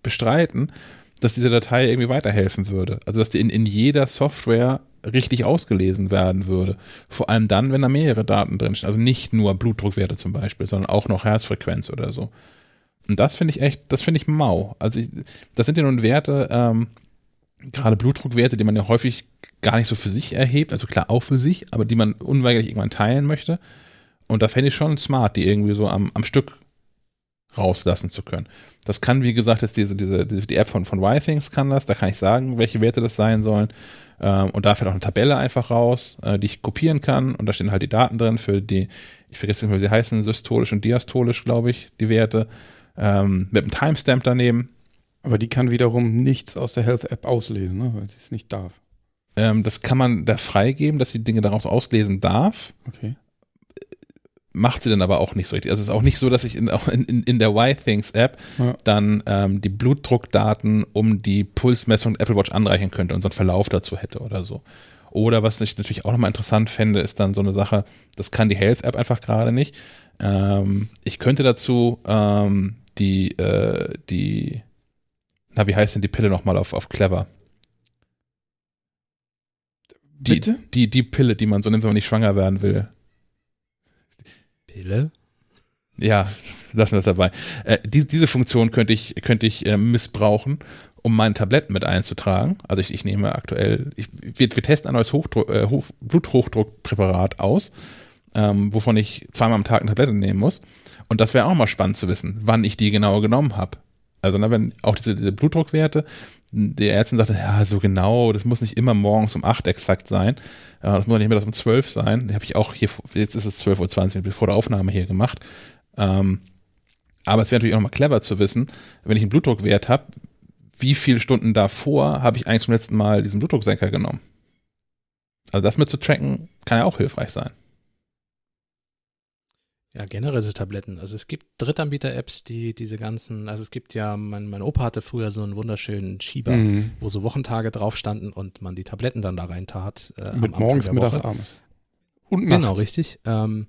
bestreiten, dass diese Datei irgendwie weiterhelfen würde. Also dass die in, in jeder Software richtig ausgelesen werden würde. Vor allem dann, wenn da mehrere Daten drinstehen. Also nicht nur Blutdruckwerte zum Beispiel, sondern auch noch Herzfrequenz oder so. Und das finde ich echt, das finde ich mau. Also ich, das sind ja nun Werte, ähm, gerade Blutdruckwerte, die man ja häufig gar nicht so für sich erhebt, also klar auch für sich, aber die man unweigerlich irgendwann teilen möchte. Und da fände ich schon smart, die irgendwie so am, am Stück rauslassen zu können. Das kann, wie gesagt, jetzt diese, diese, die App von, von YThings kann das, da kann ich sagen, welche Werte das sein sollen. Ähm, und da fällt auch eine Tabelle einfach raus, äh, die ich kopieren kann. Und da stehen halt die Daten drin für die, ich vergesse nicht mehr, wie sie heißen, systolisch und diastolisch, glaube ich, die Werte. Ähm, mit einem Timestamp daneben. Aber die kann wiederum nichts aus der Health App auslesen, ne? weil sie es nicht darf. Ähm, das kann man da freigeben, dass sie Dinge daraus auslesen darf. Okay. Macht sie dann aber auch nicht so richtig. Also es ist auch nicht so, dass ich in, in, in, in der YThings-App Ja. dann ähm, die Blutdruckdaten um die Pulsmessung der Apple Watch anreichen könnte und so einen Verlauf dazu hätte oder so. Oder was ich natürlich auch nochmal interessant fände, ist dann so eine Sache, das kann die Health-App einfach gerade nicht. Ähm, ich könnte dazu ähm, die, äh, die, na, wie heißt denn die Pille nochmal auf, auf Clever? Die, Bitte? Die, die Pille, die man so nimmt, wenn man nicht schwanger werden will. Pille? Ja, lassen wir das dabei. Äh, die, diese Funktion könnte ich, könnte ich äh, missbrauchen, um meine Tabletten mit einzutragen. Also ich, ich nehme aktuell, ich, wir, wir testen ein neues Hochdruck, äh, Hoch, Bluthochdruckpräparat aus, ähm, wovon ich zweimal am Tag eine Tablette nehmen muss. Und das wäre auch mal spannend zu wissen, wann ich die genau genommen habe. Also ne, wenn auch diese, diese Blutdruckwerte, der Ärztin sagte, ja, so genau, das muss nicht immer morgens um 8 exakt sein. Das muss nicht immer das um 12 sein. Die habe ich auch hier, jetzt ist es 12.20 Uhr, bevor der Aufnahme hier gemacht. Ähm, aber es wäre natürlich auch nochmal clever zu wissen, wenn ich einen Blutdruckwert habe, wie viele Stunden davor habe ich eigentlich zum letzten Mal diesen Blutdrucksenker genommen. Also das mit zu tracken, kann ja auch hilfreich sein. Ja, generell so Tabletten. Also es gibt Drittanbieter-Apps, die diese ganzen, also es gibt ja, mein, mein Opa hatte früher so einen wunderschönen Schieber, Mhm. wo so Wochentage drauf standen und man die Tabletten dann da reintat. Äh, am Mit morgens, mittags, abends. Und nachts. Genau, richtig. Ähm,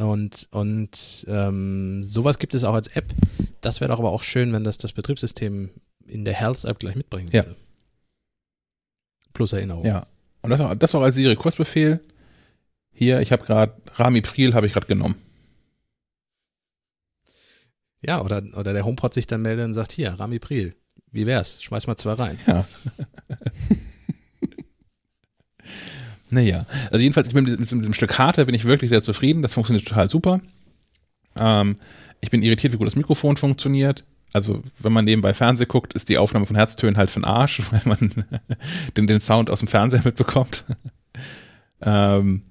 und und ähm, sowas gibt es auch als App. Das wäre doch aber auch schön, wenn das das Betriebssystem in der Health-App gleich mitbringen Ja. würde. Plus Erinnerung. Ja. Und das auch, das auch als Siri Kurzbefehl. Hier, ich habe gerade Ramipril habe ich gerade genommen. Ja, oder, oder der HomePod sich dann meldet und sagt, hier, Ramipril, wie wär's? Schmeiß mal zwei rein. Ja. naja, also jedenfalls ich bin mit, diesem- mit dem Stück Hardware bin ich wirklich sehr zufrieden. Das funktioniert total super. Ähm, ich bin irritiert, wie gut das Mikrofon funktioniert. Also, wenn man nebenbei Fernsehen guckt, ist die Aufnahme von Herztönen halt für Arsch, weil man den, den Sound aus dem Fernseher mitbekommt. ähm,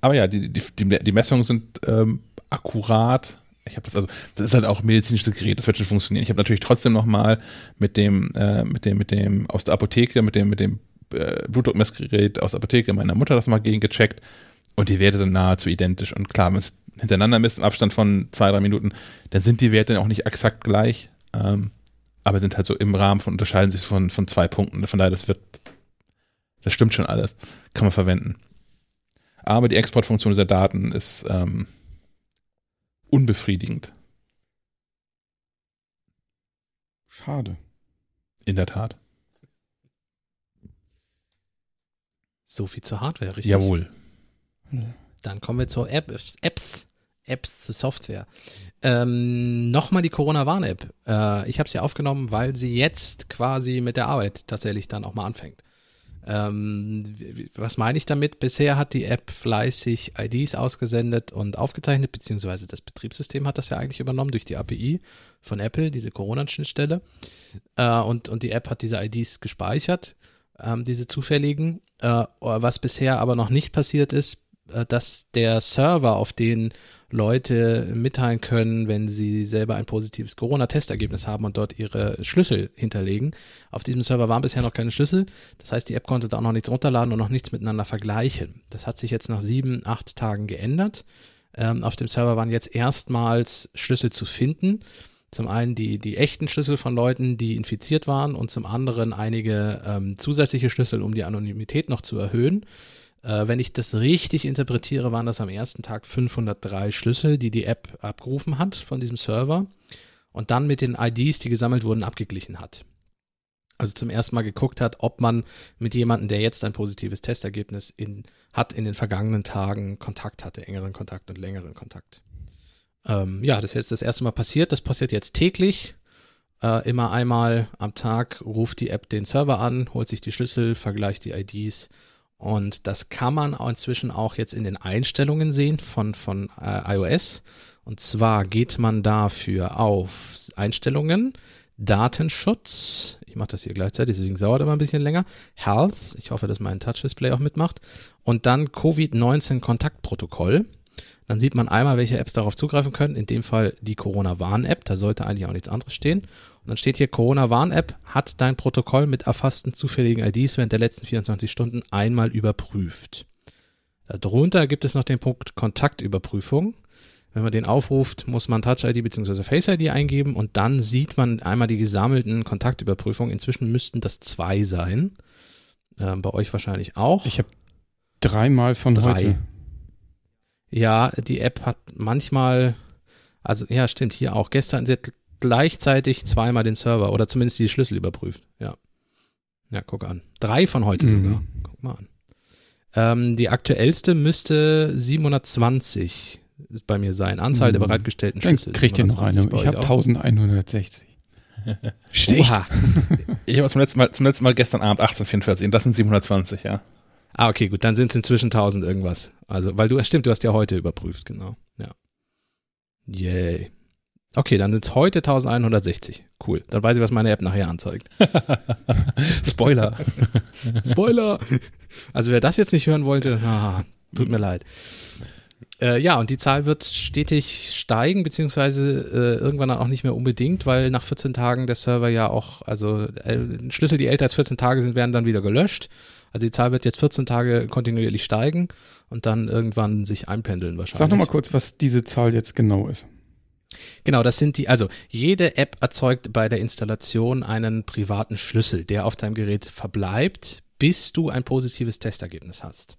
aber ja, die, die, die, die Messungen sind ähm, akkurat. Ich habe das also, das ist halt auch medizinisches Gerät, das wird schon funktionieren. Ich habe natürlich trotzdem noch mal mit dem, äh, mit dem, mit dem aus der Apotheke, mit dem, mit dem äh, Blutdruckmessgerät aus der Apotheke meiner Mutter das mal gegengecheckt und die Werte sind nahezu identisch. Und klar, wenn es hintereinander misst im Abstand von zwei, drei Minuten, dann sind die Werte auch nicht exakt gleich, ähm, aber sind halt so im Rahmen von, unterscheiden sich von, von zwei Punkten. Von daher, das wird, das stimmt schon alles. Kann man verwenden. Aber die Exportfunktion dieser Daten ist ähm, unbefriedigend, Schade. in der Tat. So viel zur Hardware, richtig? Jawohl. Dann kommen wir zur App, Apps. Apps zur Software. Ähm, Nochmal die Corona-Warn-App. Äh, ich habe sie aufgenommen, weil sie jetzt quasi mit der Arbeit tatsächlich dann auch mal anfängt. Ähm, was meine ich damit? Bisher hat die App fleißig IDs ausgesendet und aufgezeichnet, beziehungsweise das Betriebssystem hat das ja eigentlich übernommen durch die API von Apple, diese Corona-Schnittstelle. Äh, und, und die App hat diese IDs gespeichert, ähm, diese zufälligen. Äh, was bisher aber noch nicht passiert ist, äh, dass der Server, auf den Leute mitteilen können, wenn sie selber ein positives Corona-Testergebnis haben und dort ihre Schlüssel hinterlegen. Auf diesem Server waren bisher noch keine Schlüssel. Das heißt, die App konnte da auch noch nichts runterladen und noch nichts miteinander vergleichen. Das hat sich jetzt nach sieben, acht Tagen geändert. Ähm, auf dem Server waren jetzt erstmals Schlüssel zu finden. Zum einen die, die echten Schlüssel von Leuten, die infiziert waren und zum anderen einige ähm, zusätzliche Schlüssel, um die Anonymität noch zu erhöhen. Äh, wenn ich das richtig interpretiere, waren das am ersten Tag 503 Schlüssel, die die App abgerufen hat von diesem Server und dann mit den IDs, die gesammelt wurden, abgeglichen hat. Also zum ersten Mal geguckt hat, ob man mit jemandem, der jetzt ein positives Testergebnis in, hat, in den vergangenen Tagen Kontakt hatte, engeren Kontakt und längeren Kontakt. Ähm, ja, das ist jetzt das erste Mal passiert. Das passiert jetzt täglich. Äh, immer einmal am Tag ruft die App den Server an, holt sich die Schlüssel, vergleicht die IDs und das kann man inzwischen auch jetzt in den Einstellungen sehen von, von äh, iOS. Und zwar geht man dafür auf Einstellungen, Datenschutz, ich mache das hier gleichzeitig, deswegen dauert immer ein bisschen länger, Health, ich hoffe, dass mein Touch-Display auch mitmacht, und dann Covid-19-Kontaktprotokoll. Dann sieht man einmal, welche Apps darauf zugreifen können. In dem Fall die Corona-Warn-App. Da sollte eigentlich auch nichts anderes stehen. Und dann steht hier, Corona-Warn-App hat dein Protokoll mit erfassten zufälligen IDs während der letzten 24 Stunden einmal überprüft. Darunter gibt es noch den Punkt Kontaktüberprüfung. Wenn man den aufruft, muss man Touch-ID bzw. Face-ID eingeben und dann sieht man einmal die gesammelten Kontaktüberprüfungen. Inzwischen müssten das zwei sein. Ähm, bei euch wahrscheinlich auch. Ich habe dreimal von Drei. heute. Ja, die App hat manchmal, also ja, stimmt, hier auch gestern, sie hat gleichzeitig zweimal den Server oder zumindest die Schlüssel überprüft. Ja. Ja, guck an. Drei von heute mhm. sogar. Guck mal an. Ähm, die aktuellste müsste 720 bei mir sein. Anzahl mhm. der bereitgestellten Schlüssel. Dann kriegt ihr noch eine. Ich habe 1160. Stich. ich habe zum letzten Mal, zum letzten Mal gestern Abend 1844 und das sind 720, ja. Ah, okay, gut, dann sind es inzwischen 1000 irgendwas. Also, weil du, stimmt, du hast ja heute überprüft, genau. Ja. Yay. Okay, dann sind es heute 1160. Cool. Dann weiß ich, was meine App nachher anzeigt. Spoiler. Spoiler. Also wer das jetzt nicht hören wollte, ah, tut mir leid. Äh, ja, und die Zahl wird stetig steigen, beziehungsweise äh, irgendwann auch nicht mehr unbedingt, weil nach 14 Tagen der Server ja auch, also äh, Schlüssel, die älter als 14 Tage sind, werden dann wieder gelöscht. Also die Zahl wird jetzt 14 Tage kontinuierlich steigen und dann irgendwann sich einpendeln wahrscheinlich. Sag nochmal kurz, was diese Zahl jetzt genau ist. Genau, das sind die, also jede App erzeugt bei der Installation einen privaten Schlüssel, der auf deinem Gerät verbleibt, bis du ein positives Testergebnis hast.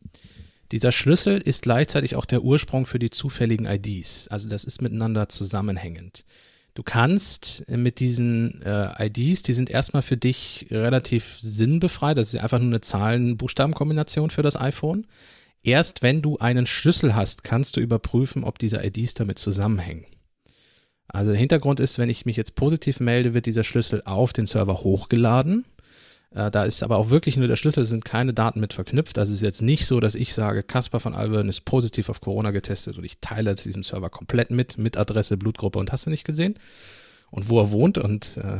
Dieser Schlüssel ist gleichzeitig auch der Ursprung für die zufälligen IDs. Also das ist miteinander zusammenhängend. Du kannst mit diesen äh, IDs, die sind erstmal für dich relativ sinnbefreit, das ist einfach nur eine Zahlen-Buchstaben-Kombination für das iPhone. Erst wenn du einen Schlüssel hast, kannst du überprüfen, ob diese IDs damit zusammenhängen. Also der Hintergrund ist, wenn ich mich jetzt positiv melde, wird dieser Schlüssel auf den Server hochgeladen äh, da ist aber auch wirklich nur der Schlüssel, sind keine Daten mit verknüpft. Also es ist jetzt nicht so, dass ich sage, Caspar von Alvern ist positiv auf Corona getestet und ich teile das diesem Server komplett mit, mit Adresse, Blutgruppe und hast du nicht gesehen. Und wo er wohnt und äh,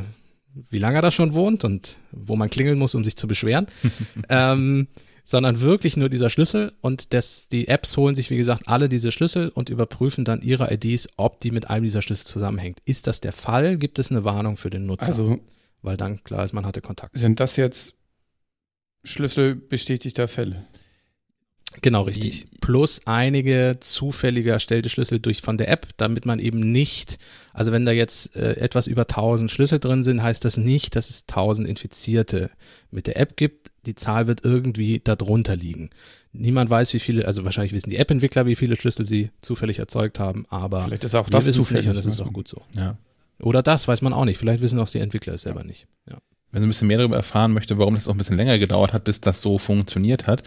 wie lange er da schon wohnt und wo man klingeln muss, um sich zu beschweren. ähm, sondern wirklich nur dieser Schlüssel und das, die Apps holen sich, wie gesagt, alle diese Schlüssel und überprüfen dann ihre IDs, ob die mit einem dieser Schlüssel zusammenhängt. Ist das der Fall? Gibt es eine Warnung für den Nutzer? Also weil dann klar ist, man hatte Kontakt. Sind das jetzt schlüsselbestätigter Fälle? Genau, richtig. Die, Plus einige zufällige erstellte Schlüssel durch von der App, damit man eben nicht, also wenn da jetzt äh, etwas über 1000 Schlüssel drin sind, heißt das nicht, dass es 1000 Infizierte mit der App gibt. Die Zahl wird irgendwie darunter liegen. Niemand weiß, wie viele, also wahrscheinlich wissen die App-Entwickler, wie viele Schlüssel sie zufällig erzeugt haben, aber vielleicht ist auch das zufällig nicht und das ist auch gut so. Ja. Oder das, weiß man auch nicht. Vielleicht wissen auch die Entwickler es selber nicht. Ja. Wer so ein bisschen mehr darüber erfahren möchte, warum das auch ein bisschen länger gedauert hat, bis das so funktioniert hat,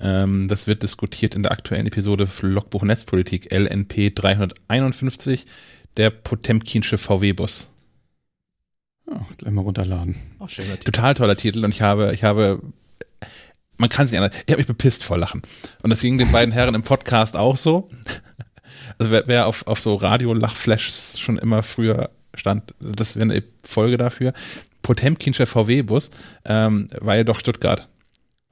ähm, das wird diskutiert in der aktuellen Episode Logbuch Netzpolitik LNP 351, der Potemkinsche VW-Bus. Oh, gleich mal runterladen. Auch schöner Titel. Total toller Titel und ich habe, ich habe man kann sich anders. Ich habe mich bepisst vor Lachen. Und das ging den beiden Herren im Podcast auch so. Also wer, wer auf, auf so Radio-Lachflashs schon immer früher stand, das wäre eine Folge dafür. Potemkinscher VW-Bus ähm, war ja doch Stuttgart.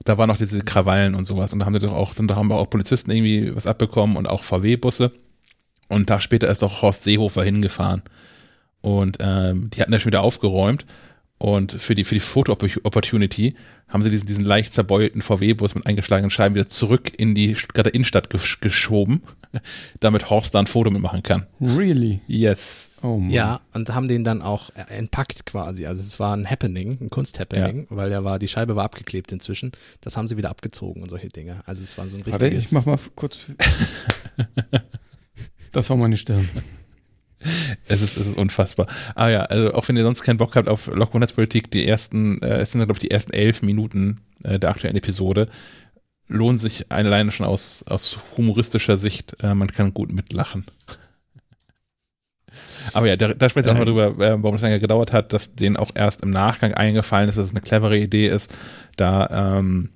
Da waren noch diese Krawallen und sowas. Und da haben wir doch auch, da haben wir auch Polizisten irgendwie was abbekommen und auch VW-Busse. Und Tag später ist doch Horst Seehofer hingefahren. Und ähm, die hatten da schon wieder aufgeräumt. Und für die, für die Foto-Opportunity haben sie diesen, diesen leicht zerbeulten VW-Bus mit eingeschlagenen Scheiben wieder zurück in die Stuttgarter Innenstadt gesch geschoben, damit Horst da ein Foto mitmachen kann. Really? Yes. Oh Mann. Ja, und haben den dann auch entpackt quasi. Also es war ein Happening, ein Kunsthappening, ja. weil der war, die Scheibe war abgeklebt inzwischen. Das haben sie wieder abgezogen und solche Dinge. Also es war so ein richtiges... Warte, ich mach mal kurz... das war meine Stirn. es, ist, es ist unfassbar. Ah ja, also auch wenn ihr sonst keinen Bock habt auf Lockwood-Netzpolitik, die ersten, äh, es sind glaube ich die ersten elf Minuten äh, der aktuellen Episode, lohnen sich alleine schon aus, aus humoristischer Sicht. Äh, man kann gut mitlachen. Aber ja, da, da spricht auch mal drüber, äh, warum es länger gedauert hat, dass denen auch erst im Nachgang eingefallen ist, dass es eine clevere Idee ist, da ähm,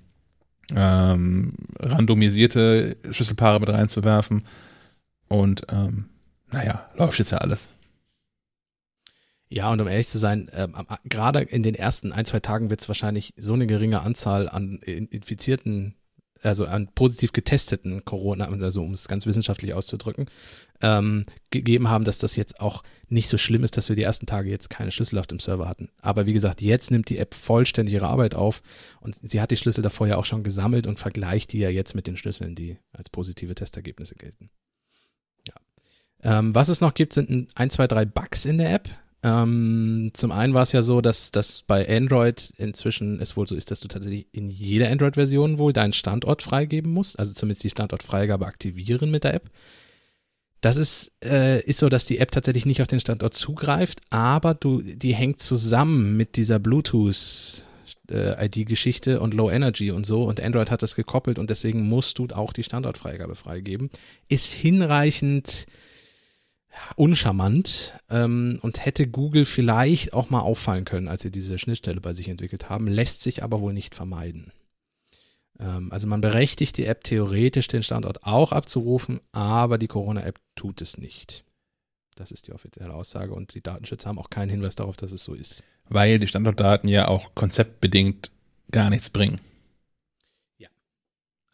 ähm, randomisierte Schlüsselpaare mit reinzuwerfen. Und ähm, naja, läuft jetzt ja alles. Ja, und um ehrlich zu sein, äh, gerade in den ersten ein, zwei Tagen wird es wahrscheinlich so eine geringe Anzahl an Infizierten, also an positiv getesteten Corona, also um es ganz wissenschaftlich auszudrücken, ähm, gegeben haben, dass das jetzt auch nicht so schlimm ist, dass wir die ersten Tage jetzt keine Schlüssel auf dem Server hatten. Aber wie gesagt, jetzt nimmt die App vollständig ihre Arbeit auf und sie hat die Schlüssel davor ja auch schon gesammelt und vergleicht die ja jetzt mit den Schlüsseln, die als positive Testergebnisse gelten. Ähm, was es noch gibt, sind ein, zwei, drei Bugs in der App. Ähm, zum einen war es ja so, dass das bei Android inzwischen es wohl so ist, dass du tatsächlich in jeder Android-Version wohl deinen Standort freigeben musst, also zumindest die Standortfreigabe aktivieren mit der App. Das ist, äh, ist so, dass die App tatsächlich nicht auf den Standort zugreift, aber du, die hängt zusammen mit dieser Bluetooth äh, und Low Energy und so und Android hat das gekoppelt und deswegen musst du auch die Standortfreigabe freigeben. Ist hinreichend uncharmant ähm, und hätte Google vielleicht auch mal auffallen können, als sie diese Schnittstelle bei sich entwickelt haben, lässt sich aber wohl nicht vermeiden. Ähm, also man berechtigt die App theoretisch, den Standort auch abzurufen, aber die Corona-App tut es nicht. Das ist die offizielle Aussage und die Datenschützer haben auch keinen Hinweis darauf, dass es so ist. Weil die Standortdaten ja auch konzeptbedingt gar nichts bringen.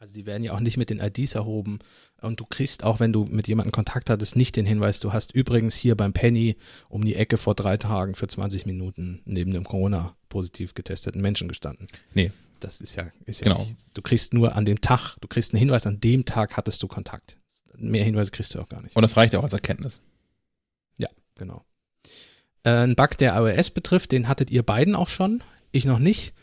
Also die werden ja auch nicht mit den IDs erhoben. Und du kriegst auch, wenn du mit jemandem Kontakt hattest, nicht den Hinweis, du hast übrigens hier beim Penny um die Ecke vor drei Tagen für 20 Minuten neben dem Corona-positiv getesteten Menschen gestanden. Nee. Das ist ja, ist ja genau. Nicht. Du kriegst nur an dem Tag, du kriegst einen Hinweis, an dem Tag hattest du Kontakt. Mehr Hinweise kriegst du auch gar nicht. Und das reicht ja auch als Erkenntnis. Ja, genau. Äh, ein Bug, der iOS betrifft, den hattet ihr beiden auch schon. Ich noch nicht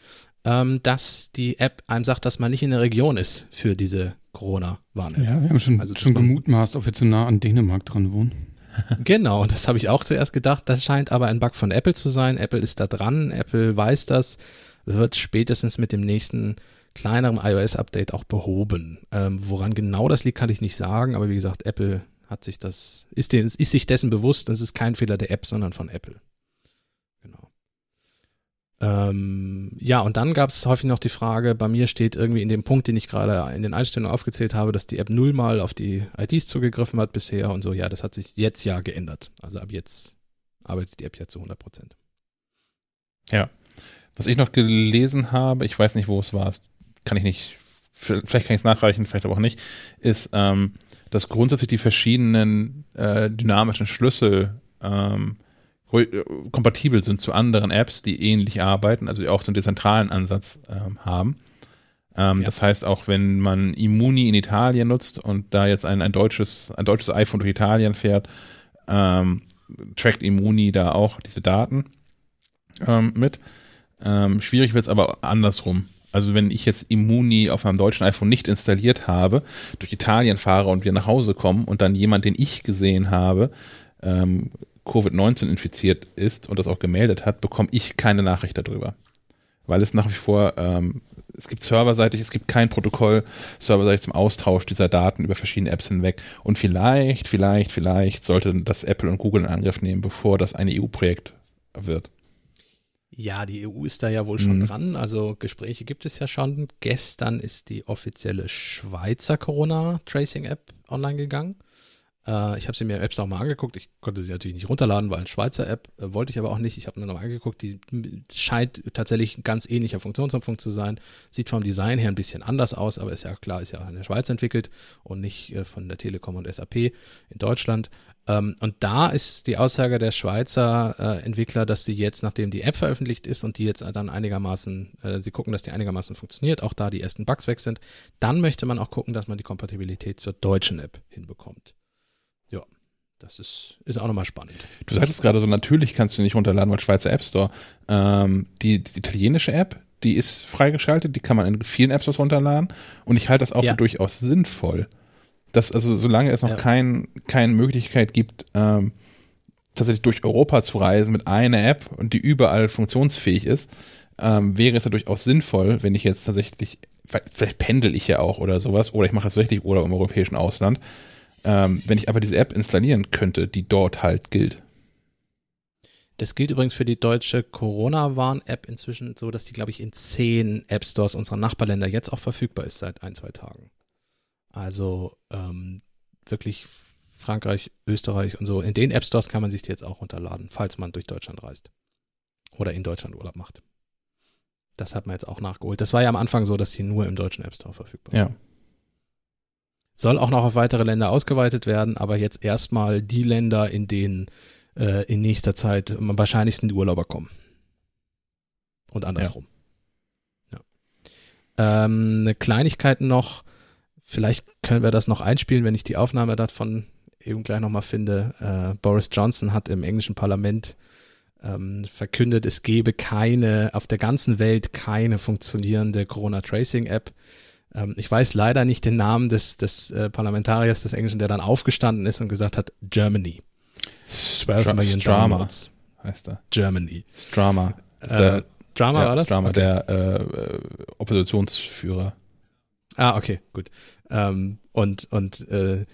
ähm, dass die App einem sagt, dass man nicht in der Region ist für diese Corona-Warn-App. Ja, wir haben schon, also, schon gemutmaßt, ob wir zu nah an Dänemark dran wohnen. genau, das habe ich auch zuerst gedacht. Das scheint aber ein Bug von Apple zu sein. Apple ist da dran, Apple weiß das, wird spätestens mit dem nächsten kleineren iOS-Update auch behoben. Ähm, woran genau das liegt, kann ich nicht sagen, aber wie gesagt, Apple hat sich das, ist, ist sich dessen bewusst, das ist kein Fehler der App, sondern von Apple. Ähm, ja, und dann gab es häufig noch die Frage, bei mir steht irgendwie in dem Punkt, den ich gerade in den Einstellungen aufgezählt habe, dass die App nullmal auf die IDs zugegriffen hat bisher und so. Ja, das hat sich jetzt ja geändert. Also ab jetzt arbeitet die App ja zu 100 Prozent. Ja. Was ich noch gelesen habe, ich weiß nicht, wo es war, kann ich nicht, vielleicht kann ich es nachreichen, vielleicht aber auch nicht, ist, ähm, dass grundsätzlich die verschiedenen äh, dynamischen Schlüssel ähm, äh, kompatibel sind zu anderen Apps, die ähnlich arbeiten, also die auch so einen dezentralen Ansatz ähm, haben. Ähm, ja. Das heißt, auch wenn man Immuni in Italien nutzt und da jetzt ein, ein, deutsches, ein deutsches iPhone durch Italien fährt, ähm, trackt Immuni da auch diese Daten ähm, mit. Ähm, schwierig wird es aber andersrum. Also wenn ich jetzt Immuni auf meinem deutschen iPhone nicht installiert habe, durch Italien fahre und wir nach Hause kommen und dann jemand, den ich gesehen habe, ähm, Covid-19 infiziert ist und das auch gemeldet hat, bekomme ich keine Nachricht darüber. Weil es nach wie vor, ähm, es gibt serverseitig, es gibt kein Protokoll serverseitig zum Austausch dieser Daten über verschiedene Apps hinweg. Und vielleicht, vielleicht, vielleicht sollte das Apple und Google in Angriff nehmen, bevor das ein EU-Projekt wird. Ja, die EU ist da ja wohl schon Mhm. dran. Also Gespräche gibt es ja schon. Gestern ist die offizielle Schweizer Corona-Tracing-App online gegangen. Äh, ich habe sie mir im App Store mal angeguckt. Ich konnte sie natürlich nicht runterladen, weil eine Schweizer App äh, wollte ich aber auch nicht. Ich habe mir nochmal angeguckt. Die scheint tatsächlich ein ganz ähnlicher Funktionsumfang zu sein. Sieht vom Design her ein bisschen anders aus, aber ist ja klar, ist ja in der Schweiz entwickelt und nicht äh, von der Telekom und SAP in Deutschland. Ähm, und da ist die Aussage der Schweizer äh, Entwickler, dass sie jetzt, nachdem die App veröffentlicht ist und die jetzt dann einigermaßen, äh, sie gucken, dass die einigermaßen funktioniert, auch da die ersten Bugs weg sind, dann möchte man auch gucken, dass man die Kompatibilität zur deutschen App hinbekommt. Das ist, ist auch nochmal spannend. Du sagtest gerade so, natürlich kannst du nicht runterladen, weil Schweizer App Store. Ähm, die, die italienische App, die ist freigeschaltet, die kann man in vielen App Stores runterladen und ich halte das auch Ja. für durchaus sinnvoll. Dass also, solange es noch Ja. kein, keine Möglichkeit gibt, ähm, tatsächlich durch Europa zu reisen mit einer App und die überall funktionsfähig ist, ähm, wäre es ja durchaus sinnvoll, wenn ich jetzt tatsächlich, vielleicht pendel ich ja auch oder sowas, oder ich mache das richtig oder im europäischen Ausland, ähm, wenn ich einfach diese App installieren könnte, die dort halt gilt. Das gilt übrigens für die deutsche Corona-Warn-App inzwischen so, dass die, glaube ich, in zehn App Stores unserer Nachbarländer jetzt auch verfügbar ist seit ein, zwei Tagen. Also ähm, wirklich Frankreich, Österreich und so. In den App Stores kann man sich die jetzt auch runterladen, falls man durch Deutschland reist. Oder in Deutschland Urlaub macht. Das hat man jetzt auch nachgeholt. Das war ja am Anfang so, dass sie nur im deutschen App Store verfügbar Ja. Soll auch noch auf weitere Länder ausgeweitet werden, aber jetzt erstmal die Länder, in denen äh, in nächster Zeit am wahrscheinlichsten die Urlauber kommen. Und andersrum. Ja. Ähm, eine Kleinigkeit noch, vielleicht können wir das noch einspielen, wenn ich die Aufnahme davon eben gleich nochmal finde. Äh, Boris Johnson hat im englischen Parlament ähm, verkündet, es gebe keine, auf der ganzen Welt keine funktionierende Corona-Tracing-App. Ähm, ich weiß leider nicht den Namen des, des äh, Parlamentariers des Englischen, der dann aufgestanden ist und gesagt hat, Germany. 12 Stra Million Strama Downloads. heißt er. Germany. Strama. Ist Äh, Drama der, war das? Strama, Okay. der äh, äh, Oppositionsführer. Ah, okay, gut. Ähm, und und äh,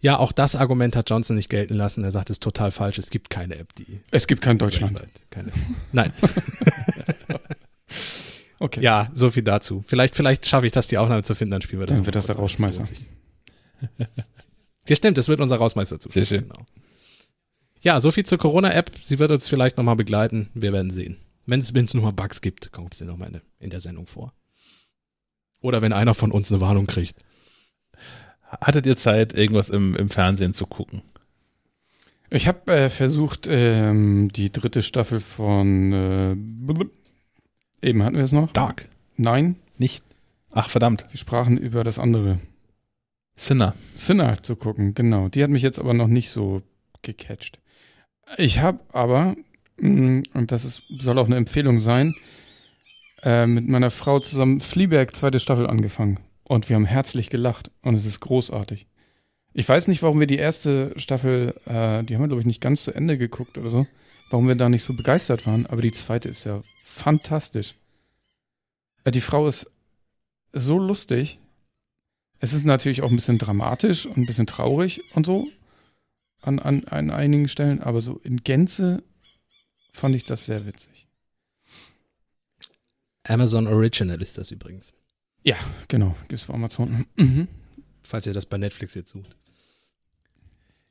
ja, auch das Argument hat Johnson nicht gelten lassen. Er sagt, es ist total falsch. Es gibt keine App, die Es gibt kein Deutschland. keine. Nein. Okay. Ja, so viel dazu. Vielleicht, vielleicht schaffe ich das, die Aufnahme zu finden, dann spielen wir das. Dann wird das der Rausschmeißer. Ja, stimmt, das wird unser Rausmeister zu. Sehr schön. Genau. Ja, so viel zur Corona-App. Sie wird uns vielleicht nochmal begleiten. Wir werden sehen. Wenn es nur mal Bugs gibt, kommt sie nochmal in, in der Sendung vor. Oder wenn einer von uns eine Warnung kriegt. Hattet ihr Zeit, irgendwas im, im Fernsehen zu gucken? Ich habe äh, versucht, ähm, die dritte Staffel von äh, eben hatten wir es noch? Dark. Nein, Nicht. Ach, verdammt. wir sprachen über das andere. Sinner. Sinner zu gucken, genau. Die hat mich jetzt aber noch nicht so gecatcht. Ich habe aber, mh, und das ist, soll auch eine Empfehlung sein, äh, mit meiner Frau zusammen Fleabag zweite Staffel angefangen. Und wir haben herzlich gelacht. Und es ist großartig. Ich weiß nicht, warum wir die erste Staffel, äh, die haben wir, glaube ich, nicht ganz zu Ende geguckt oder so, warum wir da nicht so begeistert waren. Aber die zweite ist ja fantastisch. Äh, die Frau ist so lustig. Es ist natürlich auch ein bisschen dramatisch und ein bisschen traurig und so an, an, an einigen Stellen, aber so in Gänze fand ich das sehr witzig. Amazon Original ist das übrigens. Genau, gibt's bei Amazon. Mhm. Falls ihr das bei Netflix jetzt sucht.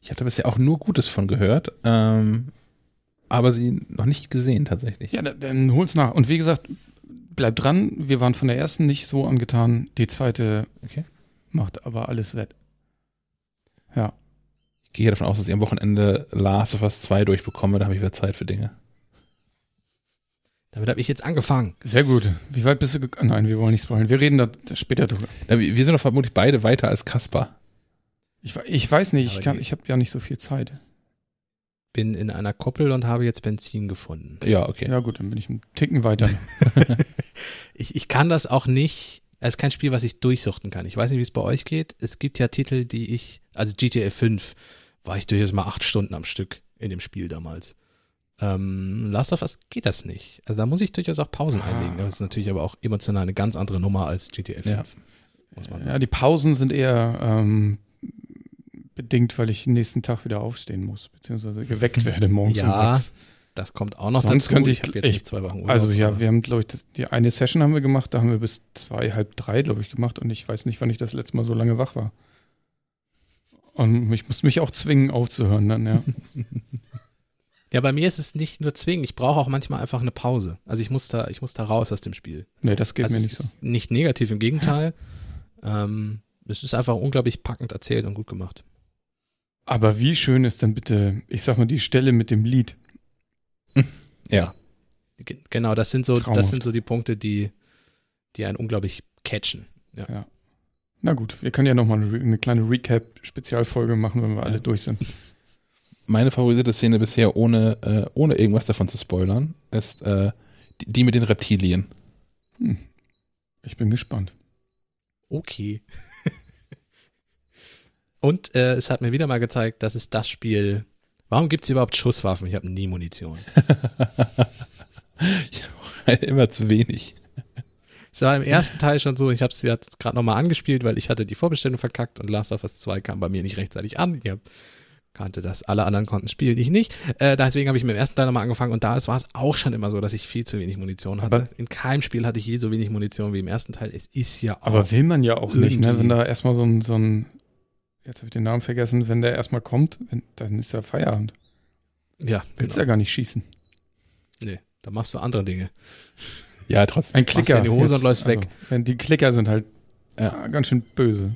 Ich hatte bisher auch nur Gutes von gehört, ähm, aber sie noch nicht gesehen tatsächlich. Ja, dann, dann hol's nach. Und wie gesagt, bleibt dran. Wir waren von der ersten nicht so angetan. Die zweite Okay. macht aber alles wett. Ich gehe davon aus, dass ich am Wochenende Last of Us 2 durchbekomme, da habe ich wieder Zeit für Dinge. Damit habe ich jetzt angefangen. Sehr gut. Wie weit bist du gegangen? Nein, wir wollen nicht spoilern. Wir reden da später drüber. Ja, wir sind doch vermutlich beide weiter als Kaspar. Ich, we- ich weiß nicht, ich, Aber kann, die- ich habe ja nicht so viel Zeit. Bin in einer Koppel und habe jetzt Benzin gefunden. Ja, okay. Ja gut, dann bin ich einen Ticken weiter. Ich, ich kann das auch nicht. Es ist kein Spiel, was ich durchsuchten kann. Ich weiß nicht, wie es bei euch geht. Es gibt ja Titel, die ich, also GTA 5 war ich durchaus mal acht Stunden am Stück in dem Spiel damals. Ähm, Last of Us geht das nicht. Also da muss ich durchaus auch Pausen Ah. einlegen. Das ist natürlich aber auch emotional eine ganz andere Nummer als GTA 5. Ja. Muss man Ja, die Pausen sind eher ähm, bedingt, weil ich den nächsten Tag wieder aufstehen muss, beziehungsweise geweckt werde morgens Ja. um sechs. Das kommt auch noch Sonst dazu. könnte ich- habe jetzt ich- nicht zwei Wochen Urlaub. Also ja, aber- wir haben, glaube ich, das, die eine Session haben wir gemacht, da haben wir bis zwei, halb drei, glaube ich, gemacht und ich weiß nicht, wann ich das letzte Mal so lange wach war. Und ich muss mich auch zwingen, aufzuhören dann, ja. Ja, bei mir ist es nicht nur zwingend. Ich brauche auch manchmal einfach eine Pause. Also ich muss da, ich muss da raus aus dem Spiel. nee, das geht also mir nicht so. ist nicht negativ, im Gegenteil. ähm, es ist einfach unglaublich packend erzählt und gut gemacht. Aber wie schön ist denn bitte, ich sag mal, die Stelle mit dem Lied. Ja. Ge- Genau, das sind so, Traumhaft. das sind so die Punkte, die, die einen unglaublich catchen. Ja. Na gut, wir können ja nochmal eine, eine kleine Recap-Spezialfolge machen, wenn wir alle Ja. durch sind. Meine favorisierte Szene bisher, ohne, äh, ohne irgendwas davon zu spoilern, ist äh, die, die mit den Reptilien. Hm. Ich bin gespannt. Okay. Und äh, es hat mir wieder mal gezeigt, dass es das Spiel. Warum gibt es überhaupt Schusswaffen? Ich habe nie Munition. ich habe immer zu wenig. Es war im ersten Teil schon so, ich habe es jetzt gerade nochmal angespielt, weil ich hatte die Vorbestellung verkackt und Last of Us 2 kam bei mir nicht rechtzeitig an. Ich hab, kannte das, alle anderen konnten spielen, ich nicht. Äh, deswegen habe ich mit dem ersten Teil nochmal angefangen und da war es auch schon immer so, dass ich viel zu wenig Munition hatte. Aber- In keinem Spiel hatte ich je so wenig Munition wie im ersten Teil. Es ist ja auch. Aber will man ja auch nicht, ne? Wenn da erstmal so ein, so ein, jetzt habe ich den Namen vergessen, wenn der erstmal kommt, wenn, dann ist ja Feierabend. ja, Willst genau. ja gar nicht schießen. Nee, da machst du andere Dinge. Ja, trotzdem. Ein Klicker. in die Hose und läufst weg. Wenn die Klicker sind halt Ja. ah, ganz schön böse.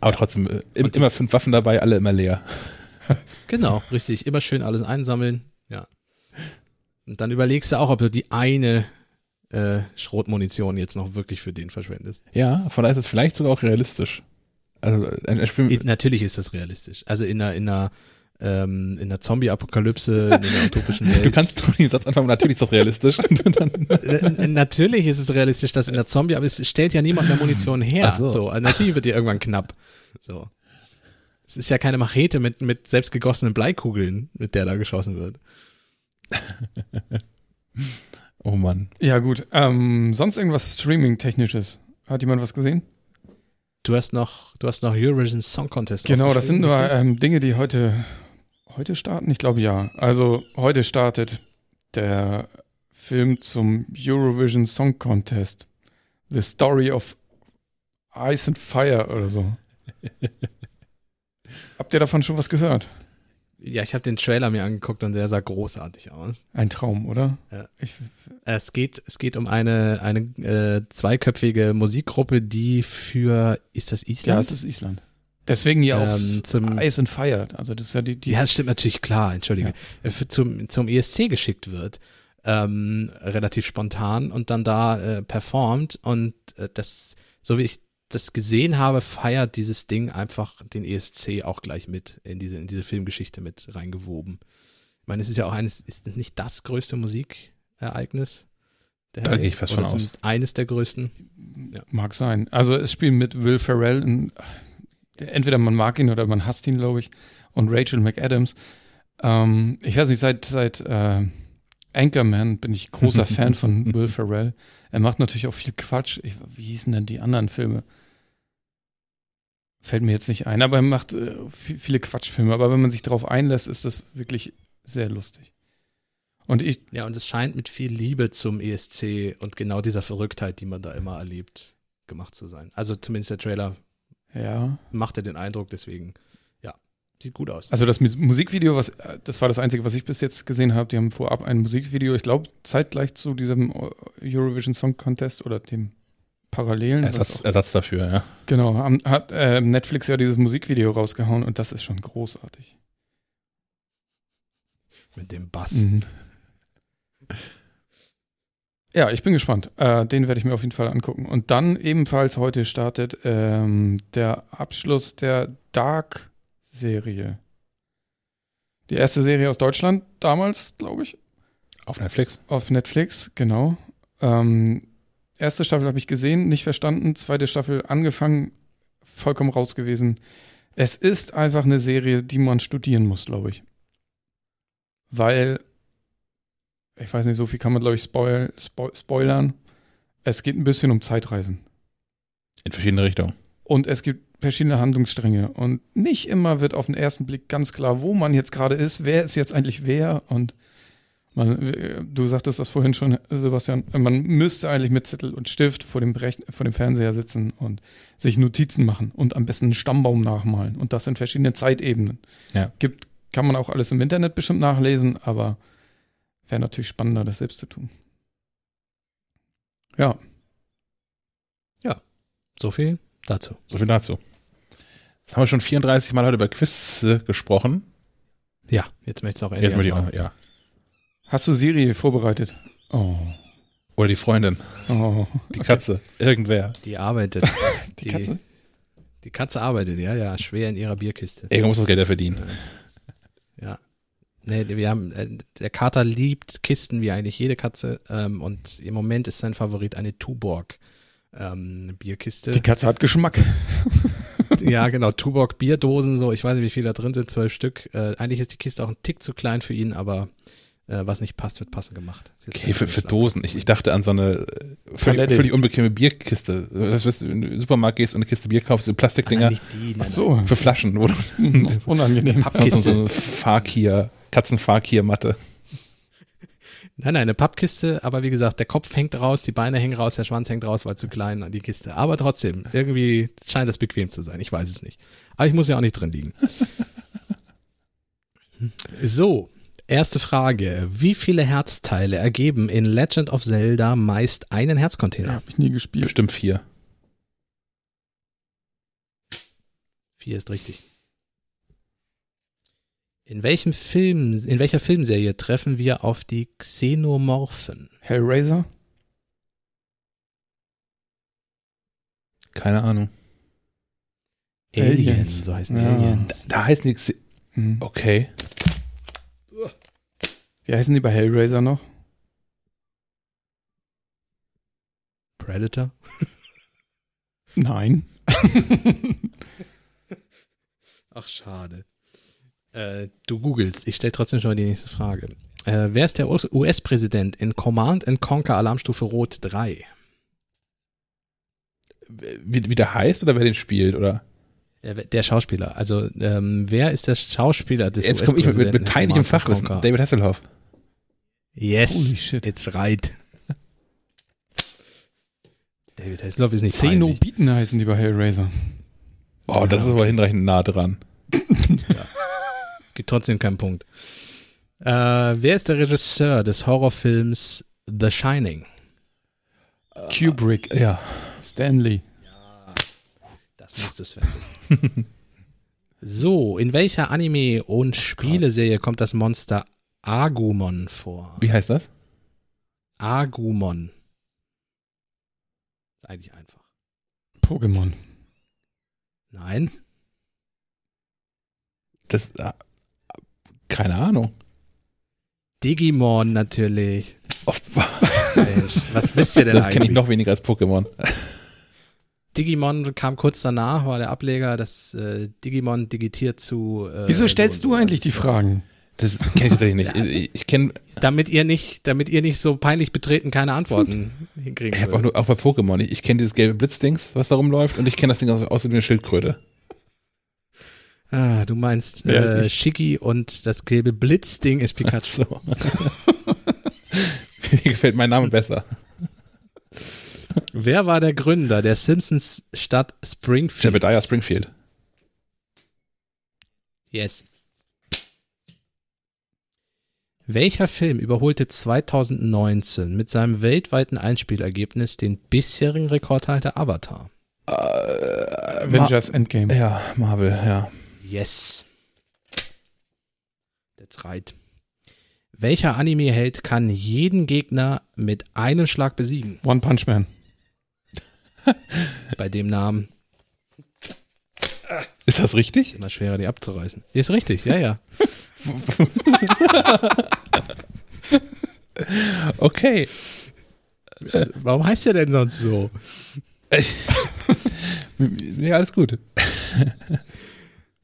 Aber trotzdem, äh, im- immer fünf Waffen dabei, alle immer leer. Genau, richtig. Immer schön alles einsammeln. Ja. Und dann überlegst du auch, ob du die eine äh, Schrotmunition jetzt noch wirklich für den verschwendest. Ja, von daher ist es vielleicht sogar auch realistisch. Also ein, ein Spiel, Natürlich ist das realistisch. Also in einer, in einer, ähm, in einer Zombie-Apokalypse, in einer utopischen Welt. du kannst doch den Satz anfangen, natürlich ist es doch realistisch. Natürlich ist es realistisch, dass in der Zombie, aber es stellt ja niemand mehr Munition her. So. so. also natürlich wird die irgendwann knapp. So. Es ist ja keine Machete mit, mit selbstgegossenen Bleikugeln, mit der da geschossen wird. oh Mann. Ja, gut. Ähm, sonst irgendwas Streaming-Technisches? Hat jemand was gesehen? Du hast noch, du hast noch Eurovision Song Contest. Genau, das sind nur ähm, Dinge, die heute, heute starten. Ich glaube ja. Also heute startet der Film zum Eurovision Song Contest. The Story of Ice and Fire oder so. Habt ihr davon schon was gehört? Ja, ich habe den Trailer mir angeguckt und der sah großartig aus. Ein Traum, oder? Ja. Ich, Es geht, es geht um eine, eine äh, zweiköpfige Musikgruppe, die für, ist das Island? ja, es ist Island. Deswegen ja auch Ähm, zum- Ice and Fire. Also das ist ja die, die ja, das stimmt natürlich klar, entschuldige. Äh, Für, zum, zum ESC geschickt wird. Ähm, relativ spontan und dann da äh, performt und äh, das, so wie ich das gesehen habe, feiert dieses Ding einfach den ESC auch gleich mit in diese, in diese Filmgeschichte mit reingewoben. Ich meine, es ist ja auch eines, ist es nicht das größte Musikereignis? Der Da gehe ich fast von aus. Eines der größten. Ja. Mag sein. Also es spielen mit Will Ferrell, der, entweder man mag ihn oder man hasst ihn, glaube ich, und Rachel McAdams. Ähm, ich weiß nicht, seit, seit äh, Anchorman bin ich großer Fan von Will Ferrell. Er macht natürlich auch viel Quatsch. Ich, wie hießen denn die anderen Filme? Fällt mir jetzt nicht ein, aber er macht äh, viel- viele Quatschfilme. Aber wenn man sich darauf einlässt, ist das wirklich sehr lustig. Und ich, Ja, und es scheint mit viel Liebe zum ESC und genau dieser Verrücktheit, die man da immer erlebt, gemacht zu sein. Also zumindest der Trailer ja, machte den Eindruck, deswegen, ja, sieht gut aus. Also das Mus- Musikvideo, was äh, das war das einzige, was ich bis jetzt gesehen habe. Die haben vorab ein Musikvideo, ich glaube, zeitgleich zu diesem Eurovision Song Contest oder dem Parallelen. Ersatz, Ersatz dafür, ja. genau, haben, hat äh, Netflix ja dieses Musikvideo rausgehauen und das ist schon großartig. Mit dem Bass. Mhm. Ja, ich bin gespannt. Äh, den werde ich mir auf jeden Fall angucken. Und dann ebenfalls heute startet ähm, der Abschluss der Dark-Serie. Die erste Serie aus Deutschland damals, glaube ich. Auf Netflix. Auf Netflix, genau. Ähm, erste Staffel habe ich gesehen, nicht verstanden. Zweite Staffel angefangen, vollkommen raus gewesen. Es ist einfach eine Serie, die man studieren muss, glaube ich. Weil, ich weiß nicht, so viel kann man, glaube ich, spoil, spo spoilern. Es geht ein bisschen um Zeitreisen. In verschiedene Richtungen. Und es gibt verschiedene Handlungsstränge. Und nicht immer wird auf den ersten Blick ganz klar, wo man jetzt gerade ist, wer ist jetzt eigentlich wer. Und man, du sagtest das vorhin schon, Sebastian, man müsste eigentlich mit Zettel und Stift vor dem, Berechn vor dem Fernseher sitzen und sich Notizen machen und am besten einen Stammbaum nachmalen. Und das in verschiedenen Zeitebenen. Ja. Gibt, kann man auch alles im Internet bestimmt nachlesen, aber wäre natürlich spannender, das selbst zu tun. Ja. So viel dazu. So viel dazu. Jetzt haben wir schon 34 Mal heute über Quiz äh, gesprochen. Ja, jetzt möchte ich es auch Jetzt endlich möchte ich auch, ja. Hast du Siri vorbereitet? Oh. Oder die Freundin, Oh. die Katze, irgendwer. Die arbeitet. Die Katze? Die Katze arbeitet, ja, ja, schwer in ihrer Bierkiste. Irgendwo muss das Geld ja verdienen. Ja. Nee, wir haben, äh, der Kater liebt Kisten wie eigentlich jede Katze ähm, und im Moment ist sein Favorit eine Tuborg ähm, Bierkiste. Die Katze hat Geschmack. ja, genau, Tuborg Bierdosen, so, ich weiß nicht, wie viel da drin sind, zwölf Stück. Äh, eigentlich ist die Kiste auch ein Tick zu klein für ihn, aber äh, was nicht passt, wird passend gemacht. Okay, für. Dosen. Ich, ich dachte an so eine völlig, völlig unbequeme Bierkiste. Das weißt du, in den Supermarkt gehst und eine Kiste Bier kaufst, so Ah, nein, Plastikdinger nicht die, nein, Ach so. für Flaschen, du Unangenehm. Pappkiste. so eine Fakir, Katzenfakir-Matte. Nein, nein, eine Pappkiste, aber wie gesagt, der Kopf hängt raus, die Beine hängen raus, der Schwanz hängt raus, weil zu klein an die Kiste. Aber trotzdem, irgendwie scheint das bequem zu sein. Ich weiß es nicht. Aber ich muss ja auch nicht drin liegen. so, erste Frage. Wie viele Herzteile ergeben in Legend of Zelda meist einen Ja, Herzcontainer? hab ich nie gespielt. Bestimmt vier. Vier ist richtig. In welchem Film, in welcher Filmserie treffen wir auf die Xenomorphen? Hellraiser? Keine Ahnung. Alien, Aliens. so heißen Ja. Aliens. Da heißt nichts. Hm. Okay. Wie heißen die bei Hellraiser noch? Predator? Nein. Ach, schade. Äh, du googelst. Ich stelle trotzdem schon mal die nächste Frage. Äh, wer ist der US- US-Präsident in Command and Conquer Alarmstufe Rot 3? Wie, wie der heißt oder wer den spielt, oder? Der Schauspieler. Also, ähm, wer ist der Schauspieler des Jetzt komme ich mit, mit, and Fachwissen. David Hasselhoff. Yes. Holy shit. It's right. David Hasselhoff ist nicht peinlich. Zenobiten heißen die bei Hellraiser. Oh, das ist aber hinreichend nah dran. Es gibt trotzdem keinen Punkt. Äh, wer ist der Regisseur des Horrorfilms The Shining? Kubrick. Ja. Stanley. Das müsste Sven wissen. so, in welcher Anime- und Spieleserie kommt das Monster Agumon vor? Wie heißt das? Agumon. Ist eigentlich einfach. Pokémon. Nein? Das. ah, keine Ahnung. Digimon natürlich. Oh, Mensch, was wisst ihr denn das kenne ich noch weniger als Pokémon. Digimon kam kurz danach, war der Ableger, das äh, Digimon digitiert zu. Äh, Wieso stellst so- du eigentlich die Fragen? Das kenne ich tatsächlich nicht. Ich, ich kenne Damit ihr nicht, damit ihr nicht so peinlich betreten keine Antworten hinkriegen ich auch, nur, auch bei Pokémon. Ich, ich kenne dieses gelbe Blitzdings, was da rumläuft, und ich kenne das Ding aus, außer wie eine Schildkröte. Ah, du meinst als äh? Shiggy und das gelbe Blitzding ist Pikachu. So. Mir gefällt mein Name besser. Wer war der Gründer der Simpsons Stadt Springfield? Jebediah Springfield. Yes. Welcher Film überholte 2019 mit seinem weltweiten Einspielergebnis den bisherigen Rekordhalter Avatar? Äh, Avengers Endgame. Ma ja, Marvel, ja. Yes. That's right. Welcher Anime-Held kann jeden Gegner mit einem Schlag besiegen? One Punch Man. Bei dem Namen Ist das richtig? immer schwerer, die abzureißen. Ist richtig, ja, ja. Okay. Also, warum heißt der denn sonst so? Ja, alles gut.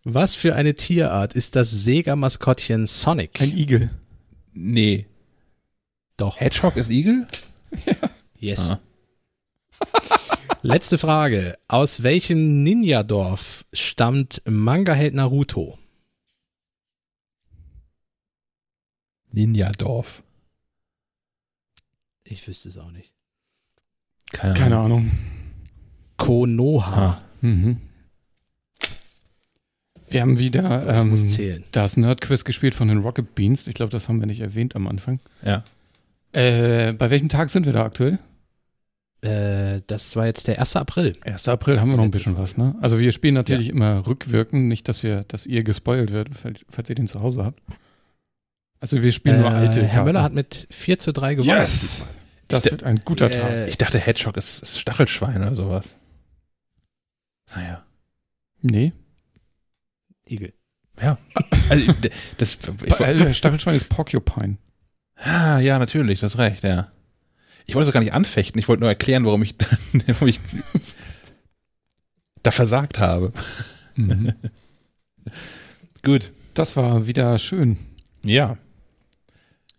Was für eine Tierart ist das Sega-Maskottchen Sonic? Ein Igel. Nee. Doch. Hedgehog ist Igel? Yes. Ah. Letzte Frage. Aus welchem Ninja-Dorf stammt Manga-Held Naruto? Ninja-Dorf. Ich wüsste es auch nicht. Keine, Keine Ahnung. Konoha. Ah, Mhm. Wir haben wieder So, ähm, das Nerd-Quiz gespielt von den Rocket Beans. Ich glaube, das haben wir nicht erwähnt am Anfang. ja. Äh, bei welchem Tag sind wir da aktuell? Äh, das war jetzt der 1. April. 1. April haben wir noch ein bisschen was, ne? Also wir spielen natürlich immer rückwirkend, nicht, dass wir, dass ihr gespoilt wird, falls ihr den zu Hause habt. Also wir spielen nur Äh, alte. Herr Karten. Möller hat mit 4 zu 3 gewonnen. Yes! Das Ich- wird ein guter Äh, Tag. Ich dachte, Hedgehog ist, ist Stachelschwein oder sowas. Naja. Nee. Igel. Also, d- das, ich, Äh, Stachelschwein ist Porcupine. ah, ja, natürlich, du hast recht, ja. Ich wollte es gar nicht anfechten, ich wollte nur erklären, warum ich, warum ich da versagt habe. Mhm. Gut. Das war wieder schön. Ja.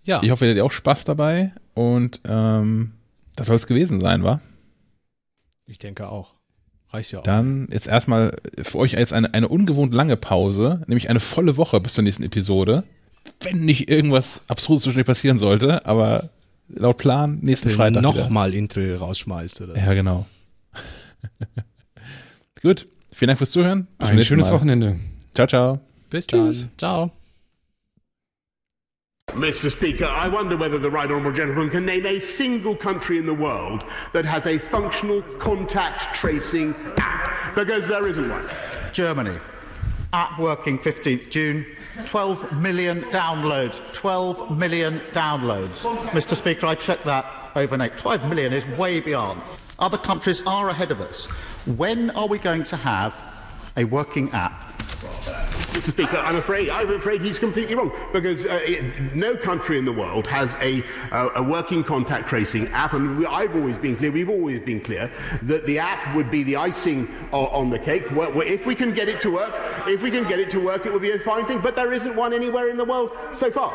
Ja. Ich hoffe, ihr hattet auch Spaß dabei und ähm, das soll es gewesen sein, wa? Ich denke auch. Reicht ja auch. Dann jetzt erstmal für euch jetzt eine, eine ungewohnt lange Pause, nämlich eine volle Woche bis zur nächsten Episode. Wenn nicht irgendwas Absurdes zwischendurch passieren sollte, aber laut Plan nächsten Freitag. wieder. nochmal Intel rausschmeißt. Oder? Ja, genau. Gut. Vielen Dank fürs Zuhören. Bis Ein schönes Mal. Wochenende. Ciao, ciao. Bis Tschüss. dann. Ciao. Mr. Speaker, I wonder whether the right honourable gentleman can name a single country in the world that has a functional contact tracing app, because there isn't one. Germany. App working 15th June. 12 million downloads. 12 million downloads. Mr. Speaker, I checked that overnight. 12 million is way beyond. Other countries are ahead of us. When are we going to have a working app? Mr. Speaker, I'm afraid I'm afraid he's completely wrong because uh, it, no country in the world has a uh, a working contact tracing app, and we, I've always been clear. We've always been clear that the app would be the icing o- on the cake. Where If we can get it to work, if we can get it to work, it would be a fine thing. But there isn't one anywhere in the world so far.